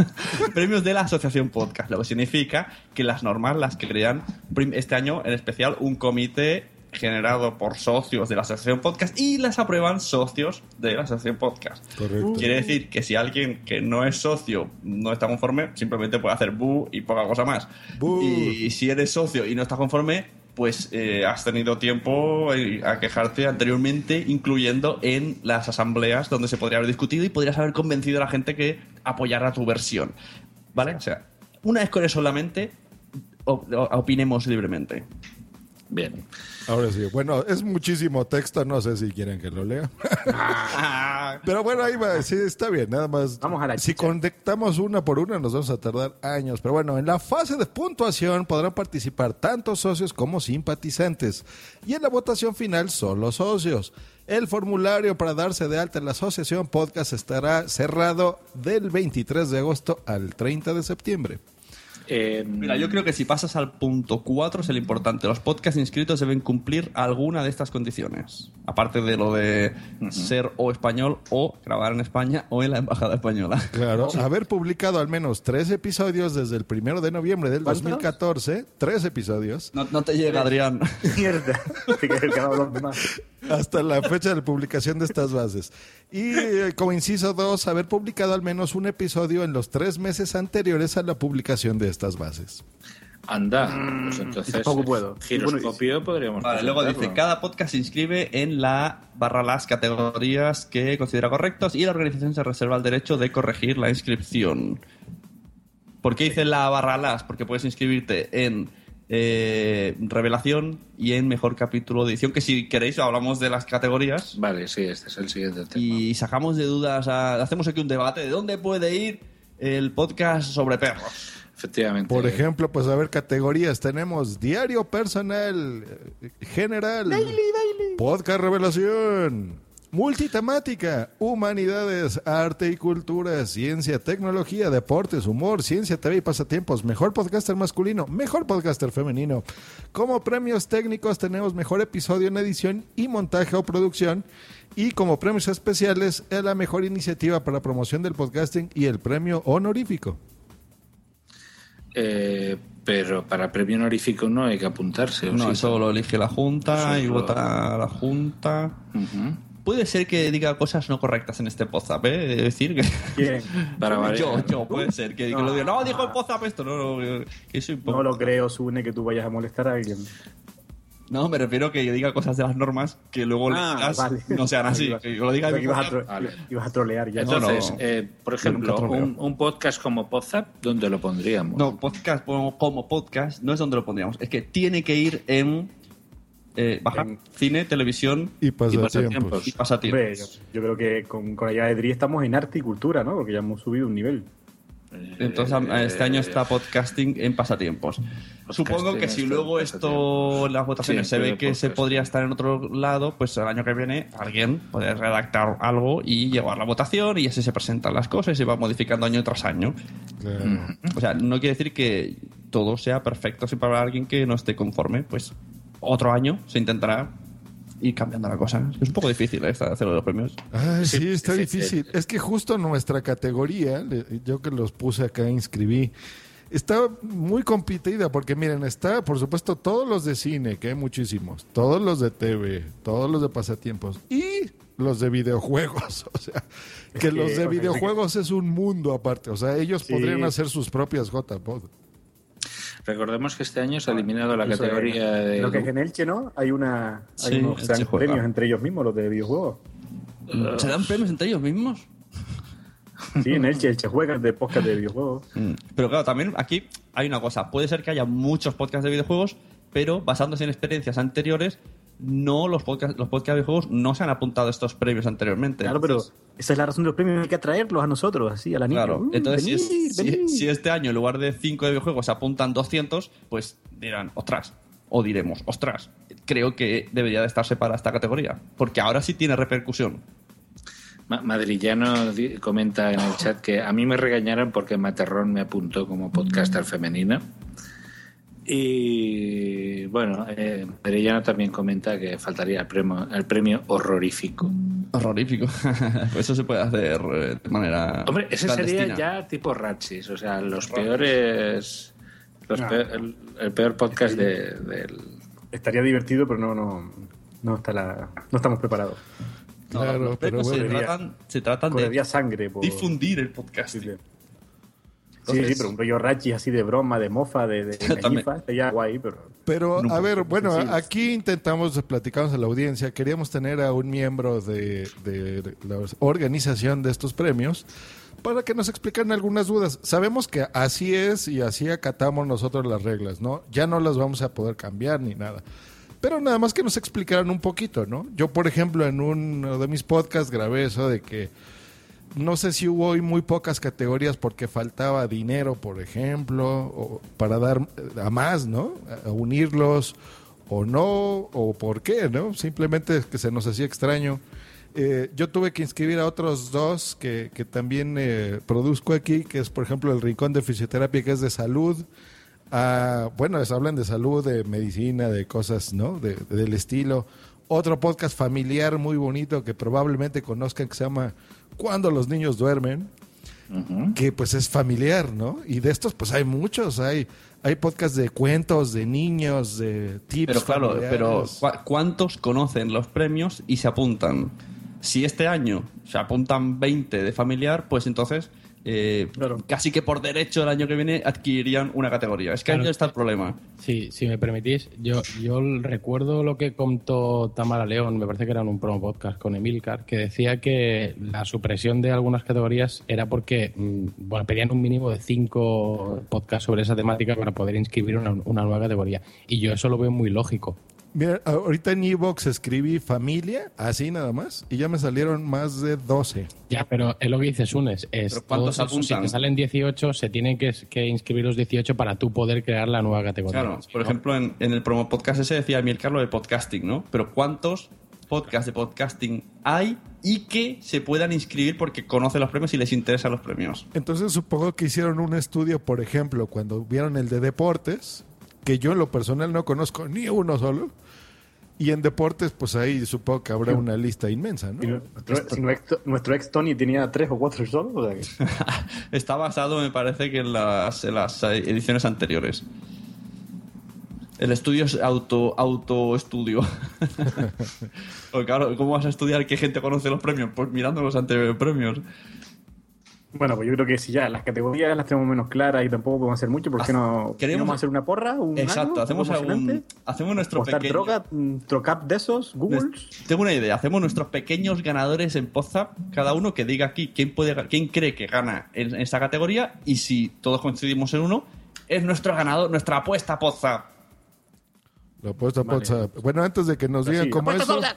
*laughs* premios de la Asociación Podcast, lo que significa que las normas las crean prim- este año en especial un comité generado por socios de la asociación podcast y las aprueban socios de la asociación podcast. Correcto. Quiere decir que si alguien que no es socio no está conforme, simplemente puede hacer bu y poca cosa más. Y si eres socio y no estás conforme, pues eh, has tenido tiempo eh, a quejarte anteriormente, incluyendo en las asambleas donde se podría haber discutido y podrías haber convencido a la gente que apoyara tu versión. ¿Vale? O sea, una vez con eso solamente, opinemos libremente. Bien. Ahora sí, bueno, es muchísimo texto, no sé si quieren que lo lea. Pero bueno, ahí va, sí, está bien, nada más. Vamos a la si conectamos una por una nos vamos a tardar años. Pero bueno, en la fase de puntuación podrán participar tanto socios como simpatizantes. Y en la votación final, solo socios. El formulario para darse de alta en la asociación podcast estará cerrado del 23 de agosto al 30 de septiembre. Mira, yo creo que si pasas al punto 4 es el importante. Los podcasts inscritos deben cumplir alguna de estas condiciones. Aparte de lo de ser o español o grabar en España o en la embajada española. Claro, haber publicado al menos tres episodios desde el primero de noviembre del ¿Cuántos? 2014, tres episodios. No, no te llega, Adrián. *laughs* Mierda. Hasta la fecha de publicación de estas bases. Y eh, como inciso dos, haber publicado al menos un episodio en los tres meses anteriores a la publicación de estas bases. Anda, pues entonces. tampoco puedo. Giroscopio podríamos. Vale, luego dice, cada podcast se inscribe en la barra las categorías que considera correctos y la organización se reserva el derecho de corregir la inscripción. ¿Por qué dice la barra las? Porque puedes inscribirte en eh, revelación y en mejor capítulo de edición, que si queréis hablamos de las categorías. Vale, sí, este es el siguiente tema. Y sacamos de dudas, a- hacemos aquí un debate de dónde puede ir el podcast sobre perros. Efectivamente. Por ejemplo, pues a ver, categorías. Tenemos diario personal, eh, general, podcast revelación, multitemática, humanidades, arte y cultura, ciencia, tecnología, deportes, humor, ciencia, TV y pasatiempos, mejor podcaster masculino, mejor podcaster femenino. Como premios técnicos tenemos mejor episodio en edición y montaje o producción. Y como premios especiales, es la mejor iniciativa para promoción del podcasting y el premio honorífico. Eh, pero para premio honorífico no hay que apuntarse. ¿o No, sí? eso lo elige la Junta Eso y lo- vota la Junta. Puede ser que diga cosas no correctas en este WhatsApp, ¿eh? Es decir, que... ¿Quién? *laughs* Para yo, yo, puede ser que, que lo diga. No, dijo el WhatsApp esto. No, no, que soy No lo creo, Sune, que tú vayas a molestar a alguien. No, me refiero a que yo diga cosas de las normas que luego Ah, vale. no sean así. Ibas- Que yo lo diga Ibas, a, tro- ibas a trolear ya. Entonces, no. eh, por ejemplo, un, un podcast como Podzap, ¿dónde lo pondríamos? No, podcast como, como podcast no es donde lo pondríamos. Es que tiene que ir en. eh, baja, cine, televisión y pasatiempos. Y pasatiempos. Hombre, yo, yo creo que con, con la ayuda de Dri estamos en arte y cultura, ¿no? Porque ya hemos subido un nivel. Entonces, a- este año está podcasting en pasatiempos. Supongo que si está luego esto, las votaciones, Sí, se ve que se podría estar en otro lado, pues el año que viene alguien puede redactar algo y llevar la votación y así se presentan las cosas y se va modificando año tras año. O sea, no quiere decir que todo sea perfecto. Si para alguien que no esté conforme, pues otro año se intentará ir cambiando la cosa. Es un poco difícil ¿eh? esta- de los premios. Ay, sí, está difícil. Es que justo nuestra categoría, yo que los puse acá, inscribí, está muy competida porque miren, está por supuesto todos los de cine, que hay muchísimos, todos los de TV, todos los de pasatiempos y los de videojuegos. *laughs* O sea, que, que, los de videojuegos es un mundo aparte. O sea, ellos Sí. podrían hacer sus propias JPod. Recordemos que este año se ha eliminado la categoría es- de. Lo que es en Elche, ¿no? Hay una hay Sí, unos juega. premios entre ellos mismos, los de videojuegos. ¿Se dan premios entre ellos mismos? Sí, en Elche, Elche juega de podcast de videojuegos. Pero claro, también aquí hay una cosa. Puede ser que haya muchos podcasts de videojuegos, pero basándose en experiencias anteriores, no los podcasts, los podcasts de videojuegos no se han apuntado a estos premios anteriormente. Claro, pero esa es la razón de los premios, hay que atraerlos a nosotros, así, a la niña. Claro, entonces si, es- venid, si- venid. si este año en lugar de 5 de videojuegos se apuntan 200, pues dirán, ostras, o diremos, ostras, creo que debería de estarse para esta categoría, porque ahora sí tiene repercusión. Ma- Madrillano comenta en el chat que a mí me regañaron porque Materrón me apuntó como podcaster femenina. Y bueno, eh, también comenta que faltaría el premio, el premio horrorífico. Horrorífico. *laughs* Eso se puede hacer eh, de manera. Hombre, ese sería ya tipo Ratchis, o sea, los peores. Los Ah. peor- el, el peor podcast de- del, estaría divertido, pero no, no, no, está la, no estamos preparados. No, los premios se tratan, se tratan de sangre. por- difundir el podcast. Sí, sí. Sí, Entonces- sí, pero un rollo rachi así de broma, de mofa, de, de *laughs* estaría guay, pero... Pero, a ver, bueno, sí. aquí intentamos, platicamos a la audiencia, queríamos tener a un miembro de, de la organización de estos premios para que nos explicaran algunas dudas. Sabemos que así es y así acatamos nosotros las reglas, ¿no? Ya no las vamos a poder cambiar ni nada. Pero nada más que nos explicaran un poquito, ¿no? Yo, por ejemplo, en uno de mis podcasts grabé eso de que no sé si hubo hoy muy pocas categorías porque faltaba dinero, por ejemplo, o para dar eh, a más, ¿no? A unirlos o no, o por qué, ¿no? Simplemente es que se nos hacía extraño. Eh, yo tuve que inscribir a otros dos que, que también eh, produzco aquí, que es, por ejemplo, el Rincón de Fisioterapia, que es de salud. Ah, bueno, les hablan de salud, de medicina, de cosas, ¿no? De- del estilo. Otro podcast familiar muy bonito que probablemente conozcan que se llama Cuando los niños duermen, que pues es familiar, ¿no? Y de estos pues hay muchos, hay hay podcasts de cuentos, de niños, de tips Pero claro, familiares. pero ¿cu- ¿cuántos conocen los premios y se apuntan? Si este año se apuntan 20 de familiar, pues entonces eh, casi que por derecho el año que viene adquirirían una categoría. Es que Claro. ahí está el problema. Sí, si me permitís, yo, yo recuerdo lo que contó Tamara León, me parece que era en un promo podcast con Emilcar, que decía que la supresión de algunas categorías era porque mm, bueno, pedían un mínimo de cinco podcasts sobre esa temática para poder inscribir una, una nueva categoría. Y yo eso lo veo muy lógico. Mira, ahorita en Evox escribí familia, así nada más, y ya me salieron más de 12. Ya, pero es lo que dices, Unes. Es ¿Pero cuántos apuntan? Si te salen 18, se tienen que, que inscribir los 18 para tú poder crear la nueva categoría. Claro, por no- ejemplo, en, en el promo podcast ese decía Emil Carlos de podcasting, ¿no? Pero ¿cuántos podcasts de podcasting hay y que se puedan inscribir porque conocen los premios y les interesan los premios? Entonces supongo que hicieron un estudio, por ejemplo, cuando vieron el de deportes, que yo en lo personal no conozco ni uno solo, y en deportes pues ahí supongo que habrá una lista inmensa, ¿no? Nuestro, si nuestro, nuestro ex Tony tenía tres o cuatro solo, o sea que... *laughs* Está basado, me parece, que en las, en las ediciones anteriores. El estudio es auto, autoestudio. *laughs* *laughs* Porque claro, ¿cómo vas a estudiar qué gente conoce los premios? Pues mirando los anteriores premios. Bueno, pues yo creo que si ya las categorías las tenemos menos claras y tampoco podemos hacer mucho, ¿por qué no Queremos- hacer una porra? Un Exacto, hacemos, algún, hacemos nuestro ¿Apostar pequeño... droga, un trocap de esos, Google. Tengo una idea, hacemos nuestros pequeños ganadores en Podzap, cada uno que diga aquí quién puede quién cree que gana en, en esta categoría y si todos coincidimos en uno, es nuestro ganador, nuestra apuesta Podzap. Lo he puesto a WhatsApp. Bueno, antes de que nos digan Sí, cómo apuesta eso, sola.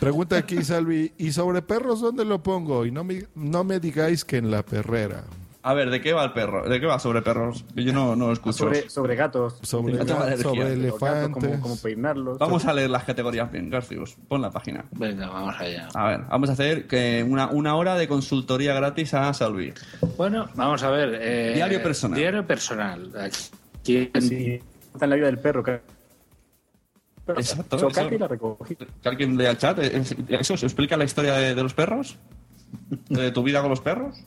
Pregunta aquí Salvi, ¿y sobre perros dónde lo pongo? Y no me, no me digáis que en la perrera. A ver, ¿de qué va el perro? ¿De qué va sobre perros? Yo no, no lo escucho. Sobre, sobre gatos. Sobre, sobre elefantes. cómo, cómo peinarlos. Vamos a leer las categorías bien, Garcius. Pon la página. Venga, vamos allá. A ver, vamos a hacer que una, una hora de consultoría gratis a Salvi. Bueno, vamos a ver. eh, Diario personal. Diario personal. Aquí, Sí, está en la vida del perro. Exacto. Eso. y la recogí. Que alguien lea el chat. ¿eh? ¿Eso se explica la historia de, de los perros? ¿De tu vida con los perros?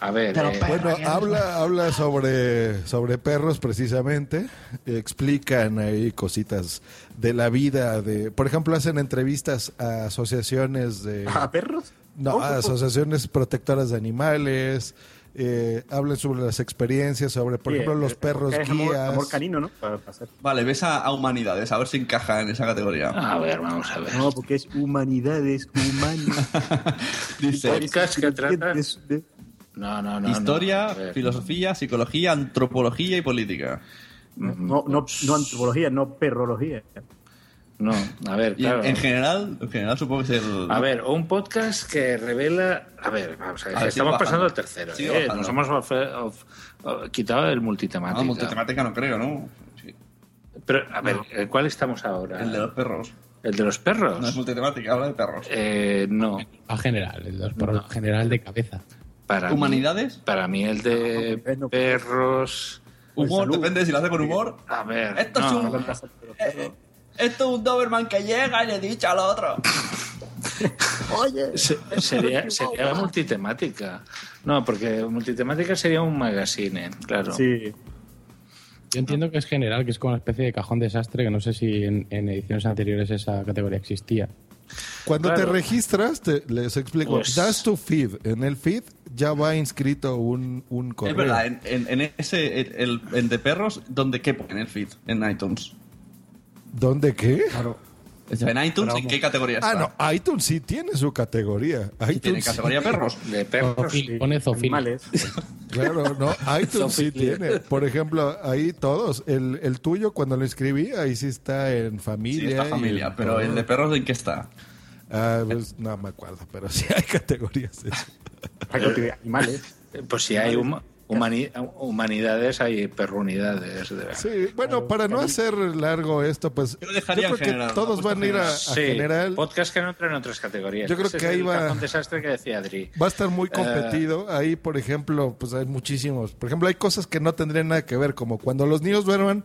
A ver, Pero eh, Bueno, habla, habla sobre, sobre perros precisamente. Explican ahí cositas de la vida. de Por ejemplo, hacen entrevistas a asociaciones de... ¿A perros? No, a asociaciones protectoras de animales. Eh, sobre las experiencias, sobre, por Sí, ejemplo, los eh, perros es amor, guías. amor canino, ¿no? Para. Vale, ves a, a humanidades, a ver si encaja en esa categoría. a ver, vamos a ver. No, porque es humanidades, humanas. *laughs* Dice, Podcast que trata. No, no, no. historia, no. Filosofía, psicología, antropología y política. No, no, no antropología, no perrología. No, a ver, claro. en general, en general supongo que es el... A ver, un podcast que revela. A ver, vamos a ver. A ver, estamos pasando al tercero. ¿eh? Nos hemos of- of- of- quitado el multitemática. Ah, multitemática no creo, ¿no? Sí. Pero, a ver, ¿en ¿cuál estamos ahora? El de los perros. ¿El de los perros? No es multitemática, habla de perros. Eh, no. A general, el dos por general de cabeza. Para mí- ¿Humanidades? para mí el de perros. Humor, depende si lo hace con humor. A ver. Esto no. es un... Esto es un Doberman que llega y le dice al otro. Oye. Se- sería, sería multitemática. No, porque multitemática sería un magazine, claro. Sí. Yo entiendo que es general, que es como una especie de cajón desastre, que no sé si en, en ediciones anteriores esa categoría existía. Cuando Claro. te registras, te- les explico, Pues- das tu feed. En el feed ya va inscrito un, un correo. Es verdad, en, en- en ese, el, el- en de perros, ¿dónde qué pone el feed? En iTunes. ¿Dónde qué? En iTunes, ¿en qué categoría está? Ah, no, iTunes sí tiene su categoría. iTunes tiene sí. categoría perros? De perros. Zofil- pone zoofilia. Claro, no, iTunes sí tiene. Por ejemplo, ahí todos. El, el tuyo, cuando lo inscribí, ahí sí está en familia. Sí, está familia, pero todo. el de perros, ¿en qué está? Ah, pues, no me acuerdo, pero *laughs* sí hay categorías. eso. Animales. Pues si hay huma- humani- humanidades, hay perrunidades. de verdad. Sí, bueno, para no hacer largo esto, pues yo, dejaría creo que general, todos van a ir a, a Sí, general. podcast que no entran en otras categorías. Yo creo Ese que ahí va- cajón desastre que decía Adri. Va a estar muy Eh, competido. Ahí, por ejemplo, pues hay muchísimos. Por ejemplo, hay cosas que no tendrían nada que ver, como cuando los niños duerman,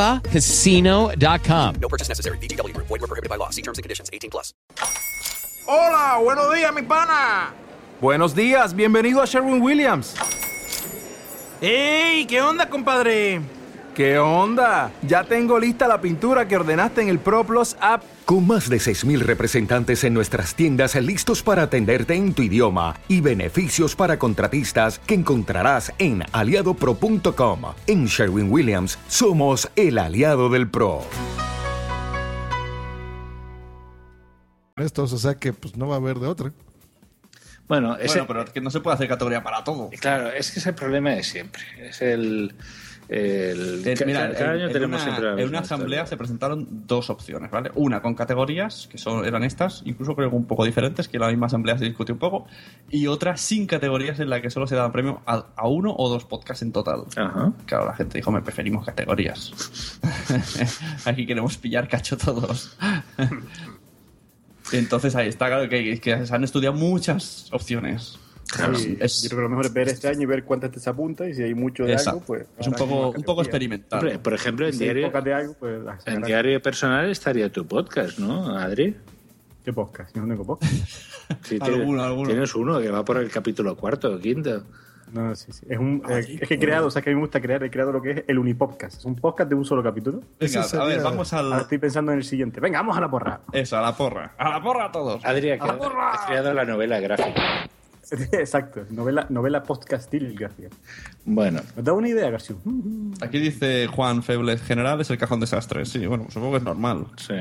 chumbacasino.com. No purchase necessary. VGW Group. Void were prohibited by law. See terms and conditions. 18 plus. Hola, buenos días, mi pana. Buenos días, bienvenido a Sherwin Williams. ¡Ey! ¿Qué onda, compadre? ¿Qué onda? Ya tengo lista la pintura que ordenaste en el ProPlus app. Con más de 6.000 representantes en nuestras tiendas listos para atenderte en tu idioma y beneficios para contratistas que encontrarás en aliadopro.com. En Sherwin Williams somos el aliado del PRO. estos, o sea que pues no va a haber de otra. Bueno, ese, Bueno, pero es que no se puede hacer categoría para todo. claro, es que es el problema de siempre. Es el. El ca- mira, cada en, año en tenemos una, siempre la en misma una asamblea historia. se presentaron dos opciones, ¿vale? Una con categorías, que son, eran estas, incluso creo que un poco diferentes, que en la misma asamblea se discutió un poco, y otra sin categorías en la que solo se daba premio a, a uno o dos podcasts en total. Claro, la gente dijo, me preferimos categorías. *laughs* Aquí queremos pillar cacho todos. Entonces ahí está, claro, que, que se han estudiado muchas opciones. Sí, Es- Yo creo que lo mejor es ver este año y ver cuántas te se apunta y si hay mucho de Exacto. algo, pues... Es un poco- un poco experimental. Hombre, por ejemplo, en si diario, de algo, pues... en diario personal estaría tu podcast, ¿no, Adri? ¿Qué podcast? Yo no tengo podcast. *laughs* Sí, Alguno, tienes, alguno. tienes uno que va por el capítulo cuarto o quinto. No, sí, sí. Es, un, eh, es que he creado, o sea, que a mí me gusta crear, he creado lo que es el Unipodcast. Es un podcast de un solo capítulo. Venga, a ver, vamos al- Ahora estoy pensando en el siguiente. Venga, vamos a la porra. Eso, a la porra. A la porra a todos. Adri ha ¡A la creado, porra! ha creado la novela gráfica. *laughs* Exacto, novela, novela podcastil gráfica. Bueno. ¿Os da una idea, García? Aquí dice Juan Febles, general es el cajón desastre. Sí, bueno, supongo que es normal. Sí.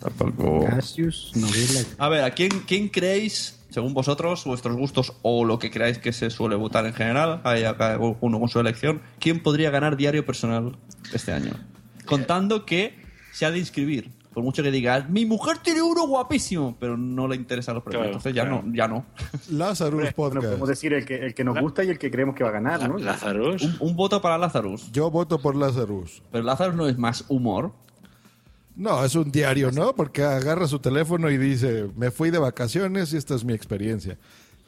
Tampoco... Cassius, novela. A ver, ¿a quién, quién creéis, según vosotros, vuestros gustos o lo que creáis que se suele votar en general, hay acá uno con su elección, quién podría ganar diario personal este año? Contando que se ha de inscribir. Por mucho que digas, mi mujer tiene uno guapísimo, pero no le interesan los premios. Claro, Entonces ya claro. no, ya no. Lazarus Bueno, Podcast. podemos decir el que, el que nos gusta y el que creemos que va a ganar, ¿no? Lazarus. Un, un voto para Lazarus. Yo voto por Lazarus. Pero Lazarus no es más humor. No, es un diario, ¿no? Porque agarra su teléfono y dice, me fui de vacaciones y esta es mi experiencia.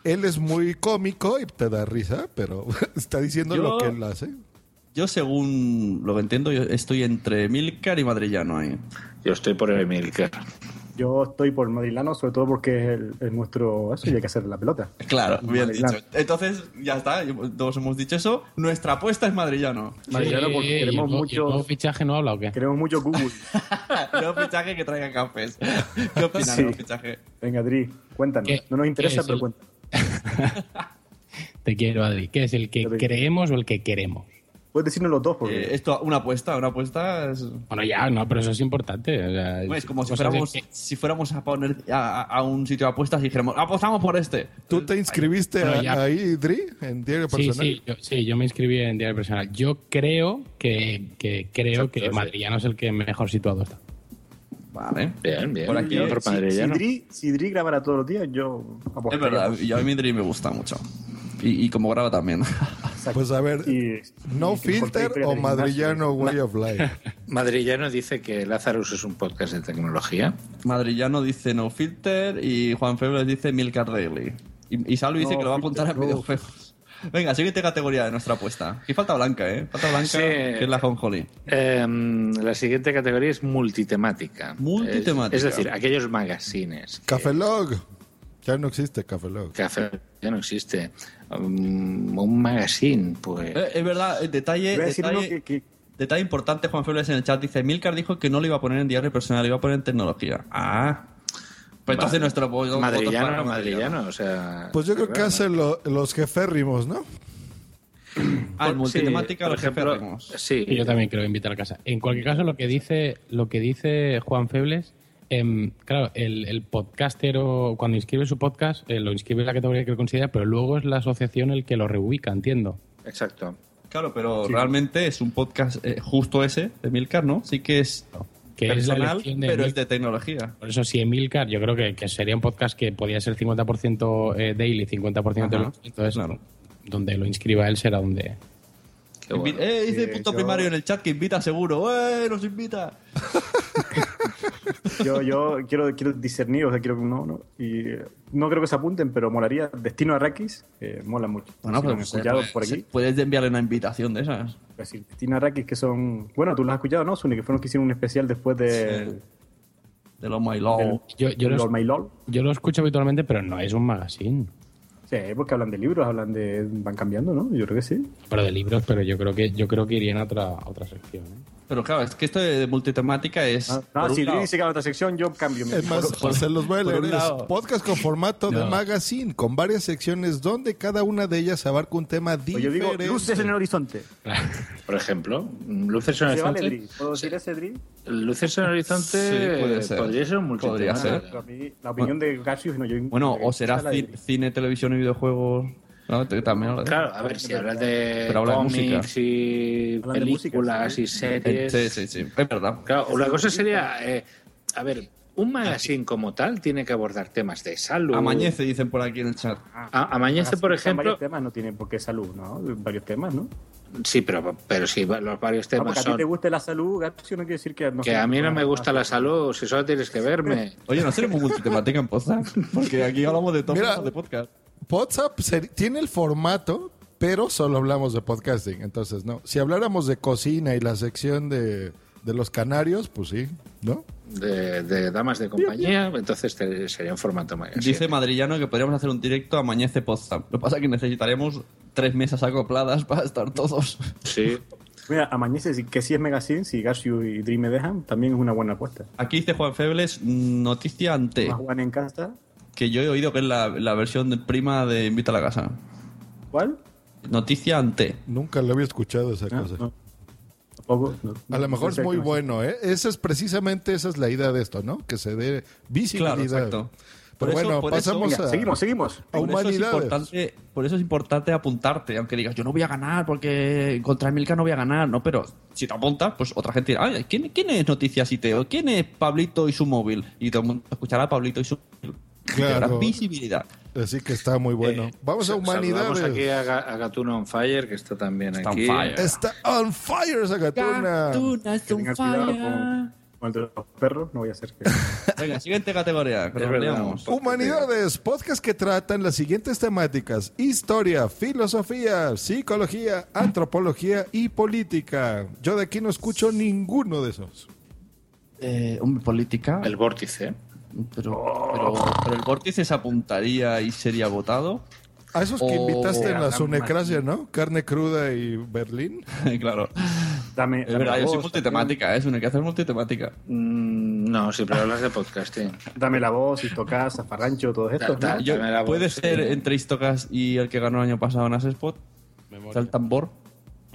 Él es muy cómico y te da risa, pero *laughs* está diciendo Yo- lo que él hace. Yo, según lo que entiendo, yo estoy entre Milcar y Madrillano ahí. Yo estoy por el Milcar. Yo estoy por Madrilano, sobre todo porque es, el- es nuestro... Eso y hay que hacer la pelota. Claro, bien Madrilano. dicho. Entonces, ya está, todos hemos dicho eso. Nuestra apuesta es Madrillano. Madrilano porque ¿y el queremos mucho... el fichaje no habla o qué? Queremos mucho Google. *laughs* Nuevo fichaje que traiga cafés. ¿Qué opinas Sí. fichaje? Venga, Adri, cuéntanos. ¿Qué- No nos interesa, pero el- cuéntanos. *laughs* Te quiero, Adri. ¿Qué es el que creemos o el que queremos? Puedes decirnos los dos, porque... Eh, esto, una apuesta, una apuesta es... Bueno, ya, no, pero eso es importante. o sea, Pues como si fuéramos, que- si fuéramos a poner a, un sitio de apuestas y dijéramos, apostamos por este. ¿Tú te inscribiste Bueno, a- ahí, Dri, en Diario Sí, Personal? sí, yo, sí, yo me inscribí en Diario Personal. Yo creo que, que creo que Madrillano es el que mejor situado está. Vale. Bien, bien. Por aquí, bien por si, si. Dri, si Dri grabara todos los días, yo Es verdad, y a mí Dri me gusta mucho. Y, y como graba también. Pues a ver, no y que importa filter o madrillano way of life. Madrillano dice que Lazarus es un podcast de tecnología. Madrillano dice no filter y Juan Febles dice Milcar Daily. Y, y Salvi dice No que lo va a apuntar no. videojuegos. Venga, siguiente categoría de nuestra apuesta. Aquí falta Blanca, ¿eh? Falta Blanca, Sí. que es la Jonjoli. Em, la siguiente categoría es multitemática. Multitemática. Es, es decir, aquellos magazines. Café Log. Ya no existe Café Log. Café ya no existe. Um, un magazine, pues. Eh, es verdad, eh, detalle, detalle, que- detalle importante, Juan Febles en el chat dice, Milcar dijo que no lo iba a poner en diario personal, lo iba a poner en tecnología. Ah. Pues entonces nuestro voto- Madrillano, para madrillano, o sea. Pues yo creo que hacen lo- los jeférrimos, ¿no? Ah, Sí, multitemática por los ejemplo, jeférrimos. Sí. Y yo también creo invitar a casa. En cualquier caso, lo que dice, lo que dice Juan Febles, em, claro, el, el podcaster o cuando inscribe su podcast, eh, lo inscribe en la categoría que considera, pero luego es la asociación el que lo reubica, entiendo. Exacto. Claro, pero Sí. realmente es un podcast eh, justo ese de Milcar, ¿no? Sí que es Que es la de pero Emil- es de tecnología. Por eso, si Emilcar, yo creo que, que sería un podcast que podía ser 50% eh, daily, 50% Ajá. de entonces donde lo inscriba él será donde... Invi- eh, dice Sí, punto yo- primario en el chat que invita seguro. ¡Eh, nos invita! *laughs* Yo, yo quiero, quiero discernir, o sea, quiero que no, no. Y no creo que se apunten, pero molaría. Destino Arrakis, eh, mola mucho. Bueno, Si pero pues, escuchado eh, por aquí. puedes enviarle una invitación de esas. Pues sí, Destino Arrakis, que son. Bueno, tú lo has escuchado, ¿no, Suni? Que fueron los que hicieron un especial después de. De los My Law. del- Yo, yo, del lo, All My yo lo escucho habitualmente, pero no es un magazine. Sí, porque hablan de libros, hablan de. van cambiando, ¿no? Yo creo que sí. Pero de libros, pero yo creo que yo creo que irían a otra, a otra sección. ¿eh? Pero claro, es que esto de multitemática es. Ah, por un si dice que a otra sección, yo cambio. Es más, por- se los voy a leer. Es podcast con formato de No. magazine, con varias secciones donde cada una de ellas abarca un tema Pues diferente. yo digo, luces en el horizonte. *laughs* Por ejemplo, luces en el ¿Se vale, horizonte. ¿Puedo decir ese, Dri? Luces en el horizonte Sí, puede ser. podría ser un Podría multitemática. ser. Pero a mí, la opinión de Garcius, no, yo. Bueno, o será cine, televisión y videojuegos. ¿No? Te- También habla de- Claro, a ver, si hablas de Pero habla de cómics música. y música, películas sí. y series. Sí, sí, sí. Es verdad. Claro, una cosa sería, eh, a ver, un magazine como tal tiene que abordar temas de salud. Amañece, dicen por aquí en el chat. A- Amañece, por ejemplo, Varios temas no tienen por qué salud, ¿no? Varios temas, ¿no? sí, pero, pero sí, los varios Ah, temas porque a ti te guste la salud, Garcius, no quiere decir que... que a mí no me gusta la salud, si solo tienes que verme. *laughs* Oye, ¿no seremos multitemática en Poza? Porque aquí hablamos de todo de podcast. WhatsApp tiene el formato, pero solo hablamos de podcasting. Entonces, no. Si habláramos de cocina y la sección de, de los canarios, pues sí, ¿no? De, de damas de compañía, entonces te- sería un formato magazine. Dice Madrillano que podríamos hacer un directo Amañece Poza. Lo que pasa es que necesitaríamos tres mesas acopladas para estar todos. Sí. Mira, Amañece, que sí es Megacine, si Garcius y Dream me dejan, también es una buena apuesta. Aquí dice Juan Febles, noticia ante, Más Juan en casa. que yo he oído que es la, la versión de prima de Invita a la Casa. ¿Cuál? Noticia ante. Nunca lo había escuchado esa cosa. no. No. A lo mejor No sé es muy bueno, ¿eh? Esa es precisamente esa es la idea de esto, ¿no? Que se dé visibilidad. Claro, exacto. Pero Por bueno, eso- pasamos a, seguimos, seguimos. a Por eso, es importante, por eso es importante apuntarte, aunque digas, yo no voy a ganar porque contra Milka no voy a ganar, no, pero si te apuntas, pues otra gente dirá, "Ay, ¿quién, ¿quién es Noticias ITO? ¿Quién es Pablito y su móvil? Y todo el mundo escuchará a Pablito y su móvil. Claro. visibilidad. Así que está muy bueno. Eh, Vamos a humanidades. saludamos aquí a, a Gatuno on Fire, que está también Está on aquí. fire. Está on fire esa gatuna. Que tengan cuidado con, con el de los perros, no voy a hacer que... *laughs* Venga, siguiente categoría. Es verdad, Humanidades, podcast que tratan las siguientes temáticas: historia, filosofía, psicología, antropología y política. Yo de aquí no escucho ninguno de esos. Eh, política. El vórtice. Pero, pero, pero el vórtice se apuntaría y sería votado. A esos que O- invitaste en la Sunecracia, ¿no? Carne cruda y Berlín. *laughs* claro. Dame, Es verdad, yo soy voz, multitemática, es una que hacer multitemática. Mm, no, siempre hablas de podcasting. Dame la voz, Istocas, Zafarrancho, todo esto. Da- da- ¿no? Yo- Dame la voz, ¿Puede sí. ser entre Istocas y el que ganó el año pasado en Asespot? Está el tambor.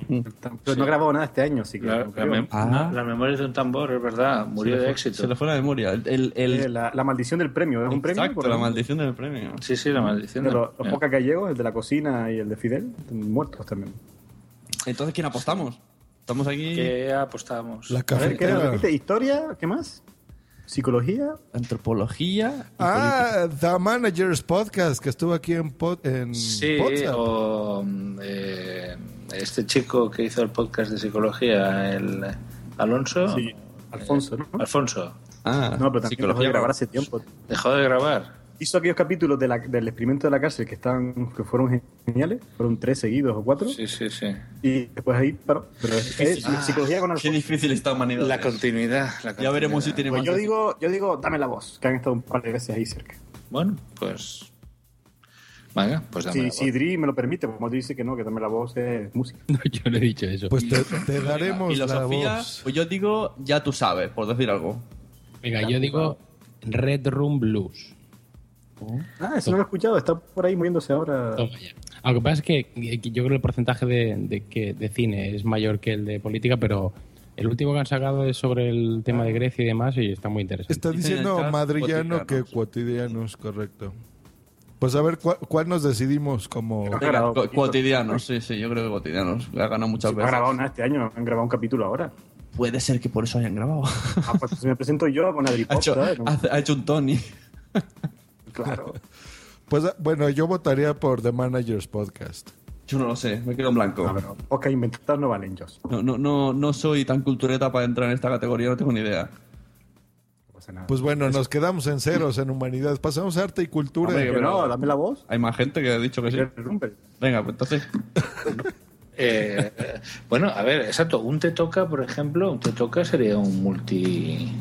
Pero no he grabado nada este año, así que... La, la mem- Ah. la memoria de un tambor, es verdad. Murió de éxito. Se le fue la memoria. El, el- el- la, la maldición del premio, ¿es un premio? exacto, Por la maldición del premio. Sí, sí, la maldición. de del- los, los pocas gallegos, el de la cocina y el de Fidel, están muertos también. Entonces, ¿quién apostamos? Estamos aquí. ¿Qué apostamos? La A ver, ¿qué repite? ¿Historia? ¿Qué más? psicología. Antropología. Ah, The Managers Podcast, que estuvo aquí en, pod- en Sí, o mm, eh, este chico que hizo el podcast de psicología, el Alonso. Sí, Alfonso, ¿no? Alfonso. Ah, No, pero también dejó de grabar hace tiempo. Dejó de grabar. Hizo aquellos capítulos de la- del experimento de la cárcel que estaban, que fueron geniales, fueron tres seguidos o cuatro, Sí, sí, sí. y después ahí paró. Pero es, es Ah, psicología con Qué Alfonso. difícil esta humanidad. La continuidad. la Ya veremos si tiene Pues más. yo digo, yo digo, dame la voz, que han estado un par de veces ahí cerca. Bueno, pues. Venga, pues dame Si, voz. Dri me lo permite, como te dice que no, que dame la voz es música. *laughs* No, yo no he dicho eso. Pues te, *laughs* te daremos la voz. pues yo digo, ya tú sabes, por decir algo. Venga, yo digo Red Room Blues. Ah, eso no lo he escuchado, está por ahí moviéndose ahora. Toma ya. Lo que pasa es que yo creo que el porcentaje de, de que, de cine es mayor que el de política, pero el último que han sacado es sobre el tema de Grecia y demás y está muy interesante. Está diciendo madrillano que cuotidianos, correcto. Pues a ver, ¿cuál, cuál nos decidimos como... Ha cotidianos, sí, sí, yo creo que cotidianos. Ha ganado muchas veces. grabado nada este año, han grabado un capítulo ahora. Puede ser que por eso hayan grabado. Ah, pues si me presento yo con Adri *laughs* ha, Pop, hecho, ¿sabes? No, ha- ha hecho un Tony. Claro. *laughs* Pues bueno, yo votaría por The Managers Podcast. Yo no lo sé, me quedo en blanco. No, pero podcast inventados no valen, Joss. No, no, no, no soy tan cultureta para entrar en esta categoría, no tengo ni idea. No pasa nada. Pues bueno, nos quedamos en ceros en humanidades. Pasamos a arte y cultura. Hombre, pero- no, dame la voz. Hay más gente que ha dicho que sí. Venga, pues entonces. Eh, *laughs* eh, bueno, a ver, exacto. Un te toca, por ejemplo, un te toca sería un multi.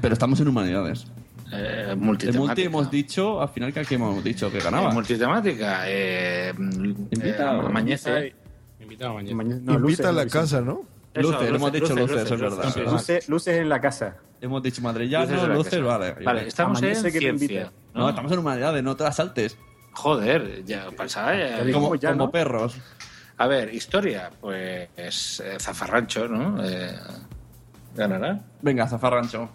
Pero estamos en humanidades. Eh, El multitemática. multi hemos dicho, al final, que aquí hemos dicho que ganaba. Eh, multitemática. Eh, Invita- eh, Amañece. Invitado mañana. Mañana- no, luces, Invita a la luces. casa, ¿no? Eso, Luces, hemos dicho luces, es verdad. luces. Luces, luces en la casa. Hemos dicho Luces la luces, casa. vale. Vale, estamos en que te ciencia. invita. No, estamos en humanidades, no te las saltes. Joder, ya pensaba. ya- Ya Como, ya, como ¿no? perros. A ver, historia, pues eh, Zafarrancho, ¿no? Eh, ganará. Venga, Zafarrancho.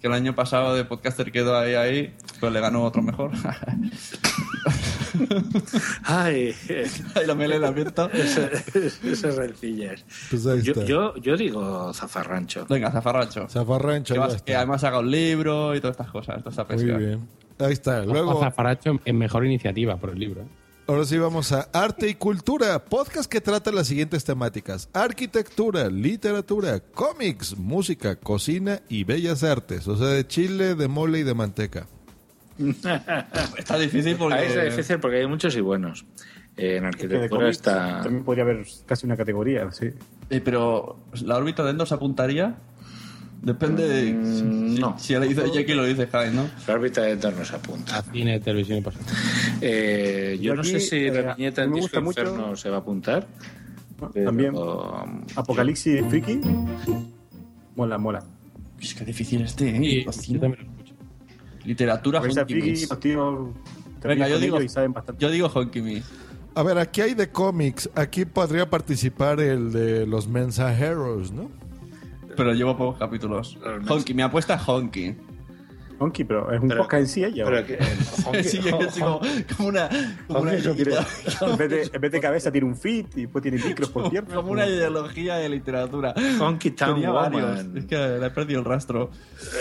Que el año pasado de podcaster quedó ahí, ahí, pues le ganó otro mejor. *laughs* Ay, ahí lo me le viento. esas rencillas. Pues ahí Yo, está. yo, yo digo Zafarrancho. Venga, Zafarrancho. Zafarrancho, Que, ya vas- está. que además haga un libro y todas estas cosas, toda esta Muy pesca. bien. Ahí está. Ojo, Luego, Zafaracho en mejor iniciativa por el libro. ¿eh? ahora sí vamos a arte y cultura. Podcast que trata las siguientes temáticas. Arquitectura, literatura, cómics, música, cocina y bellas artes. O sea, de chile, de mole y de manteca. *laughs* Está difícil porque... Ahí es difícil porque hay muchos y buenos. Eh, en de arquitectura cómics está. También podría haber casi una categoría, sí. Eh, pero la órbita de Endor se apuntaría. Depende de Mm, si, no. si lo dice Jackie lo dice Jaime, ¿no? La órbita de Endor no se apunta. Cine, televisión y. Eh, yo Yo no aquí, sé si eh, la viñeta a en Disco gusta mucho- Inferno se va a apuntar. pero- También. Apocalipsis Friki. Mola, mola. Es que difícil este, ¿eh? Yo también escucho. Literatura, te Venga, yo digo, ellos y saben bastante. yo digo. A ver, aquí hay de cómics. Aquí podría participar el de los mensajeros, ¿no? Pero llevo pocos capítulos. Los Honky, mi apuesta es Honky. Honky, pero es un Pero- podcast en sí ella. Pero que, *laughs* Honky- Sí, es como, como una... Como una, Honky tiene- en, vez de, en vez de cabeza tiene un fit y después tiene micros por piernas. como una ideología de literatura. Honky Town Tenía varios. Es que le he perdido el rastro.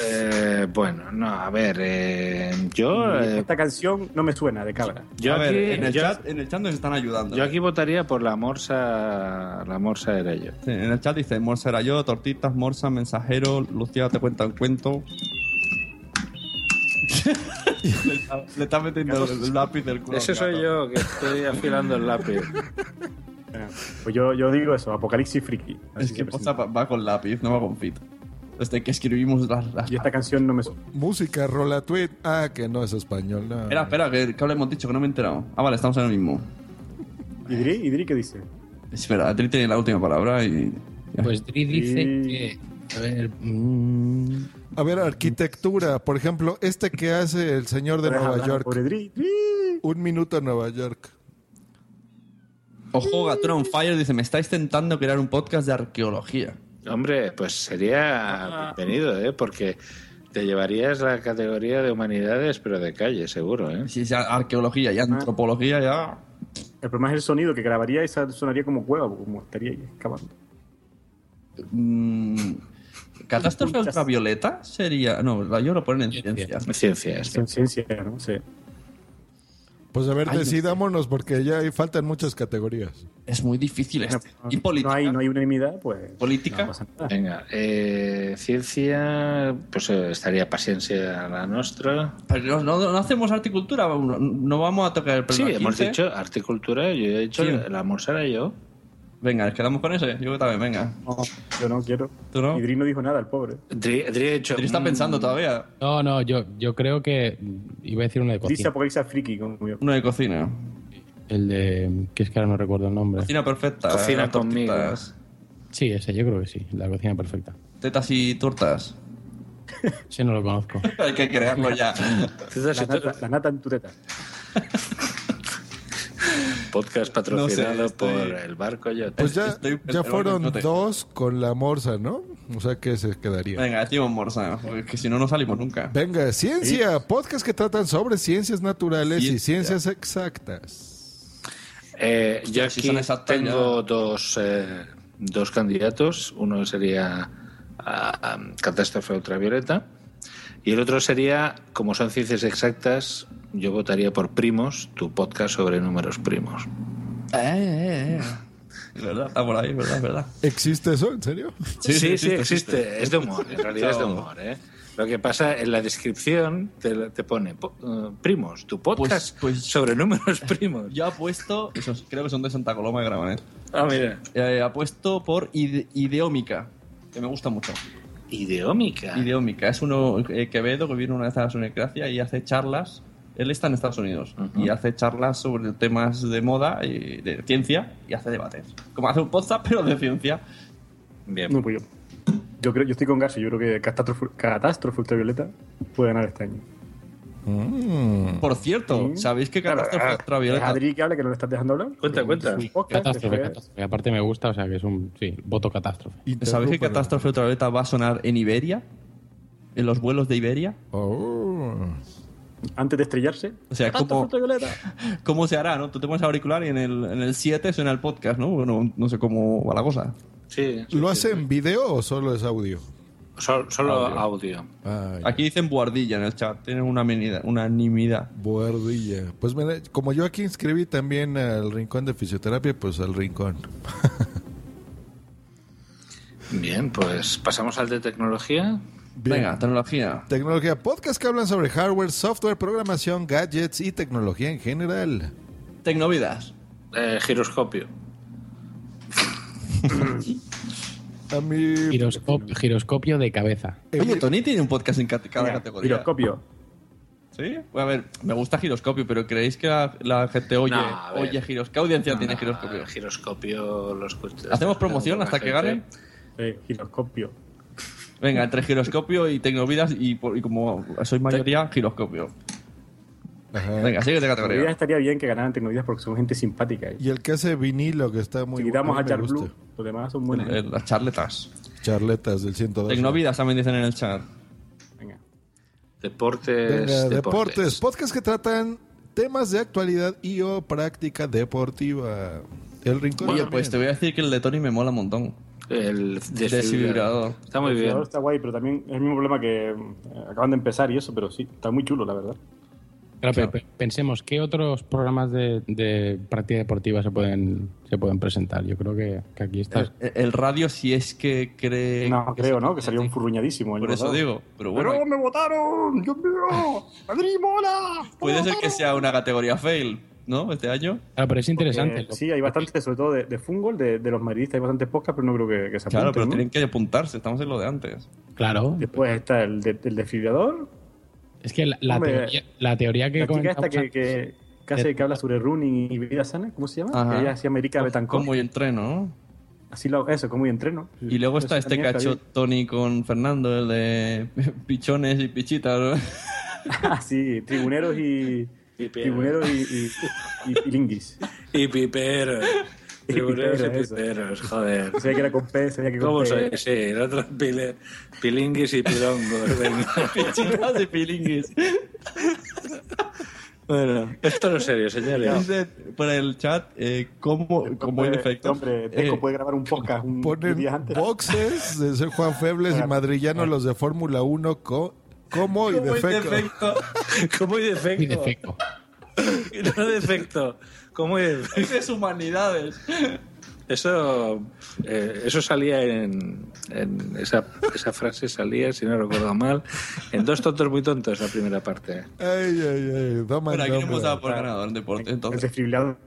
Eh, bueno, no, a ver, eh, yo, eh, Esta canción no me suena de cabra. yo A ver, aquí, en el, yo, chat, en el chat nos están ayudando. yo aquí votaría por la morsa, la morsa era yo. Sí, en el chat dice Morsa era yo, tortitas, Morsa, mensajero, Lucía te cuenta un cuento. Le, *laughs* está, le está metiendo el lápiz del culo. Ese soy yo que estoy afilando el lápiz. Pues yo, yo digo eso, Apocalipsis Friki. Es que. Poza va con lápiz, no va con fit. Desde que escribimos las... las- Y esta canción no me suena. Música, rola tweet. Ah, que no es español, no. Espera, espera, que, que hemos dicho que no me he enterado. Ah, vale, estamos en el mismo. ¿Y Dri? ¿Y Dri qué dice? Espera, Adri tiene la última palabra y... Pues Dri dice Y- que. A ver. mm, A ver, arquitectura. Por ejemplo, este que hace el señor de Nueva York. Un minuto en Nueva York. Ojo, Gatron on Fire dice, me estáis tentando crear un podcast de arqueología. Hombre, pues sería bienvenido, ¿eh? Porque te llevarías la categoría de humanidades, pero de calle, seguro, ¿eh? Si es arqueología y antropología ya... El problema es el sonido que grabaría y sonaría como cueva, como estaría ahí excavando. Mm, ¿Catástrofe ultravioleta sería...? No, yo lo ponen en ciencia. Ciencia, Es en ciencia, ¿no? Sí. Pues a ver, Ay, no decidámonos porque ya hay, faltan muchas categorías. Es muy difícil este. ¿Y No política? hay, no hay unanimidad, pues. ¿Política? no pasa nada. Venga, eh, ciencia, pues eh, estaría paciencia la nuestra. Pero no, no, no hacemos horticultura, no, no vamos a tocar el Sí, problema hemos 15. dicho horticultura, yo he dicho Sí. la morsera yo. Venga, ¿nos quedamos con ese? Yo también, venga. No, yo no quiero. ¿Tú no? Y Dri no dijo nada, el pobre. Dri, Dri ha dicho, Dri está mm, pensando todavía. No, no, yo, yo creo que iba a decir uno de Dice cocina. Apocalipsis Friki, como yo. Uno de cocina. El de. que es que ahora no recuerdo el nombre. Cocina perfecta. Cocina eh, conmigo. tortitas, Sí, ese, yo creo que sí. La cocina perfecta. Tetas y tortas. *laughs* Ese no lo conozco. *laughs* Hay que crearlo ya. *laughs* Tetas y La nata, la nata en tu teta. Podcast patrocinado No sé, estoy- por el barco yo. Pues ya, Estoy- ya el- fueron dos con la morsa, ¿no? O sea que se quedaría. Venga, decimos morsa, porque que si no, no salimos nunca. Venga, ciencia, podcast que tratan sobre ciencias naturales y Ciencia. ciencias exactas. Eh, yo aquí son exactas, tengo dos, eh, dos candidatos. Uno sería ah, um, Catástrofe Ultravioleta. Y el otro sería, como son ciencias exactas, yo votaría por Primos, tu podcast sobre números primos. Eh, eh, eh. Es verdad, está por ahí, es verdad, es verdad. ¿Existe eso? ¿En serio? Sí, sí, existe, existe. Es de humor, en realidad es de humor. ¿eh? Lo que pasa en la descripción te, te pone po- eh, Primos, tu podcast Pues- pues- sobre números *laughs* primos. Yo apuesto, esos creo que son de Santa Coloma de Gramanet. Ah, mira. Eh, apuesto por ide- Ideómica, que me gusta mucho. Ideómica. Ideómica, es uno eh, Quevedo que viene una vez a la Sunecracia y hace charlas. Él está en Estados Unidos y hace charlas sobre temas de moda y de ciencia y hace debates. Como hace un podcast, *laughs* pero de ciencia. Bien. No, pues yo. Yo, creo, yo estoy con Garci, yo creo que Catástrofe, Catástrofe Ultravioleta puede ganar este año. Mm. Por cierto, ¿sabéis que Catástrofe Es Ultravioleta Adri que habla, que no le estás dejando hablar. Cuenta, cuenta. Podcast, Catástrofe, catástrofe. Aparte me gusta, o sea que es un. Sí, voto catástrofe. ¿Sabéis que. Catástrofe Ultravioleta va a sonar en Iberia? ¿En los vuelos de Iberia? Oh. Antes de estrellarse. O sea, ¿cómo, Ultravioleta. *laughs* ¿cómo se hará? ¿no? Tú te pones auricular y en el, en el 7 suena el podcast, ¿no? Bueno, no sé cómo va la cosa. Sí, sí, ¿Lo sí, hace en video o solo es audio? Sol- solo Audio. audio. Ay, Aquí dicen buardilla en el chat, tienen una unanimidad. unanimidad. buardilla. Pues mira, como yo aquí inscribí también al rincón de fisioterapia, pues al rincón. *laughs* Bien, pues pasamos al de tecnología. Bien. Venga, tecnología. Tecnología, podcast que hablan sobre hardware, software, programación, gadgets y tecnología en general. Tecnovidas. Eh, giroscopio. A mí, Giroscopio, giroscopio de cabeza. Oye, Tony tiene un podcast en cada categoría. Giroscopio. ¿Sí? Bueno, a ver, me gusta giroscopio, pero ¿creéis que la, la gente oye, oye giroscopio? ¿Qué audiencia tiene giroscopio? giroscopio lo escucho. ¿Hacemos promoción hasta que gane? Eh, giroscopio. Venga, entre giroscopio y tecnovidas y, por- y como soy mayoría, giroscopio. Ajá. Venga, siguiente Tecnologías categoría. estaría bien que ganaran tecnologías porque son gente simpática. Y el que hace vinilo, que está muy si quitamos a mí me Jar gusta. Blue, los demás son buenos. Eh, Las charletas. Charletas del 102. Tecnovidas también dicen en el chat. Venga. Deportes. Venga, deportes. Podcast que tratan temas de actualidad y o práctica deportiva. El rincón. Oye, pues te voy a decir que el de Tony me mola un montón. El Desfibrador. Está muy El bien. está guay, pero también es el mismo problema que eh, acaban de empezar y eso, pero sí, está muy chulo, la verdad. Claro, pero pe- pensemos, ¿qué otros programas de, de práctica deportiva se pueden, se pueden presentar? Yo creo que, que aquí está. El, el radio, si es que cree. No, que creo, ¿no? Que salió un furruñadísimo. Por eso pasado. digo. Pero bueno, ¡Pero me votaron! ¡Dios mío! ¡Madrid mola! puede ser que sea una categoría fail, ¿no? Este año. Claro, pero es interesante. Sí, hay bastantes, sobre todo de, de fútbol, de, de los madridistas, hay bastantes podcasts, pero no creo que, que se Claro, apunten, pero ¿no? tienen que apuntarse. Estamos en lo de antes. Claro. Después está el, de, el desfibrilador, Es que la, la Hombre, teoría, la teoría que la chica esta que, que, que hace- que habla sobre running y vida sana, ¿cómo se llama? Ajá. Ella se llama Erika Betancourt. Como y entreno, ¿no? Así lo, eso, como y entreno. Y luego está Eso este cacho. Tony con Fernando, el de *laughs* pichones y pichitas. ¿no? *laughs* Ah, sí, tribuneros y. Tribuneros y, y, y pilinguis. Y piperos. Y Tribuneros y piperos, piperos, joder. Sabía que era con P, sabía que con ¿Cómo P. soy? Sí, el otro pile, pilinguis y pilongos. *laughs* pichitas y pilinguis. Bueno, esto no es serio, señores. Dice por el chat eh, cómo, cómo Hombre, defecto. Hombre, Deco Eh, puede grabar un podcast un, un Ponen día antes. boxes de ser Juan Febles y Madrillano los de Fórmula 1 co como y ¿Cómo hay defecto. defecto? *laughs* ¿Cómo hay defecto? Y defecto. *laughs* No defecto. ¿Cómo hay defecto? Es humanidades. Eso, eh, eso salía en, en esa, esa frase salía, si no recuerdo mal, en dos tontos muy tontos la primera parte. Ay, ay, ay. Dama Bueno, aquí no hemos dado por ganador en deporte, El entonces. desfibrilador.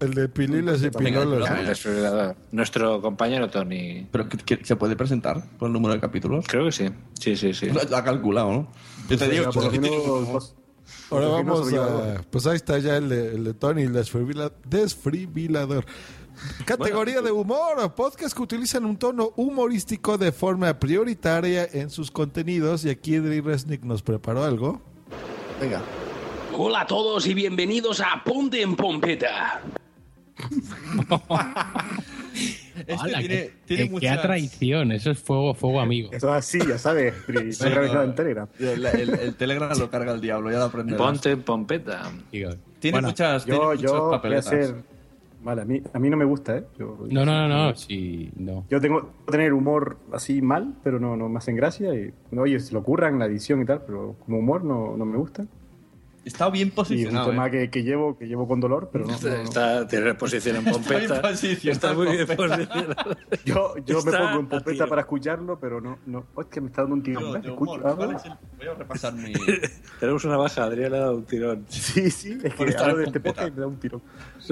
El de pililas y. El desfibrilador. Nuestro compañero Tony. ¿Pero que- que se puede presentar por el número de capítulos? Creo que sí. Sí, sí, sí. Lo, ha calculado, ¿no? Yo te digo, Ahora vamos a... Pues ahí está ya el de, el de Tony, el desfibrila- desfibrilador. Categoría de humor, podcast que utilizan un tono humorístico de forma prioritaria en sus contenidos. Y aquí Dri Resnick nos preparó algo. Venga. Hola a todos y bienvenidos a Ponte en Pompeta. *laughs* Este Hala, tiene, qué, tiene qué muchas- traición, eso es fuego, fuego amigo. Eso es así, ya sabes. En Telegram. El, el- el Telegram lo carga el diablo, ya lo aprenderás. Ponte pompeta. Tiene bueno, muchas, tiene Yo, muchas yo voy a papeletas. hacer. Vale, a mí, a mí no me gusta, ¿eh? Yo, No, no, no, no, sí, no. Yo tengo que tener humor así mal, pero no, no me hacen gracia. Y, no, oye, se lo ocurran la edición y tal, pero como humor no, no me gusta. Está bien Y es un posicionado. tema ¿eh? que, que llevo, que llevo con dolor, pero no. no, no. Está, tiene posición en *laughs* Está bien pompeta. posicionado Está muy bien posicionado. *laughs* Yo, yo me Está pongo en pompeta para escucharlo, pero no. no. Oh, es que me está dando un tirón. Escucho, humor, ah, ¿cuál es el- Voy a repasar mi... *laughs* Tenemos una baja, Adrián le ha dado un tirón. Sí, sí, es que en de este podcast y me da un tirón.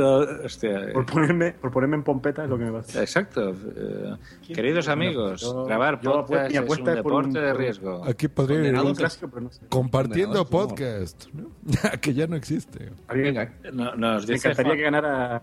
Hostia, Por ponerme, por ponerme en pompeta es lo que me pasa. Exacto. Eh, queridos amigos, Yo- grabar yo podcast mi es un apuesta es por un- deporte de por un- riesgo. Aquí podría ir un clásico, pero no sé. compartiendo podcast. ¿no? *laughs* que ya no existe. Venga, No- nos Me encantaría que ganara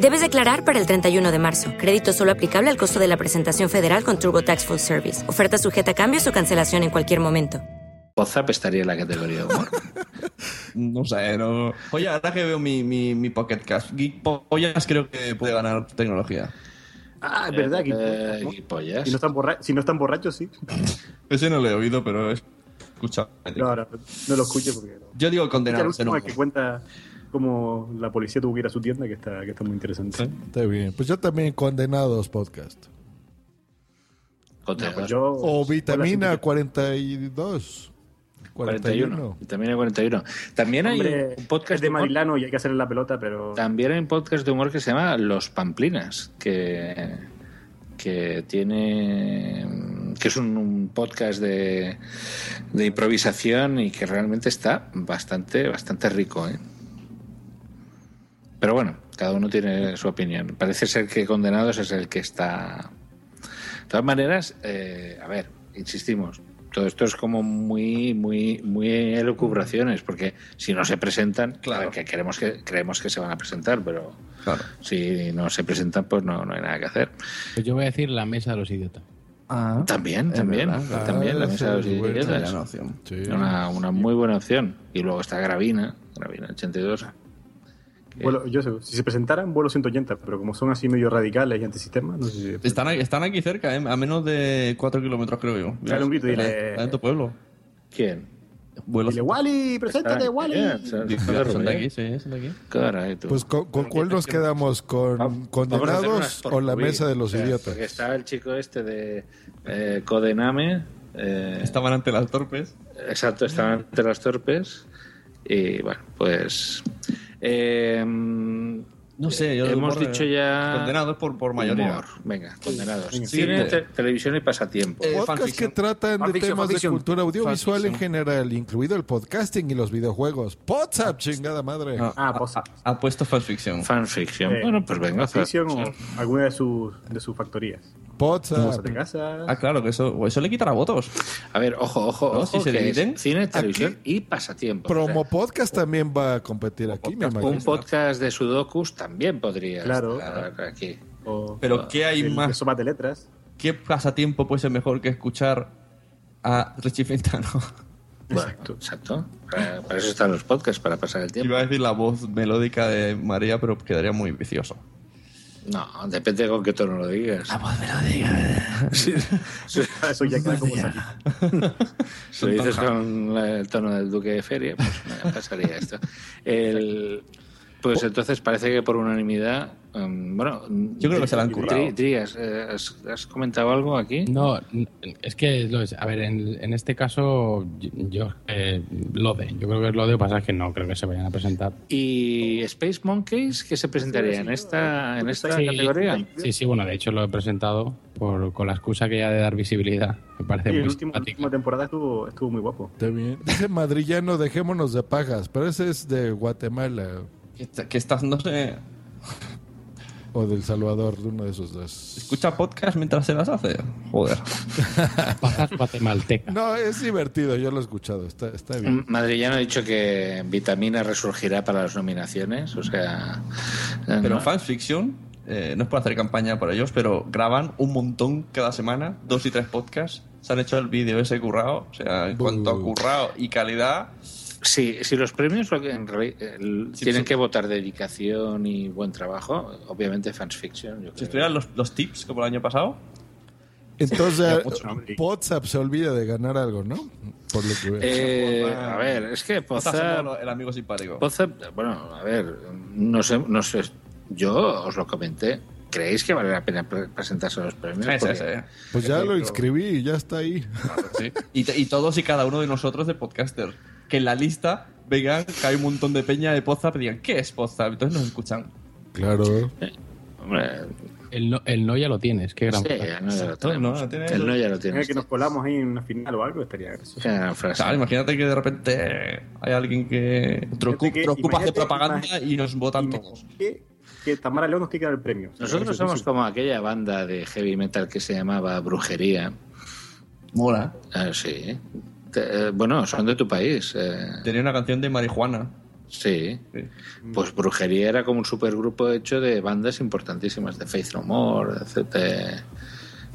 Debes declarar para el 31 de marzo. Crédito solo aplicable al costo de la presentación federal con TurboTax Full Service. Oferta sujeta a cambios o cancelación en cualquier momento. WhatsApp estaría en la categoría de humor. *laughs* no sé, no... Oye, ahora que veo mi, mi, mi Pocket Cast, Geek Pollas creo que puede ganar tecnología. Ah, es verdad. Eh, ¿no? gilipollas. Si no, están borra- si no están borrachos, sí. *laughs* Ese no lo he oído, pero es... Escucha. No, no, no lo escucho porque. no. Yo digo condenado. último que cuenta cómo la policía tuvo que ir a su tienda, que está, que está muy interesante. Está bien. Pues yo también condenados podcast. Contra- Pues yo- O vitamina Hola, 42. 41. Vitamina 41. También hay Hombre, un podcast es de humor- Marilano y hay que hacerle la pelota, pero. También hay un podcast de humor que se llama Los Pamplinas, que, que tiene que es un, un podcast de, de improvisación y que realmente está bastante, bastante rico. ¿eh? Pero bueno, cada uno tiene su opinión. Parece ser que Condenados es el que está. De todas maneras, eh, a ver, insistimos. Todo esto es como muy, muy, muy elucubraciones, porque si no se presentan, a ver, que queremos que creemos que se van a presentar, pero si no se presentan, pues no, no hay nada que hacer. Pues yo voy a decir la mesa de los idiotas. También, es también, verdad. también la Ah, mesa de los idiotas. buena opción. Sí. Una, una muy buena opción. Y luego está Gravina, Gravina 82. Vuelo- yo sé, si se presentaran, vuelo 180, pero como son así medio radicales y antisistema, no sé si. Están, aquí- están aquí cerca, ¿eh? a menos de 4 kilómetros, creo yo. Dale un grito y dile- Está en tu pueblo. ¿Quién? Vuelos. Dile, Wally, preséntate, Wally. Son de aquí, sí, son de aquí. Caray, tú. Pues con, con cuál nos quedamos, con condenados o la mesa de los O sea, idiotas. Porque está el chico este de eh, Codename. eh, Estaban ante las torpes. Exacto, estaban ante las torpes. Y bueno, pues Eh, No sé, yo hemos dicho ya. Condenados por, por mayoría. Humor. Venga, condenados. Venga, Cine, te- televisión y pasatiempo. Eh, Podcast fanfiction. que tratan de Fanfiction, temas de fanfiction. cultura audiovisual en Fanfiction. general, incluido el podcasting y los videojuegos. WhatsApp, chingada madre. Ah, ha, ha puesto fanfiction. Fanfiction. Eh, bueno, pues venga. Fanfiction o alguna de sus, de sus factorías. WhatsApp. de casa. Ah, claro, que eso, eso le quitará votos. A ver, ojo, ojo, ¿No? ojo. Si se dividen. cine, televisión y pasatiempo. Promo Podcast también va a competir aquí, me imagino. Un podcast de sudokus también podría Claro. estar aquí. Pero ¿qué hay el- más? el sopa de letras. ¿Qué pasatiempo puede ser mejor que escuchar a Richie Fintano? *laughs* Exacto. Exacto. Para, para eso están los podcasts, para pasar el tiempo. Iba a decir la voz melódica de María, pero quedaría muy vicioso. No, depende con qué tono lo digas. La voz melódica. Sí, sí. Eso ya queda como salir. Si lo dices con el tono del Duque de Feria, pues me pasaría esto. El, pues entonces parece que por unanimidad. Um, bueno, Yo creo que se la han currado. Drías, eh, ¿has, has comentado algo aquí? No, es que, lo es- a ver, en, en este caso, yo, yo, eh, lo de, yo creo que es lo de, pasa es que no creo que se vayan a presentar. ¿Y Space Monkeys qué se presentaría en esta, en esta Sí, categoría? Sí, sí, bueno, de hecho lo he presentado por, con la excusa que ya de dar visibilidad. Me parece Sí, muy la última, temporada estuvo, estuvo muy guapo. Está bien. *laughs* Dice madrillano, dejémonos de pajas, pero ese es de Guatemala Que, está- que estás, no sé, o del Salvador, de uno de esos dos. escucha podcast mientras se las hace. Joder. *laughs* Pajas guatemaltecas. No, es divertido, yo lo he escuchado, está, está Mm, bien. Madrillano ha dicho que Vitamina resurgirá para las nominaciones, o sea... eh, Pero no. fanfiction, eh, no es por hacer campaña por ellos, pero graban un montón cada semana, dos y tres podcasts. Se han hecho el vídeo ese currado. O sea, en cuanto a currado y calidad, Sí, si los premios lo que en reali- el- Sí, tienen sí. que votar dedicación y buen trabajo, obviamente fans fiction. Yo si estuvieran los, los tips como el año pasado, Entonces, WhatsApp se olvida de ganar algo, ¿no? Por lo que veo. Eh, a ver, es que somos el amigo simpático. Poza- bueno, a ver, no sé, no sé, yo os lo comenté. ¿Creéis que vale la pena pre- presentarse a los premios? Sí, sí, Porque- sí. pues ya lo inscribí y ya está ahí. Y, te- y todos y cada uno de nosotros de podcaster. Que en la lista vengan, que hay un montón de peña de Poza, y digan, ¿qué es Poza? Entonces nos escuchan. Claro. Hombre, El no, el no ya lo tienes, qué gran sí, el no ya lo Exacto, tenemos. no, tiene- El no ya lo tienes. Que nos colamos ahí en una final o algo, estaría gracioso. Claro, imagínate que de repente hay alguien que otro Fíjate que- ocupa hacer imagínate- propaganda y nos votan todos. Que, que Tamara León nos quiere dar el premio. Nosotros somos como aquella banda de heavy metal que se llamaba Brujería. Mola. Ah, sí. Te- eh, bueno, son de tu país. eh, Tenía una canción de marihuana. sí. Pues Brujería era como un supergrupo hecho de bandas importantísimas, de Faith No More, etc.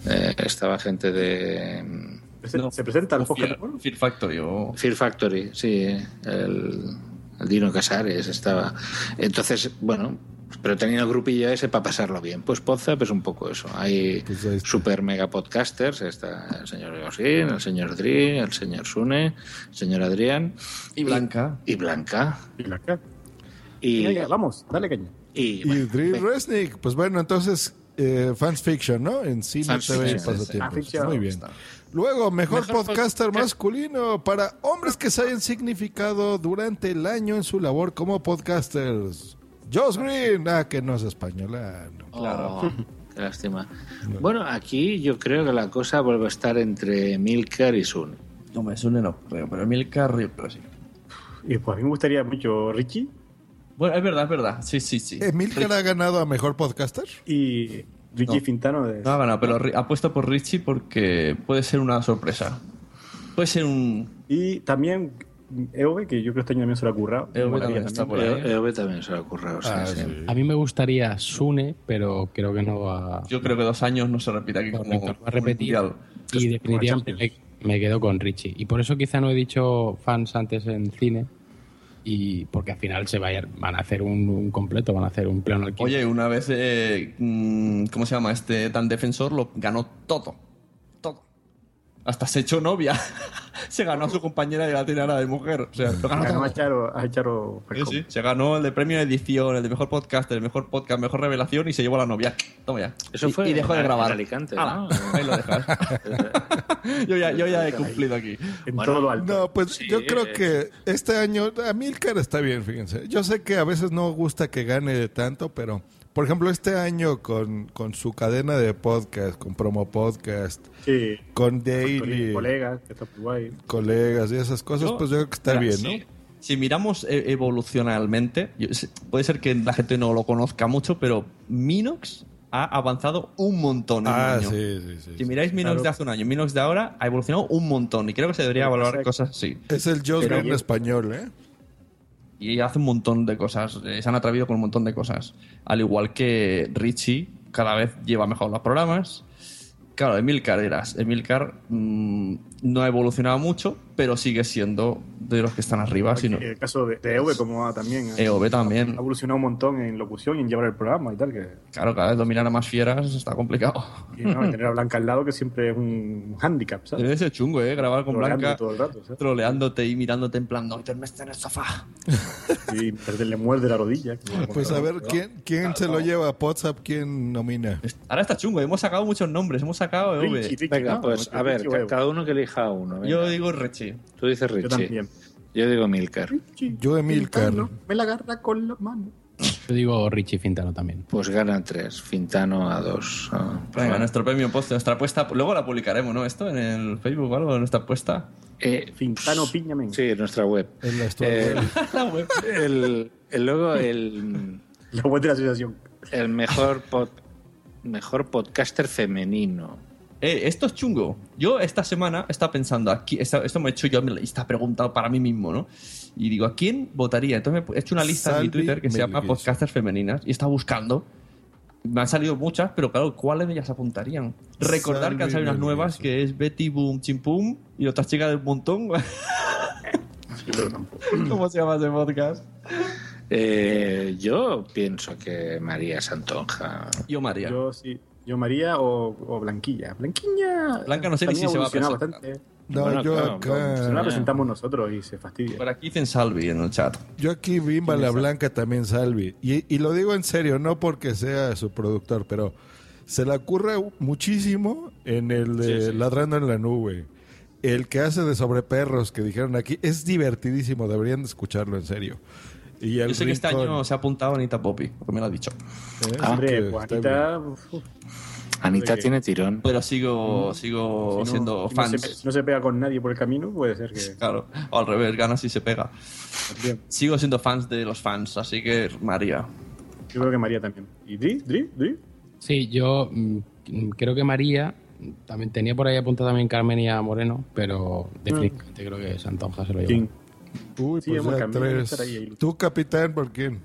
Eh, estaba gente de mm, ¿Se, se presenta podcast? Fear, Fear Factory o... Fear Factory, sí. El, el Dino Casares estaba. Entonces, bueno, pero tenía el grupillo ese para pasarlo bien. Pues Podzap es un poco eso. Hay Pues super mega podcasters. Está el señor Gosín, el señor Dri, el señor Sune, el señor Adrián. Y Blanca. Y Blanca. Y la cara. Y, vamos, dale caña. y, Y bueno, Dre ve- Resnick, pues bueno, entonces eh, Fans Fiction, ¿no? En cine, Fans TV y Fiction, pasatiempos. sí, sí. Muy bien. Luego, mejor, Mejor podcaster podcast- masculino para hombres que se hayan significado durante el año en su labor como podcasters. Josh Green, ah, que no es española. no. Oh, qué lástima. Bueno, aquí yo creo que la cosa vuelve a estar entre Milcar y Sune. No me suena, no creo, pero creo que sí. Y pues a mí me gustaría mucho Richie Bueno, es verdad, es verdad. Sí, sí, sí. Emilcar ha ganado a mejor podcaster. y Richie No. Fintano de... No ha ganado, pero Ri- apuesto por Richie porque puede ser una sorpresa. Puede ser un... Y también EOB, que yo creo que este año también se lo ha currado. EOB también está por ahí. EOB también se lo ha ocurrido. sí, Ah, sí. sí. A mí me gustaría Sune, pero creo que no va, Yo creo que dos años no se repite aquí como Correcto, va a repetir. y definitivamente me, me quedo con Richie. Y por eso quizá no he dicho fans antes en cine, y porque al final se vayan, van a hacer un, un completo, van a hacer un pleno alquiler. Oye, una vez, eh, mm, ¿cómo se llama? Este tan defensor lo ganó todo. Hasta se echó novia. *laughs* se ganó a su compañera y la tiene ahora de mujer. O sea, lo ganó Ganó a Charo, a Charo Sí, sí. Se ganó el de premio de edición, el de mejor podcast, el mejor podcast, mejor revelación y se llevó a la novia. Toma ya. Eso Y- fue y, dejó de grabar. Alicante, Ala, ¿no? *laughs* Ahí lo dejas. *laughs* yo, ya, yo ya he cumplido aquí. En todo lo alto. No, pues Sí, yo creo eh. que este año a Milcar está bien, fíjense. Yo sé que a veces no gusta que gane tanto, pero por ejemplo este año con, con su cadena de podcast, con promo podcast, Sí. con daily, Colegas, que está muy guay. colegas y esas cosas, Yo- pues yo creo que está Mira, bien, si- ¿no? Si miramos eh, evolucionalmente, puede ser que la gente no lo conozca mucho, pero Minox ha avanzado un montón en Ah, un año. sí, sí, sí. Si miráis Minox Claro. de hace un año, Minox de ahora ha evolucionado un montón y creo que se debería valorar cosas así. Es el Joss yo- español, ¿eh? Y hace un montón de cosas, eh, se han atrevido con un montón de cosas. Al igual que Richie cada vez lleva mejor los programas. Claro, Emilcar eras. Emilcar mm, no ha evolucionado mucho, pero sigue siendo de los que están arriba. sino- El caso de, de EV, como va también. EOB también. Ha evolucionado un montón en locución y en llevar el programa y tal. Que, Claro, cada vez dominar a más fieras está complicado. *laughs* y no, y tener a Blanca al lado, que siempre es un hándicap, ¿sabes? Debe ser chungo, ¿eh? Grabar con Troleando Blanca, todo el rato, ¿sabes? troleándote y mirándote en plan, no, duermes en el sofá. Y perderle muerde la rodilla. Pues a ver, ¿quién, quién se lo lleva a WhatsApp? ¿Quién nomina? Ahora está chungo, hemos sacado muchos nombres, hemos sacado Richie, Venga, ¿no? pues a ver, Evo. cada uno que elija uno. venga. Yo digo Richie. Tú dices Yo Richie. también. Yo digo Milcar. Yo, Emilcar. Fintano, Me la agarra con la mano. Yo digo Richie Fintano también. Pues ganan tres. Fintano a dos. Ah, Venga, nuestro premio post, nuestra apuesta. Luego la publicaremos, ¿no? Esto en el Facebook o algo, nuestra apuesta. eh, Fintano Piñamen. sí, en nuestra web. En *laughs* la Eh, web. el, el- luego el, La web de la asociación. el mejor pod- mejor podcaster femenino. Eh, esto es chungo. Yo esta semana estaba pensando, aquí, esto me he hecho yo esta pregunta para mí mismo, ¿no? Y digo, ¿a quién votaría? Entonces me he hecho una lista en mi Twitter que se llama. Podcasters Femeninas y estaba buscando. Me han salido muchas, pero claro, ¿cuáles de ellas apuntarían? Recordar que han salido unas nuevas que es Betty Boom Chimpum y otras chicas del montón. *laughs* ¿Cómo se llama ese podcast? Eh, yo pienso que María Santonja. Yo, María. Yo sí. Yo María o, o Blanquilla. Blanquilla. Blanca no sé ni si se va a presentar. bastante. No, Bueno, yo claro, acá. Si no la presentamos nosotros y se fastidia. Por aquí dicen Salvi en el chat. Yo aquí Bimba la Blanca también Salvi. Y, y lo digo en serio, no porque sea su productor, pero se le ocurre muchísimo en el de Ladrando en la Nube. El que hace de sobre perros que dijeron aquí es divertidísimo, deberían de escucharlo en serio. Y el Yo sé que este año se ha apuntado Anita Poppy, porque me lo ha dicho. ¿eh? Hombre, pues Anita, uf. Anita que- tiene tirón. Pero sigo, sigo si no- siendo si no fans. se- si no se pega con nadie por el camino, puede ser que. Claro, o al revés, gana si se pega. Bien. Sigo siendo fans de los fans, así que María. Yo creo que María también. ¿Y Dri? ¿Dri? ¿Dri? Sí, yo mm, creo que María, también tenía por ahí apuntado también Carmen y a Moreno, pero definitivamente creo que Santonja se lo lleva. Uy, Sí, pues ya tres. ahí. ¿Tú, capitán, por quién?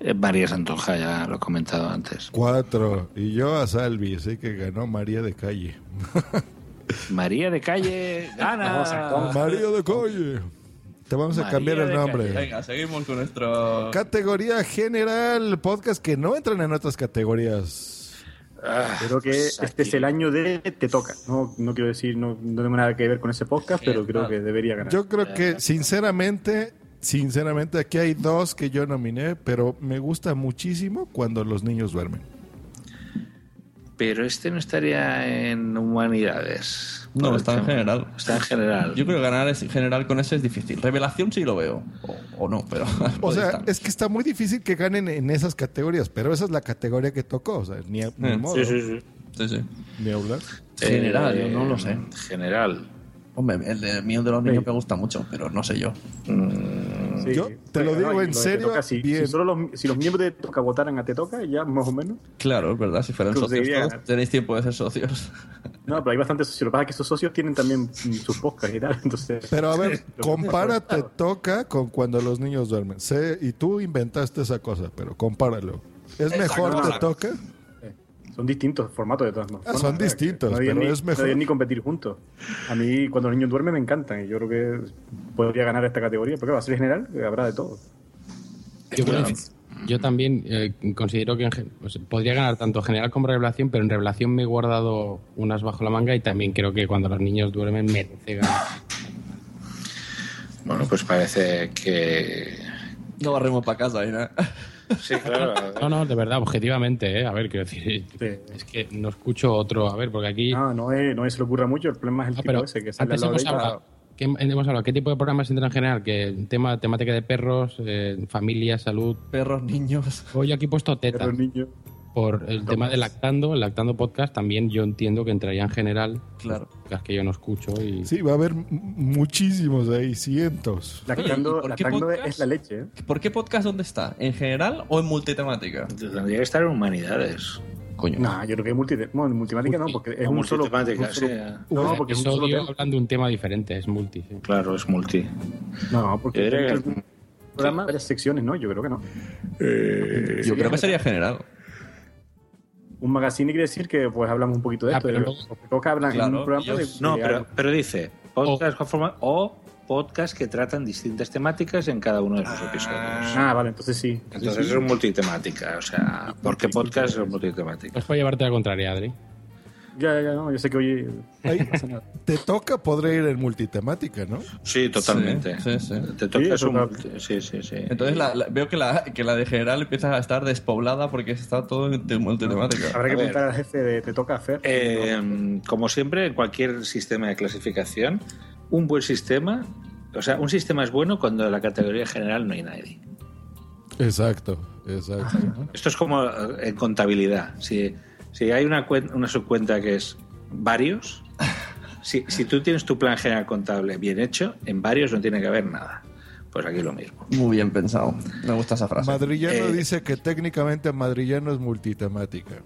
Eh, María Santonja, ya lo he comentado antes. Cuatro. Y yo a Salvi, así que ganó María de Calle. *laughs* María de calle gana. María de Calle. Te vamos a María cambiar el nombre. Calle. Venga, seguimos con nuestro. Categoría general, podcast que no entran en otras categorías. Ah, Creo que pues este es el año de Te Toca. No, no quiero decir, no, no tengo nada que ver con ese podcast, pero creo que debería ganar. Yo creo que, sinceramente, sinceramente, aquí hay dos que yo nominé, pero me gusta muchísimo cuando los niños duermen. Pero este no estaría en humanidades. No, Por está en general. Está en general. Yo creo que ganar es- en general con ese es difícil. Revelación sí lo veo. O, o no, pero. *laughs* O sea, estar. es que está muy difícil que ganen en esas categorías, pero esa es la categoría que tocó. O sea, ni, ni Eh, modo. Sí, sí, sí. Sí, sí. Ni hablar. General, Eh, yo no lo sé. General. Hombre, el de mío de los niños me gusta mucho, pero no sé yo. Sí. Yo te lo Bueno, digo y en Te serio, Toca, si, bien. si solo los, si los miembros de Te Toca votaran a Te Toca, ya más o menos. Claro, es verdad, si fueran socios todos, ganar. tenéis tiempo de ser socios. *laughs* No, pero hay bastantes socios. Lo que pasa es que esos socios tienen también mm, sus podcasts y tal. *laughs* Entonces, Pero a ver, *laughs* Lo- compárate toca con cuando los niños duermen. Sé, y tú inventaste esa cosa, pero compáralo. ¿Es mejor te toca? Son distintos formatos de todas formas. Ah, son distintos, no deberían pero ni, es mejor. No ni competir juntos. A mí, cuando los niños duermen, me encantan. Y yo creo que podría ganar esta categoría. Porque va a ser general, que habrá de todo. Yo, también eh, considero que pues, podría ganar tanto general como revelación, pero en revelación me he guardado unas bajo la manga y también creo que cuando los niños duermen merece ganar. Bueno, pues parece que. No barremos para casa, ¿eh? Sí, claro. No, no, de verdad, objetivamente, ¿eh? A ver, quiero decir, es que no escucho otro. A ver, porque aquí. No, no, es, no es, se le ocurra mucho, el problema es el Ah, tipo pero ese que sale al antes hemos hablado, ¿qué, hemos hablado, ¿qué tipo de programas entran en general? Que tema, temática de perros, eh, familia, salud. Perros, niños. Hoy aquí he puesto tetas. Perros, niños. Por el tema de lactando, el lactando podcast también yo entiendo que entraría en general. Claro. Podcast que yo no escucho y. Sí, va a haber muchísimos ahí, cientos. Lactando, ¿y por qué lactando podcast? es la leche, ¿eh? ¿Por qué podcast dónde está? ¿En general o en multitemática? Tendría que estar en humanidades. Coño. No, yo creo que es multi, bueno, multimática no, porque es O un solo. un solo- sí. No, porque es un solo yo tema. hablan de un tema diferente, es multi. sí. Claro, es multi. No, porque Yo diría es que- un programa, varias secciones, ¿no? Yo creo que no. Yo creo que sería general. Un magazine quiere decir que pues hablamos un poquito de Ah, esto. pero porque en un programa de, No, de pero, dice podcast forma- o podcast que tratan distintas temáticas en cada uno de sus episodios. Ah, vale, entonces sí. Entonces es multitemática, o sea, ¿por qué podcast es multitemática? Pues llevarte a la contraria, Adri. Ya, ya, no, yo sé que hoy Ahí, no pasa nada. te toca, podría ir en multitemática, ¿no? Sí, totalmente. Sí, sí, sí. Te toca Sí, un Sí, sí, sí. Entonces la- la- veo que la, que la de general empieza a estar despoblada porque está todo en te- multitemática. Habrá que preguntar al jefe de te toca hacer. Eh, como siempre, en cualquier sistema de clasificación, un buen sistema, o sea, un sistema es bueno cuando en la categoría general no hay nadie. Exacto, exacto. Esto es como eh, en contabilidad. Si, si hay una, cuen- una subcuenta que es varios, si, si tú tienes tu plan general contable bien hecho, en varios no tiene que haber nada. Pues aquí lo mismo. Muy bien pensado. Me gusta esa frase. Madrillano Eh, dice que técnicamente Madrillano es multitemática.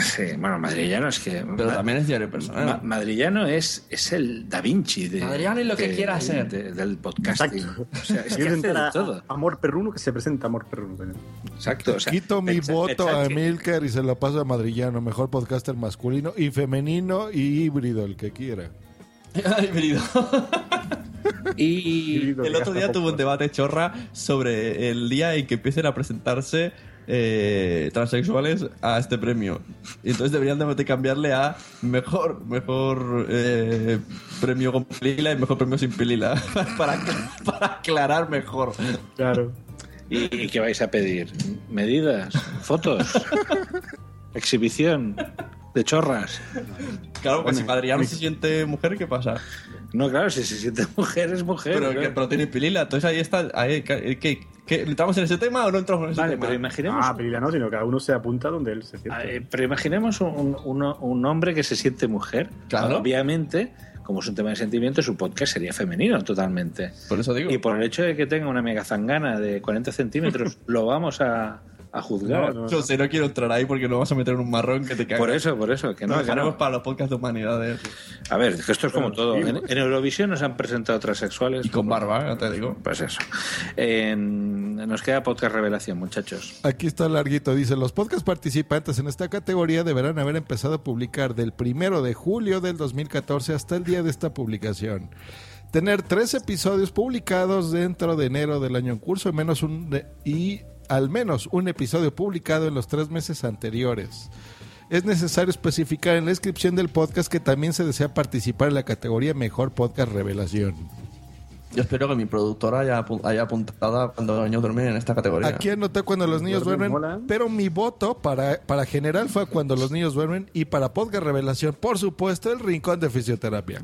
Sí, bueno, Madrillano es que. Pero también es diario personal. Ma- Madrillano es, es el Da Vinci de, Madrillano es lo que de- quiera ser. de- del podcasting. Exacto. O sea, es que hace de todo. Amor Perruno que se presenta Amor Perruno. también. Exacto. O sea, Quito mi voto a Milker y se lo paso a Madrillano, mejor podcaster masculino y femenino y híbrido, el que quiera. *laughs* Híbrido. Y El otro día tuvo un debate chorra sobre el día en que empiecen a presentarse eh, transexuales a este premio. Y entonces deberían de cambiarle a mejor, mejor eh, premio con pilila y mejor premio sin pilila. *laughs* para, para aclarar mejor. Claro. ¿Y, y qué vais a pedir? ¿Medidas? ¿Fotos? *laughs* ¿Exhibición? ¿De chorras? Claro, pues si Bueno, Adriano mi- se siente mujer, ¿qué pasa? No, claro, si se siente mujer, es mujer. Pero, claro. que- pero tiene pilila, entonces ahí está. Ahí, ¿qué, qué- qué- entramos en ese tema o no entramos en ese Vale, tema? pero imaginemos, Ah, Perila no, sino que cada uno se apunta donde él se siente. eh, pero imaginemos un, un- un hombre que se siente mujer. Claro. Obviamente, como es un tema de sentimiento, su podcast sería femenino totalmente. Por eso digo. Y por el hecho de que tenga una mega zangana de 40 centímetros, *laughs* lo vamos a, a juzgar. No, no. Yo sé, no quiero entrar ahí porque lo vas a meter en un marrón que te cagas. Por eso, por eso, que no, dejaremos no. para los podcasts de humanidades. A ver, que esto es como Bueno, todo. sí, En, Eurovisión nos han presentado transexuales. Y con barba, ya te digo. Pues eso. Nos queda podcast revelación, muchachos. Aquí está larguito, dice, los podcast participantes en esta categoría deberán haber empezado a publicar del primero de julio del 2014 hasta el día de esta publicación. Tener tres episodios publicados dentro de enero del año en curso y, menos un, de- y al menos un episodio publicado en los tres meses anteriores. Es necesario especificar en la descripción del podcast que también se desea participar en la categoría Mejor Podcast Revelación. Yo espero que mi productora haya, apu- haya apuntado cuando los niños duermen en esta categoría. Aquí anoté cuando los niños Duermen, duermen, mola. pero mi voto para, para general fue cuando los niños duermen y para podcast revelación, por supuesto, el rincón de fisioterapia.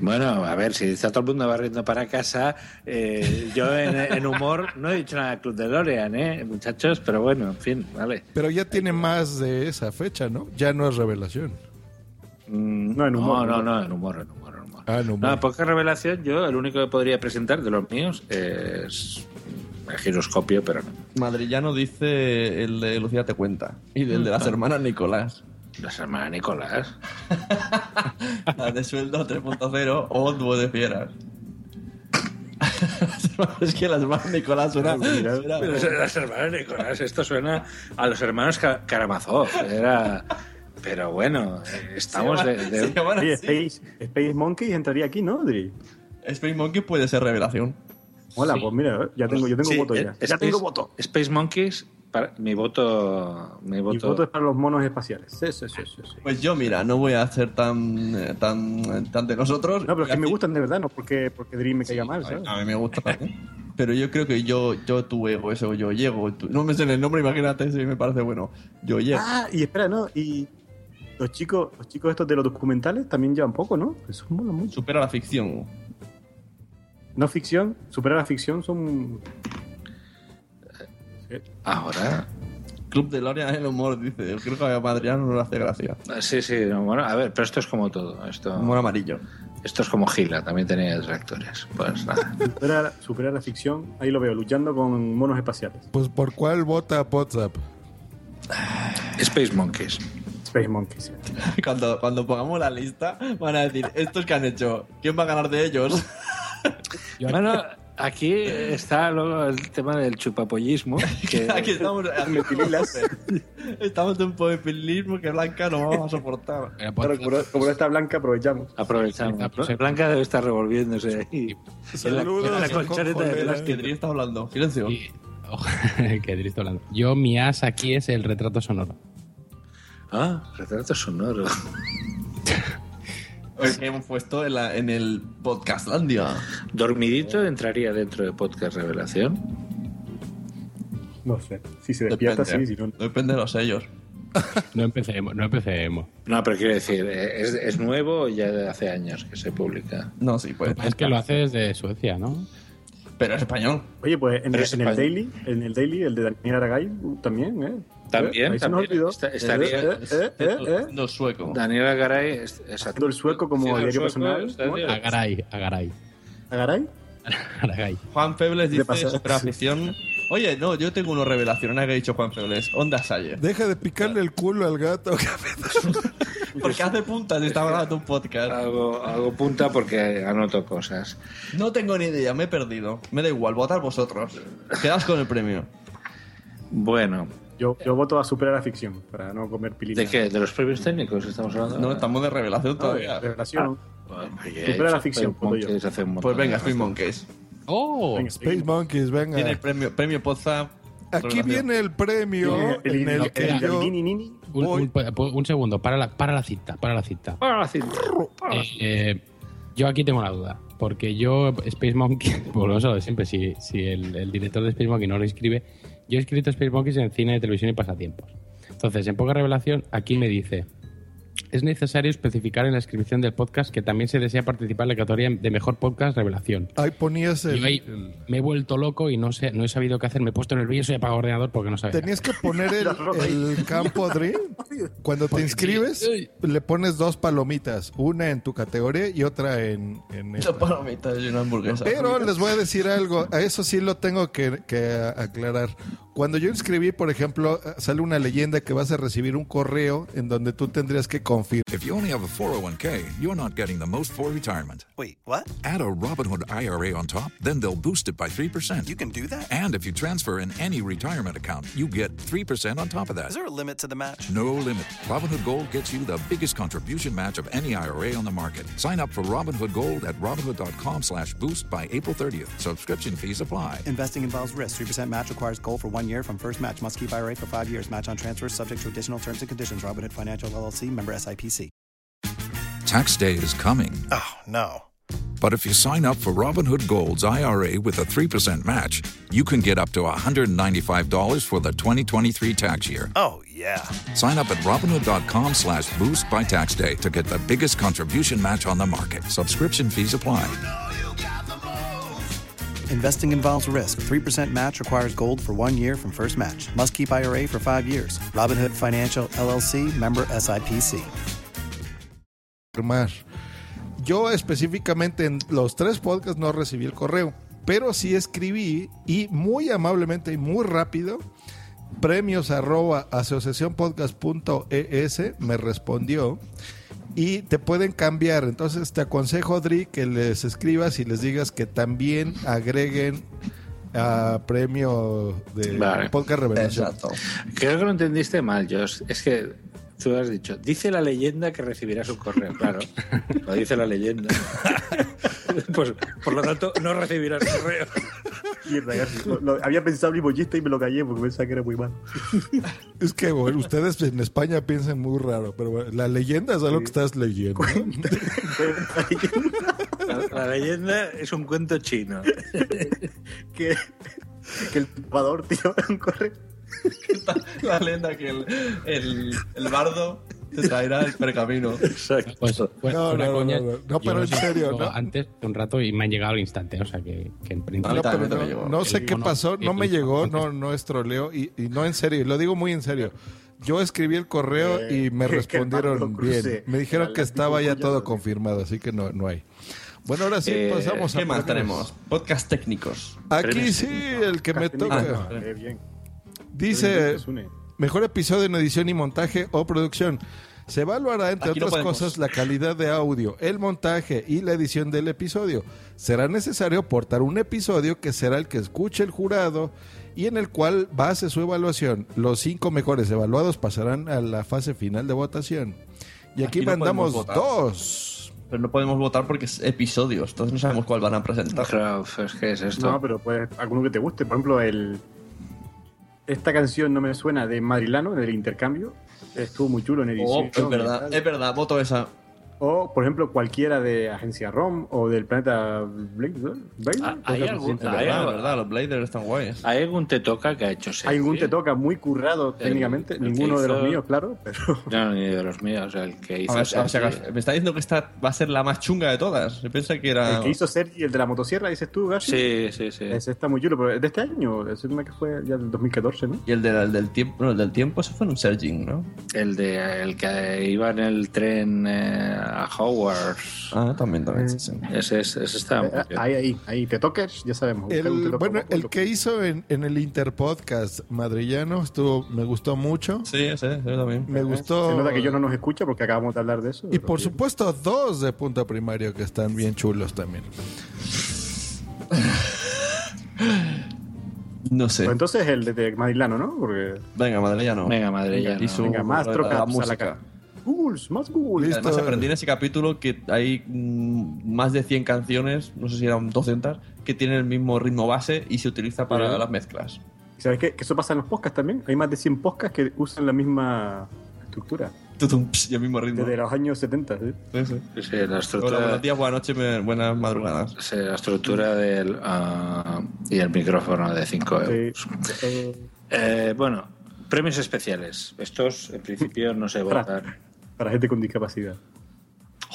Bueno, a ver, si está todo el mundo barriendo para casa, eh, yo en, en humor no he dicho nada del Club de Lorean, ¿eh, muchachos? Pero bueno, en fin, vale. Pero ya tiene más de esa fecha, ¿no? Ya no es revelación. Mm, No, en humor, No, no, en humor, en humor, en humor. Ah, no, No, porque revelación, yo el único que podría presentar de los míos es el giroscopio, pero no. Madrillano dice el de Lucía te cuenta. Y del de las hermanas Nicolás. Las hermanas Nicolás. *laughs* La de sueldo 3.0 o dúo de fieras. *laughs* es que las hermanas Nicolás suena. suena- Pero de las hermanas Nicolás, esto suena a los hermanos Ka- Karamazov. Era. Pero bueno, estamos de. de-. Space, Space Monkey entraría aquí, ¿no, Adri? Space Monkey puede ser revelación. Hola, pues mira, ya tengo, yo tengo Sí, voto eh, ya. Space, ya tengo voto. Space Monkeys para- mi voto. Mi Mi voto. voto es para los monos espaciales. Sí, sí, sí, sí, sí. Pues yo, mira, no voy a hacer tan, eh, tan, tan de nosotros. No, pero es que me gustan de verdad, no porque, porque Dream me caiga mal, ¿sabes? A mí me gusta también. Pero yo creo que yo, yo tu ego, eso, yo llego. tú- no me sé el nombre, imagínate si me parece bueno. Yo llego. Ah, y espera, no, y los chicos, los chicos estos de los documentales también llevan poco, ¿no? Eso mola mucho. Supera la ficción. No ficción, supera la ficción son. Ahora. Club de Loria el humor, dice. Yo creo que a Madriano no le hace gracia. Sí, sí, no, bueno, a ver, pero esto es como todo. Esto, Humor amarillo. Esto es como Gila, también tenía detractores. Pues nada. *laughs* Supera, supera la ficción, ahí lo veo, luchando con monos espaciales. Pues por cuál vota WhatsApp. Space Monkeys. Space Monkeys. *laughs* Cuando, cuando pongamos la lista, van a decir, estos que han hecho, ¿quién va a ganar de ellos? Bueno, aquí está luego el tema del chupapollismo. *laughs* Que... Aquí estamos Estamos *laughs* en un poepilismo que Blanca no vamos a soportar. *laughs* Claro, como, no- como no está blanca, aprovechamos. Aprovechamos. Blanca debe estar revolviéndose ahí. En la, en la colchoneta de ¿Qué plástico. Está hablando? Silencio. que triste hablando. Yo, mi as aquí es el retrato sonoro. Ah, retrato sonoro. Que hemos puesto en, la- en el Podcastlandia. ¿Dormidito entraría dentro de Podcast Revelación? No sé. Si se despierta, sí, si no. Depende de los sellos. No empecemos, no empecemos. No, pero quiero decir, eh, ¿es, es nuevo o ya de hace años que se publica? No, sí, pues. Es que lo hace desde Suecia, ¿no? Pero es español. Oye, pues en, el, el. Daily, en el Daily, el de Daniel Aragay, también, ¿eh? También, ¿Eh? También. Está- estaría- Eh, eh, eh, eh. No sueco. Daniela Garay es, Haciendo el sueco como bien. Agaray, Agaray. ¿Agaray? *laughs* Agaray. Juan Febles dice superafición. Oye, no, yo tengo una revelación. Una que ha dicho Juan Febles. Onda Sayer. Deja de picarle el culo al gato. *laughs* *laughs* Porque hace puntas y está grabando un podcast. Hago, hago punta porque anoto cosas. No tengo ni idea, me he perdido. Me da igual, votad vosotros. Quedaos con el premio. Bueno, Yo, yo voto a superar la ficción, para no comer pilina. ¿de qué? ¿De los premios técnicos estamos hablando? No, estamos de revelación No, todavía. revelación. Oye, Supera la ficción, voto yo. Pues venga, de Space. Monkeys. ¡Oh! Venga, Space Monkeys, Tiene el venga. premio, premio Podzap. Aquí viene el premio en el que yo Nini Nini. Un, voy. un- un segundo, para la, para la cita, para la cita. Para la la Eh, eh, yo aquí tengo una duda, porque yo, Space Monkey, volvemos a lo de siempre, si, si el, el director de Space Monkey no lo escribe, yo he escrito Space Monkeys en cine, televisión y pasatiempos. Entonces, en poca revelación, aquí me dice, es necesario especificar en la descripción del podcast que también se desea participar en la categoría de mejor podcast revelación. Ahí ponías el, ahí el- me he vuelto loco y no sé, no he sabido qué hacer, me he puesto nervioso y he apagado el ordenador porque no sabía. Tenías que poner el, *laughs* el campo Dream. Cuando te inscribes, le pones dos palomitas. Una en tu categoría y otra en, en esta. Dos palomitas y una hamburguesa. Pero les voy a decir algo, a eso sí lo tengo que, que aclarar. Cuando yo inscribí, por ejemplo, eh, sale una leyenda que vas a recibir un correo en donde tú tendrías que confirmar. If you only have a 401k, you're not getting the most for retirement. Wait, what? Add a Robinhood IRA on top, then they'll boost it by 3%. You can do that? And if you transfer in any retirement account, you get 3% on top of that. Is there a limit to the match? No limit. Robinhood Gold gets you the biggest contribution match of any IRA on the market. Sign up for Robinhood Gold at Robinhood.com slash boost by April 30th. Subscription fees apply. Investing involves risk. 3% match requires gold for one year from first match. Must keep IRA for five years. Match on transfers subject to additional terms and conditions. Robinhood Financial LLC member SIPC. Tax day is coming. Oh, no. But if you sign up for Robinhood Gold's IRA with a 3% match, you can get up to $195 for the 2023 tax year. Oh, yeah. Sign up at Robinhood.com slash boost by tax day to get the biggest contribution match on the market. Subscription fees apply. Investing involves risk. 3% match requires gold for one year from first match. Must keep IRA for five years. Robinhood Financial LLC member SIPC. Yo específicamente en los tres podcasts no recibí el correo, pero sí escribí y muy amablemente y muy rápido premios arroba asociacionpodcast.es me respondió y te pueden cambiar. Entonces te aconsejo, Dri, que les escribas y les digas que también agreguen a premio de Vale. podcast revelación. Creo que lo entendiste mal, Josh. Es que Tú has dicho, dice la leyenda que recibirás un correo. Claro, lo dice la leyenda. *laughs* Pues, por lo tanto, no recibirás correo. Mierda, lo- lo- había pensado un chiste y me lo callé porque pensaba que era muy mal. Es que bueno, ustedes en España piensan muy raro, pero bueno, la leyenda es algo que estás leyendo. La, la leyenda es un cuento chino. *laughs* que, que el tupador, tío, corre. *laughs* La leyenda que el, el, el bardo te traerá el pergamino. Exacto. Pues, pues, No, una no, no, coña, no, no. No, pero en serio, ¿no? Antes un rato y me han llegado al instante, o sea que, que en principio. No, no, sé qué pasó, no me llegó, no, no es troleo y, y no en serio, lo digo muy en serio. Yo escribí el correo Eh, y me *laughs* respondieron bien. Me dijeron que estaba ya todo confirmado, así que no, no hay. Bueno, ahora sí Eh, pasamos a ¿Qué más tenemos? Podcast técnicos. Aquí sí, el que me toca. Ah, eh, bien. Dice, mejor episodio en edición y montaje o producción. Se evaluará, entre Aquí otras cosas, la calidad de audio, el montaje y la edición del episodio. Será necesario aportar un episodio que será el que escuche el jurado y en el cual base su evaluación. Los cinco mejores evaluados pasarán a la fase final de votación. Y aquí, Aquí no mandamos dos. Pero no podemos votar porque es episodios, entonces no sabemos cuál van a presentar. Claro, pues, ¿qué es esto? No, pero pues alguno que te guste. Por ejemplo, el esta canción no me suena de Madrilano, del intercambio. Estuvo muy chulo en Oh, edición. es verdad, es verdad, voto esa. O, por ejemplo, cualquiera de Agencia ROM o del planeta Blade. Blade? Ah, Pues ¿hay algún- hay ¿verdad? Verdad, los Bladers están guays. ¿Hay algún te toca que ha hecho serie? Hay un te toca muy currado técnicamente. el Ninguno de los hizo- míos, claro. Pero *laughs* No, ni de los míos, el que hizo ver, o sea, me está diciendo que esta va a ser la más chunga de todas. Yo pensé que era. el que hizo Sergi, el de la motosierra, dices tú, Garci. Sí, sí, sí. Ese está muy chulo, pero es de este año. Es una que fue ya del 2014, ¿no? Y el, de- el del tiempo, no, el del tiempo, eso fue en un Serging, ¿no? El de el que iba en el tren eh, a Hogwarts. Ah, también, también. sí, sí. Ese, es- ese está Eh, bien. Ahí, ahí, ahí. Te toques, ya sabemos. El, bueno, el que hizo en, en el Interpodcast madrillano estuvo, me gustó mucho. Sí, sí, yo también. Me gustó. Se nota que yo no nos escucha porque acabamos de hablar de eso. Y por bien. supuesto, dos de punto primario que están bien chulos también. No sé. Pues entonces el de, de Madrilano, ¿no? Porque. Venga, Madrillano. Venga, Madrillano. Y su- Venga, más la- trocas la a la música. Ghouls, más ghouls. Listo. Además aprendí en ese capítulo que hay mm, más de 100 canciones, no sé si eran 200, que tienen el mismo ritmo base y se utiliza para Sí. las mezclas. ¿Sabes qué? Que eso pasa en los podcasts también. Hay más de 100 podcasts que usan la misma estructura. Tutum, y el mismo ritmo. Desde los años 70, ¿sí? Sí, sí. La Hola, estructura, buenos días, buenas noches, buenas madrugadas. sí, la estructura del ah, y el micrófono de 5 euros. Sí. Eh, Eh, bueno, premios especiales. Estos, en principio, no se votan. Para gente con discapacidad.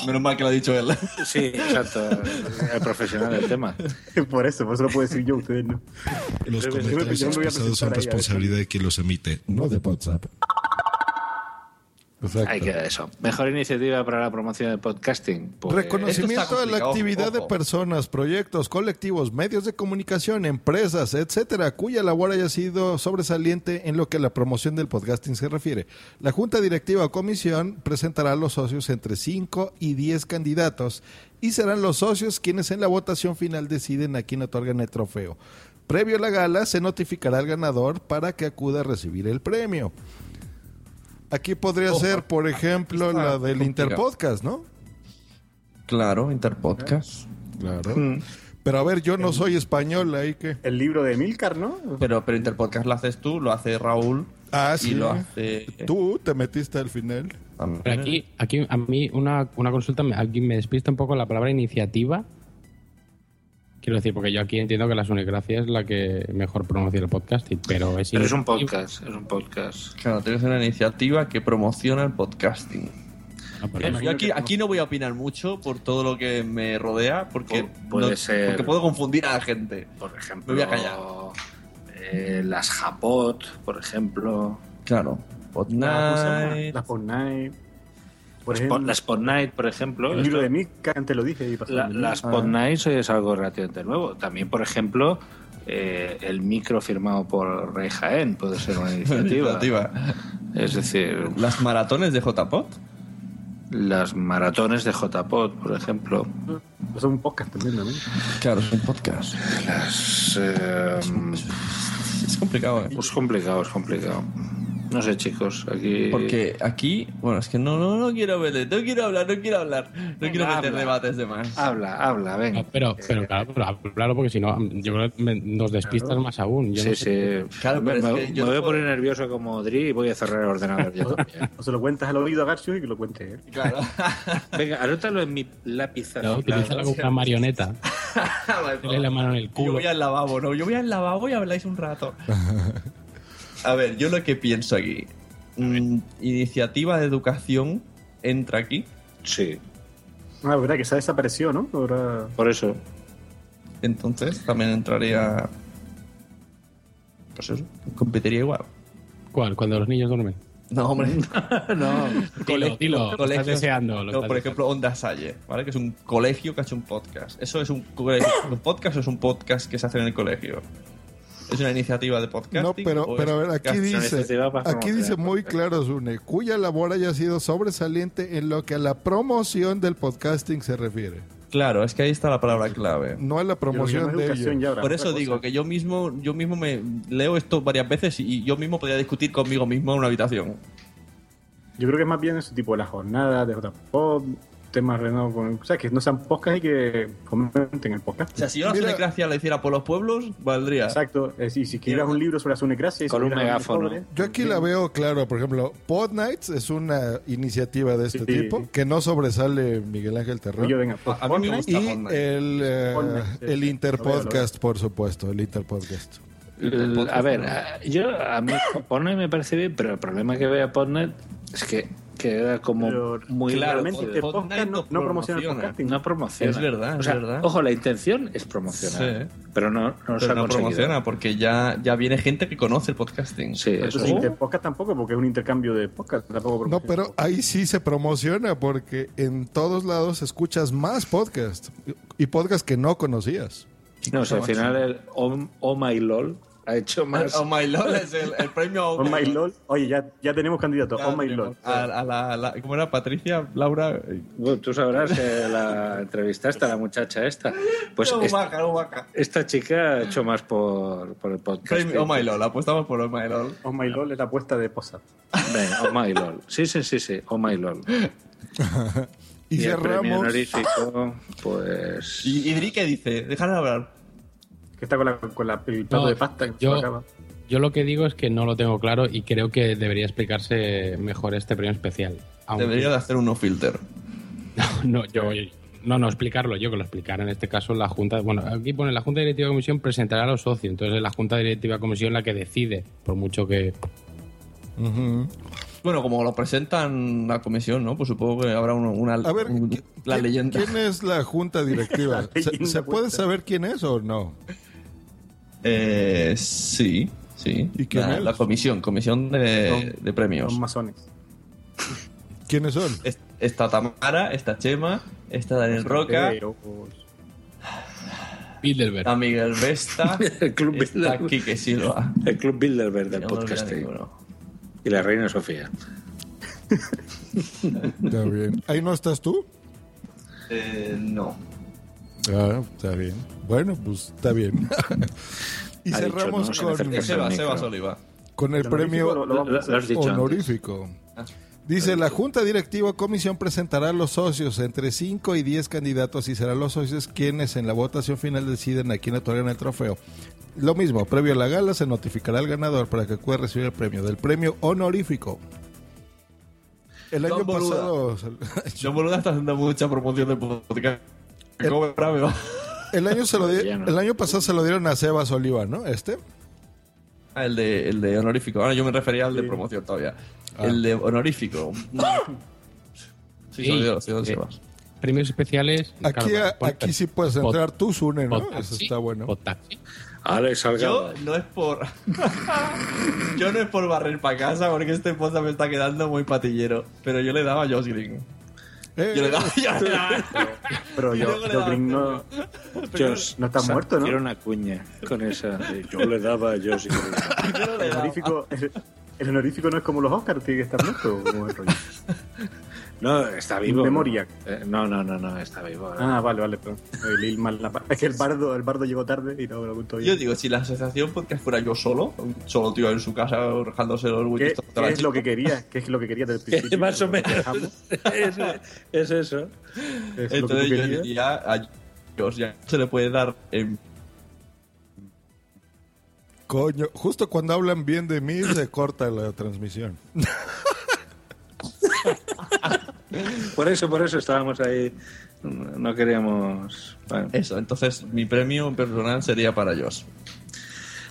Menos mal que lo ha dicho él. *laughs* Sí, exacto. El profesional del tema. *laughs* por eso, por eso lo puedo decir yo, ustedes no. Los comentarios expresados son responsabilidad de quien los emite, no de WhatsApp. Exacto. Ahí queda eso. Mejor iniciativa para la promoción del podcasting. Pues, Reconocimiento a la actividad de ojo. personas, proyectos, colectivos, medios de comunicación, empresas, etcétera, cuya labor haya sido sobresaliente en lo que a la promoción del podcasting se refiere. La Junta Directiva o Comisión presentará a los socios entre 5 y 10 candidatos y serán los socios quienes en la votación final deciden a quién otorgan el trofeo. Previo a la gala se notificará al ganador para que acuda a recibir el premio. Aquí podría Ojo, ser, por ejemplo, la del complicado. Interpodcast, ¿no? Claro, Interpodcast. Claro. Pero a ver, yo no soy español, ahí que. El libro de Milcar, ¿no? Pero, pero Interpodcast lo haces tú, lo hace Raúl. Ah, y sí. lo hace. Tú te metiste al final. Pero aquí, aquí a mí una, una consulta, me- aquí me despista un poco la palabra iniciativa. Quiero decir, porque yo aquí entiendo que la Sunicracia es la que mejor promociona el podcasting, pero es, Pero es un podcast, es un podcast. Claro, tienes una iniciativa que promociona el podcasting. Ah, pues Yo aquí, aquí no voy a opinar mucho por todo lo que me rodea, porque, Pu- puede no- ser- porque puedo confundir a la gente. Por ejemplo, Me voy a callar. eh, las Japot, por ejemplo. Claro. Podnight. La Fortnite. Por Las ejemplo, Pod- Las Pod Night, por ejemplo. el libro esto- de Milcar, antes lo dije. Y pasó la- las libro. Pod Nights es algo relativamente nuevo. También, por ejemplo, eh, el micro firmado por Rey Jaén puede ser una *laughs* iniciativa. Iniciativa. Es decir, Las maratones de JPod. las maratones de JPod, por ejemplo. Eso es un podcast también, ¿no? Claro, es un podcast. Las. eh, Es complicado, ¿eh? es complicado, es complicado. No sé, chicos, aquí... Porque aquí, bueno, es que no, no, no quiero meter, no quiero hablar, no quiero hablar, no quiero meter habla. debates de más. Habla, habla, venga. No, pero, pero claro, pero claro, porque si no, yo creo que me- nos despistas más aún. Yo Sí, no sé- sí. Claro, me, pero es me- que yo me voy a poner nervioso como Dri y voy a cerrar el ordenador yo. *laughs* O se lo cuentas al oído a Garcio y que lo cuente él. Claro. *laughs* Venga, anótalo en mi lápiz. No, azulado. utilízala como una marioneta. *laughs* Dale la mano en el Yo culo. voy al lavabo, ¿no? Yo voy al lavabo y habláis un rato. A ver, yo lo que pienso aquí. mm, iniciativa de educación entra aquí. Sí. Ah, verdad que se ha desaparecido, ¿no? Ahora... Por eso. Entonces también entraría. Pues eso, competiría igual. ¿Cuál? Cuando los niños duermen. No, hombre. *laughs* no. Dilo, dilo, lo estás deseando. lo No, estás por ejemplo, Onda Salle, ¿vale? Que es un colegio que ha hecho un podcast. ¿Eso es un, colegio- *coughs* un podcast o es un podcast que se hace en el colegio? ¿Es una iniciativa de podcast? No, pero, pero a ver, aquí dice, aquí dice muy claro, Zune, cuya labor haya sido sobresaliente en lo que a la promoción del podcasting se refiere. Claro, es que ahí está la palabra clave. No a la promoción de ello. Por eso digo que yo mismo, yo mismo me leo esto varias veces y yo mismo podría discutir conmigo mismo en una habitación. Yo creo que es más bien ese tipo de las jornadas de JPod, temas relacionados con. O sea, que no sean podcast y que fomenten el podcast. O sea, si yo la sunecracia la hiciera por los pueblos, valdría. Exacto. Decir, si escribieras un libro sobre la sunecracia Con un megáfono. Yo aquí la veo claro, por ejemplo, Pod Nights es una iniciativa de este Sí. tipo que no sobresale Miguel Ángel Terrón. Yo, venga, A, a mí me gusta y el, eh, el sí. Interpodcast, por supuesto, el Interpodcast. El- a ver, a- yo a mí Podnet me parece bien, pero el problema que veo a Podnet es que queda como Pero muy claro, realmente el podcast no, no promociona el podcasting. no promociona. Es verdad, O es sea, verdad. Ojo, la intención es promocionar, Sí. pero no, no se Pero no promociona porque ya, ya viene gente que conoce el podcasting. Sí, eso sí. Interpodcast tampoco, porque es un intercambio de podcast. Tampoco No, pero ahí sí se promociona porque en todos lados escuchas más podcast y podcast que no conocías. No, o sea, al final el Oh, Oh My LOL ha hecho más. Oh my lol es el, el premio *laughs* Oh my lol. Oye, ya, ya tenemos candidato. Ya Oh my lol. A, a la, la- ¿Cómo era? Patricia, Laura. Bueno, tú sabrás que la entrevistaste a la muchacha esta. Pues No, esta, vaca, no, vaca. esta chica ha hecho más por, por el podcast. Premio Oh my lol, apostamos por Oh my lol. Oh my lol es la apuesta de Posat. Venga, Oh My LOL. Sí, sí, sí, sí. Oh My LOL. *laughs* Y, el premio cerramos. honorífico, pues. ¿Y, y Dri qué dice? Déjale hablar. Que está con, la, con la, el plato No, de pasta que se yo- acaba. Yo lo que digo es que no lo tengo claro y creo que debería explicarse mejor este premio especial. Aunque- Debería de hacer un no filter. *laughs* No, yo, no, no explicarlo yo, que lo explicara en este caso la Junta. Bueno, aquí pone la Junta Directiva de Comisión presentará a los socios, entonces es la Junta Directiva de Comisión la que decide, por mucho que. Ujú. Bueno, como lo presentan la comisión, ¿no? Pues supongo que habrá uno- una, A ver, un- ¿qui- la quién- leyenda. ¿Quién es la junta directiva? *laughs* La ¿Se, puede saber quién es o no? Eh, sí, sí. ¿Y quién la, es? la comisión, comisión de, premios. Son masones. ¿Quiénes son? Es- Está Tamara, está Chema, está Daniel Roca, Bilderberg. está Miguel Vesta, *laughs* El Club está Bilderberg. Quique Silva. El Club Bilderberg del No ninguno. Y la Reina Sofía. Está bien. ¿Ahí no estás tú? Eh, no. Ah, está bien. Bueno, pues está bien. *laughs* y Ha dicho, cerramos ¿no? Sin con, micro. Sebas Oliva. con el ¿El premio honorífico lo- lo vamos a hacer? Lo has dicho antes. Dice, la Junta Directiva o Comisión presentará a los socios entre 5 y 10 candidatos y serán los socios quienes en la votación final deciden a quién otorgan el trofeo. Lo mismo, previo a la gala se notificará al ganador para que pueda recibir el premio del premio honorífico. El Don año Boluda. pasado *laughs* John Boluda está haciendo mucha promoción de podcast. ¿Cómo me va? el año se lo di- *laughs* el año pasado se lo dieron a Sebas Oliva, ¿no? Este. Ah, el de, el de honorífico. Ahora yo me refería al de promoción todavía. Ah. El de honorífico. *laughs* sí, Sí. Sí. Sebas. Premios especiales. Aquí, claro, aquí sí puedes pod- entrar tú, Sune, ¿no? podtaxi, Eso está bueno. podtaxi. Alex Yo no es por. *laughs* yo no es por barrer para casa porque este poza me está quedando muy patillero. Pero yo le daba a Josh Green. Eh, Yo le daba. Yo le daba. pero yo, yo Green no, Josh, no está o sea, muerto, ¿no? Quiero una cuña con esa. Yo le daba a Josh. Green. *laughs* yo no le El daba. honorífico, el, el honorífico no es como los Oscars, tiene que estar muerto. ¿o cómo es el rollo? *laughs* No, está vivo. Memoria. Eh, No, no, no, no, está vivo. Ah, vale, vale, perdón. El il mal- la- Es que el bardo, el bardo llegó tarde y no lo contó bien. Yo digo, si la asociación podcast fuera yo solo, solo tío en su casa rajándose los ¿Qué, huequitos. qué es lo que quería? ¿Qué es lo que quería desde el *laughs* principio? Más o menos. *laughs* es, es eso. Es lo que Entonces yo diría a Dios, ya se le puede dar en Coño, justo cuando hablan bien de mí se *laughs* corta la transmisión. *laughs* Por eso, por eso estábamos ahí. No queríamos. bueno. eso. Entonces mi premio personal sería para Josh.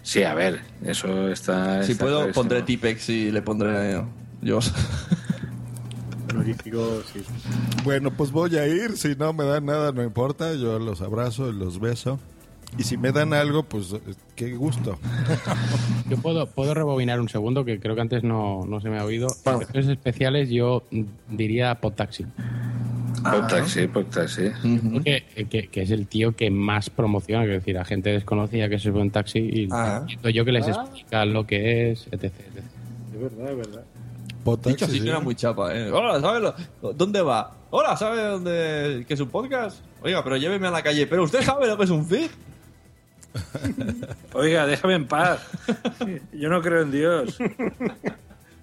Sí, a ver, eso está. Si está puedo, clarísimo. pondré Tipex y le pondré eh, Josh. Sí. Bueno, pues voy a ir. Si no me dan nada, no importa. Yo los abrazo y los beso. Y si me dan algo, pues eh, qué gusto. *laughs* Yo puedo, puedo rebobinar un segundo, que creo que antes no, no se me ha oído. En cuestiones especiales yo diría Podtaxi. Podtaxi, Podtaxi. que, que- que es el tío que más promociona, es decir, a gente desconocida que se sube en taxi y Ah. yo que les Ah. explica lo que es, etc. etc. Es verdad, es verdad. Dicho así suena muy chapa, ¿eh? Hola, ¿sabes lo- dónde va? Hola, ¿sabe dónde que es un podcast? Oiga, pero lléveme a la calle. ¿Pero usted sabe lo que es un feed? *laughs* Oiga, déjame en paz. Yo no creo en Dios.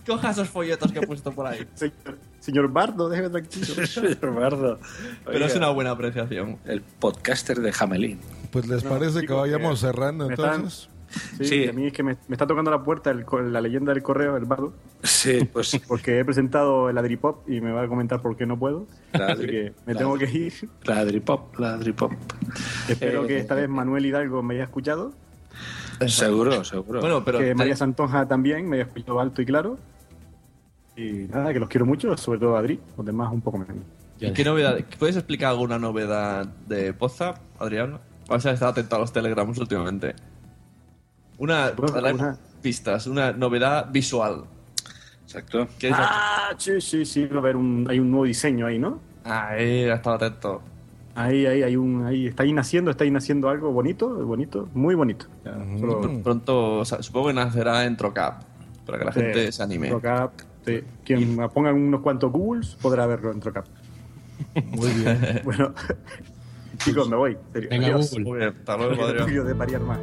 Coja esos folletos que he puesto por ahí. Señor, señor Bardo, déjeme tranquilo. *laughs* Señor Bardo. Pero es una buena apreciación. El podcaster de Jamelín. Pues les No, parece que vayamos que cerrando me están- entonces. Sí, Sí. a mí es que me, me está tocando la puerta el, la leyenda del correo, el bardo, Sí, pues. *laughs* porque he presentado el Adripop y me va a comentar por qué no puedo. Así que me tengo que ir. Ladripop, ladripop. Espero Eh, que esta vez Manuel Hidalgo me haya escuchado. Seguro, seguro. Bueno, pero que María Santonja también me haya escuchado alto y claro. Y nada, que los quiero mucho, sobre todo a Adri, los demás un poco menos. ¿Y ¿Qué novedad? ¿Puedes explicar alguna novedad de Poza, Adrián? Vas a estar atento a los telegramos últimamente. Una, una- pistas, una novedad visual. Exacto. ¿Qué es lo- Ah, sí, sí, sí, va a haber un, hay un nuevo diseño ahí, ¿no? Ahí, ha estado atento. Ahí, ahí, hay un, ahí está ahí naciendo, está ahí naciendo algo bonito, bonito, muy bonito. Ya, solo- Pr- Pronto, o sea, supongo que nacerá en Trocap, para que la Sí, gente se anime. Trocap, sí. Quien ponga unos cuantos Googles podrá verlo en Trocap. *laughs* Muy bien. Bueno, *laughs* chicos, me voy. en serio. Venga, Adiós. Google. Muy bien, hasta luego, *laughs* Adrián. quiero de variar más.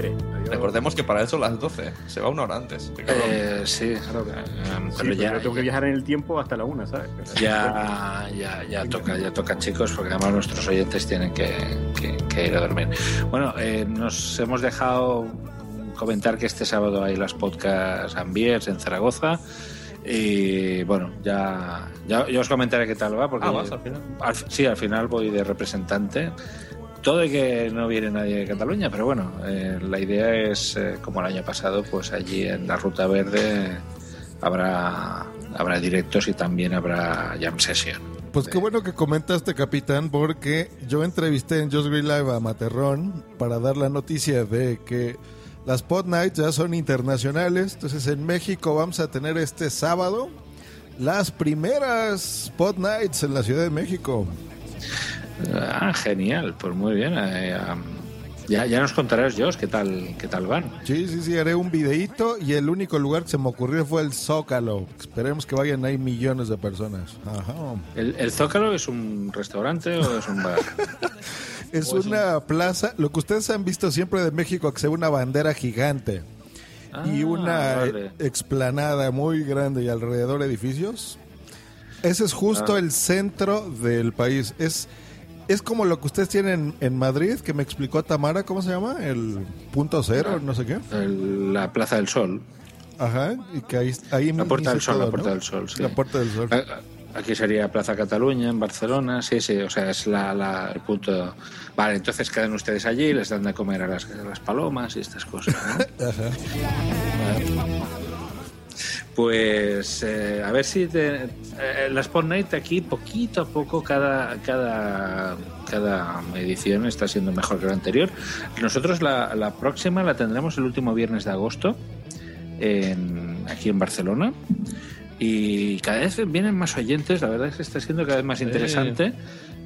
Quiere. Adiós. Recordemos que para eso las 12. Se va una hora antes. Eh, sí, Claro, eh, Sí, pero ya, yo tengo que viajar en el tiempo hasta la una, ¿sabes? ya, *laughs* ya, ya toca, ya toca, chicos, porque además nuestros oyentes tienen que, que- que ir a dormir. Bueno, eh, nos hemos dejado comentar que este sábado hay las podcast Ambiers en Zaragoza. Y bueno, ya, ya, ya os comentaré qué tal va, porque Ah, vas al final. al- sí, al final voy de representante. Todo y que no viene nadie de Cataluña, pero bueno, eh, la idea es, eh, como el año pasado, pues allí en la Ruta Verde habrá, habrá directos y también habrá jam session. Pues qué bueno que comentaste, capitán, porque yo entrevisté en Just Green Live a Materrón para dar la noticia de que las Pod Nights ya son internacionales. Entonces en México vamos a tener este sábado las primeras Pod Nights en la Ciudad de México. Ah, genial, pues muy bien. eh, ya, ya nos contarás, Josh, qué tal, qué tal van. Sí, sí, sí, haré un videíto y el único lugar que se me ocurrió fue el Zócalo. Esperemos que vayan ahí millones de personas. Ajá. ¿El, el Zócalo es un restaurante o es un bar? *laughs* Es una plaza, lo que ustedes han visto siempre de México, que se ve una bandera gigante y Ah, una vale. explanada muy grande y alrededor edificios. Ese es justo Ah. el centro del país. Es, es como lo que ustedes tienen en Madrid, que me explicó Tamara, ¿cómo se llama? El punto cero, no sé qué. El- la Plaza del Sol. Ajá, y que ahí, ahí La Puerta del Sol, todo, la Puerta ¿no? del Sol, sí. La Puerta del Sol. Aquí sería Plaza Cataluña, en Barcelona, sí, sí, o sea, es la, la- el punto. Vale, entonces quedan ustedes allí, les dan de comer a las, a las palomas y estas cosas. ¿no? *laughs* Ajá. Pues eh, a ver si te, eh, Night aquí poquito a poco cada, cada, cada edición está siendo mejor que la anterior. Nosotros la, la próxima la tendremos el último viernes de agosto en, aquí en Barcelona y cada vez vienen más oyentes, la verdad es que está siendo cada vez más interesante.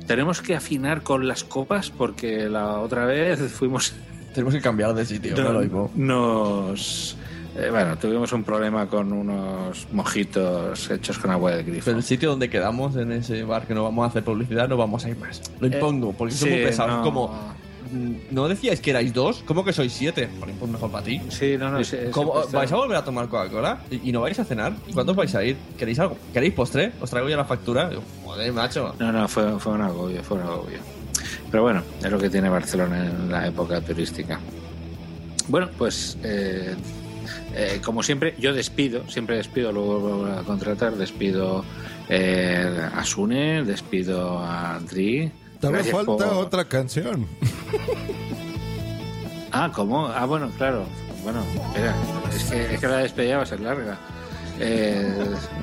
Tenemos que afinar con las copas porque la otra vez fuimos Tenemos que cambiar de sitio, no nos Eh, bueno, tuvimos un problema con unos mojitos hechos con agua de grifo. Pero el sitio donde quedamos, en ese bar que no vamos a hacer publicidad, no vamos a ir más. Lo Eh, impongo, porque sí, soy muy pesado. no. Como, mm, ¿no decíais que erais dos? ¿Cómo que sois siete? Pues mejor para ti. Sí, no, no. sí, ¿Cómo- siempre está- ¿Vais a volver a tomar Coca-Cola? ¿Y, no vais a cenar? ¿Y cuántos vais a ir? ¿Queréis algo? ¿Queréis postre? ¿Os traigo ya la factura? Yo, Joder, macho. No, no, fue, fue un agobio, fue un agobio. Pero bueno, es lo que tiene Barcelona en la época turística. Bueno, pues eh, eh, como siempre, yo despido, siempre despido, luego a contratar, despido eh, a Sune, despido a Andri. Gracias falta por- otra canción. *laughs* Ah, ¿cómo? Ah, bueno, claro. Bueno, espera, es que, es que la despedida va a ser larga. Eh,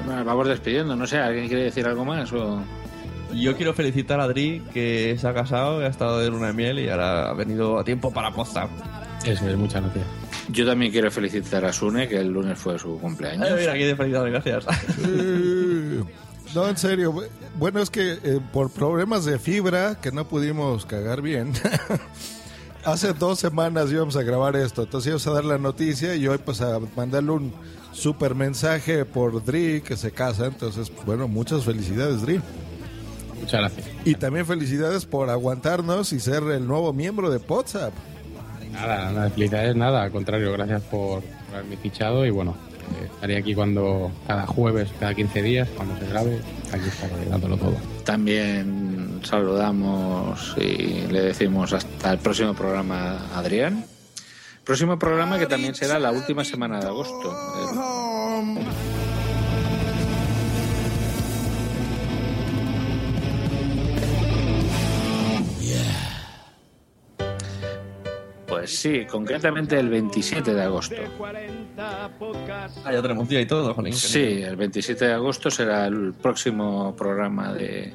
bueno, vamos despidiendo, no sé, ¿alguien quiere decir algo más? O... Yo quiero felicitar a Adri, que se ha casado, que ha estado de luna de miel y ahora ha venido a tiempo para postar. Eso es, muchas gracias. Yo también quiero felicitar a Sune, que el lunes fue su cumpleaños. Ay, mira, aquí de felicidades, gracias. Eh, No, en serio. bu- Bueno, es que eh, por problemas de fibra que no pudimos cagar bien, *laughs* hace dos semanas íbamos a grabar esto. Entonces íbamos a dar la noticia y hoy pues a mandarle un super mensaje por Dri que se casa. Entonces, bueno, muchas felicidades, Dri. Muchas gracias. Y también felicidades por aguantarnos y ser el nuevo miembro de WhatsApp. Nada, nada, felicidades, nada. Al contrario, gracias por por haberme fichado y bueno, eh, estaré aquí cuando cada jueves, cada 15 días, cuando se grabe, aquí estaré dándolo todo. También saludamos y le decimos hasta el próximo programa Adrián. Próximo programa que también será la última semana de agosto. Eh, sí, concretamente el 27 de agosto. Ah, ya tenemos día y todo, jolín. Sí, el 27 de agosto será el próximo programa de,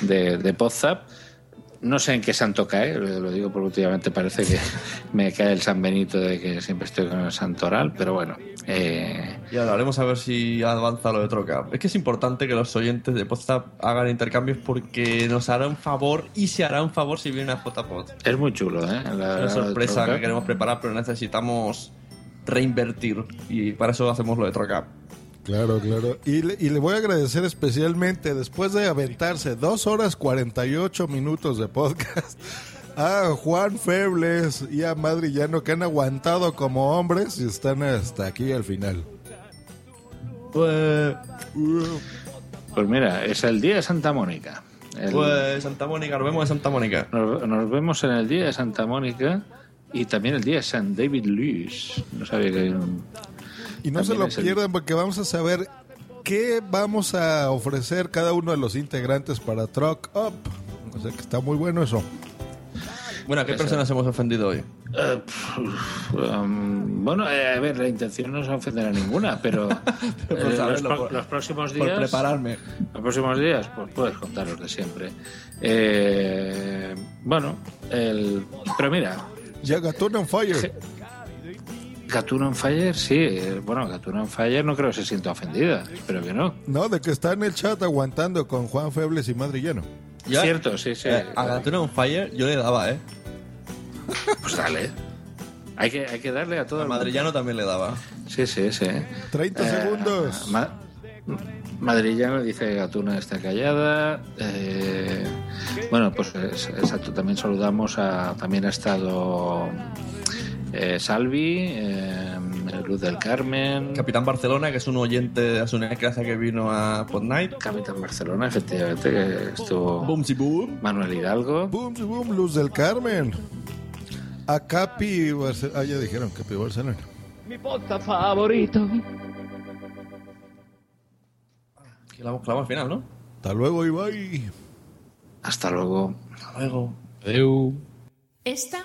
de, de Podzap. No sé en qué santo cae, lo lo digo porque últimamente parece que *laughs* me cae el San Benito de que siempre estoy con el santoral, pero bueno. eh, Y ahora haremos a ver si avanza lo de Troca. Es que es importante que los oyentes de Podzap hagan intercambios porque nos hará un favor y se hará un favor si viene a JPod. es muy chulo, ¿eh? La- una sorpresa que queremos preparar, pero necesitamos reinvertir y para eso hacemos lo de Troca. Claro, claro. Y le, y le voy a agradecer especialmente, después de aventarse dos horas 48 minutos de podcast, *laughs* a Juan Febles y a Madrillano que han aguantado como hombres y están hasta aquí al final. Pues, Pues mira, es el día de Santa Mónica. El- pues Santa Mónica, nos vemos en Santa Mónica. Nos, nos vemos en el día de Santa Mónica y también el día de San David Luis. No sabía que hay un... Y no se lo es el- pierdan porque vamos a saber qué vamos a ofrecer cada uno de los integrantes para Truck Up. O sea que está muy bueno eso. Bueno, ¿a qué personas hemos ofendido hoy? Eh, pf, um, bueno, eh, a ver, la intención no es ofender a ninguna, pero, *laughs* eh, por los, saberlo, pro- por- los próximos por días... prepararme. Los próximos días, pues puedes contar los de siempre. Eh, bueno, el... Pero mira, Ya Gatún on Fire. Gatun on Fire, sí. eh, Bueno, Gatun on Fire no creo que se sienta ofendida. Espero que no. No, de que está en el chat aguantando con Juan Febles y Madrillano. Ya, Cierto, sí, sí. eh, a Gatuna on Fire yo le daba, ¿eh? Pues dale. Hay que, hay que darle a todo A el mundo. Madrillano también le daba. Sí, sí, sí. 30 Eh, segundos. Ma- Madrillano dice que Gatuna está callada. Eh, bueno, pues es- exacto. También saludamos a. También ha estado eh, Salvi, eh, Luz del Carmen. Capitán Barcelona, que es un oyente de Asune Gracia que vino a Podnight. Capitán Barcelona, efectivamente, que estuvo. Boom, si boom. Manuel Hidalgo. Boom, sí, boom, Luz del Carmen. A Capi Barcelona. Ah, ya dijeron Capi Barcelona. Mi podcast favorito. Que la hemos clavado al final, ¿no? Hasta luego, Ibai. Hasta luego. Hasta luego. Adeu. Esta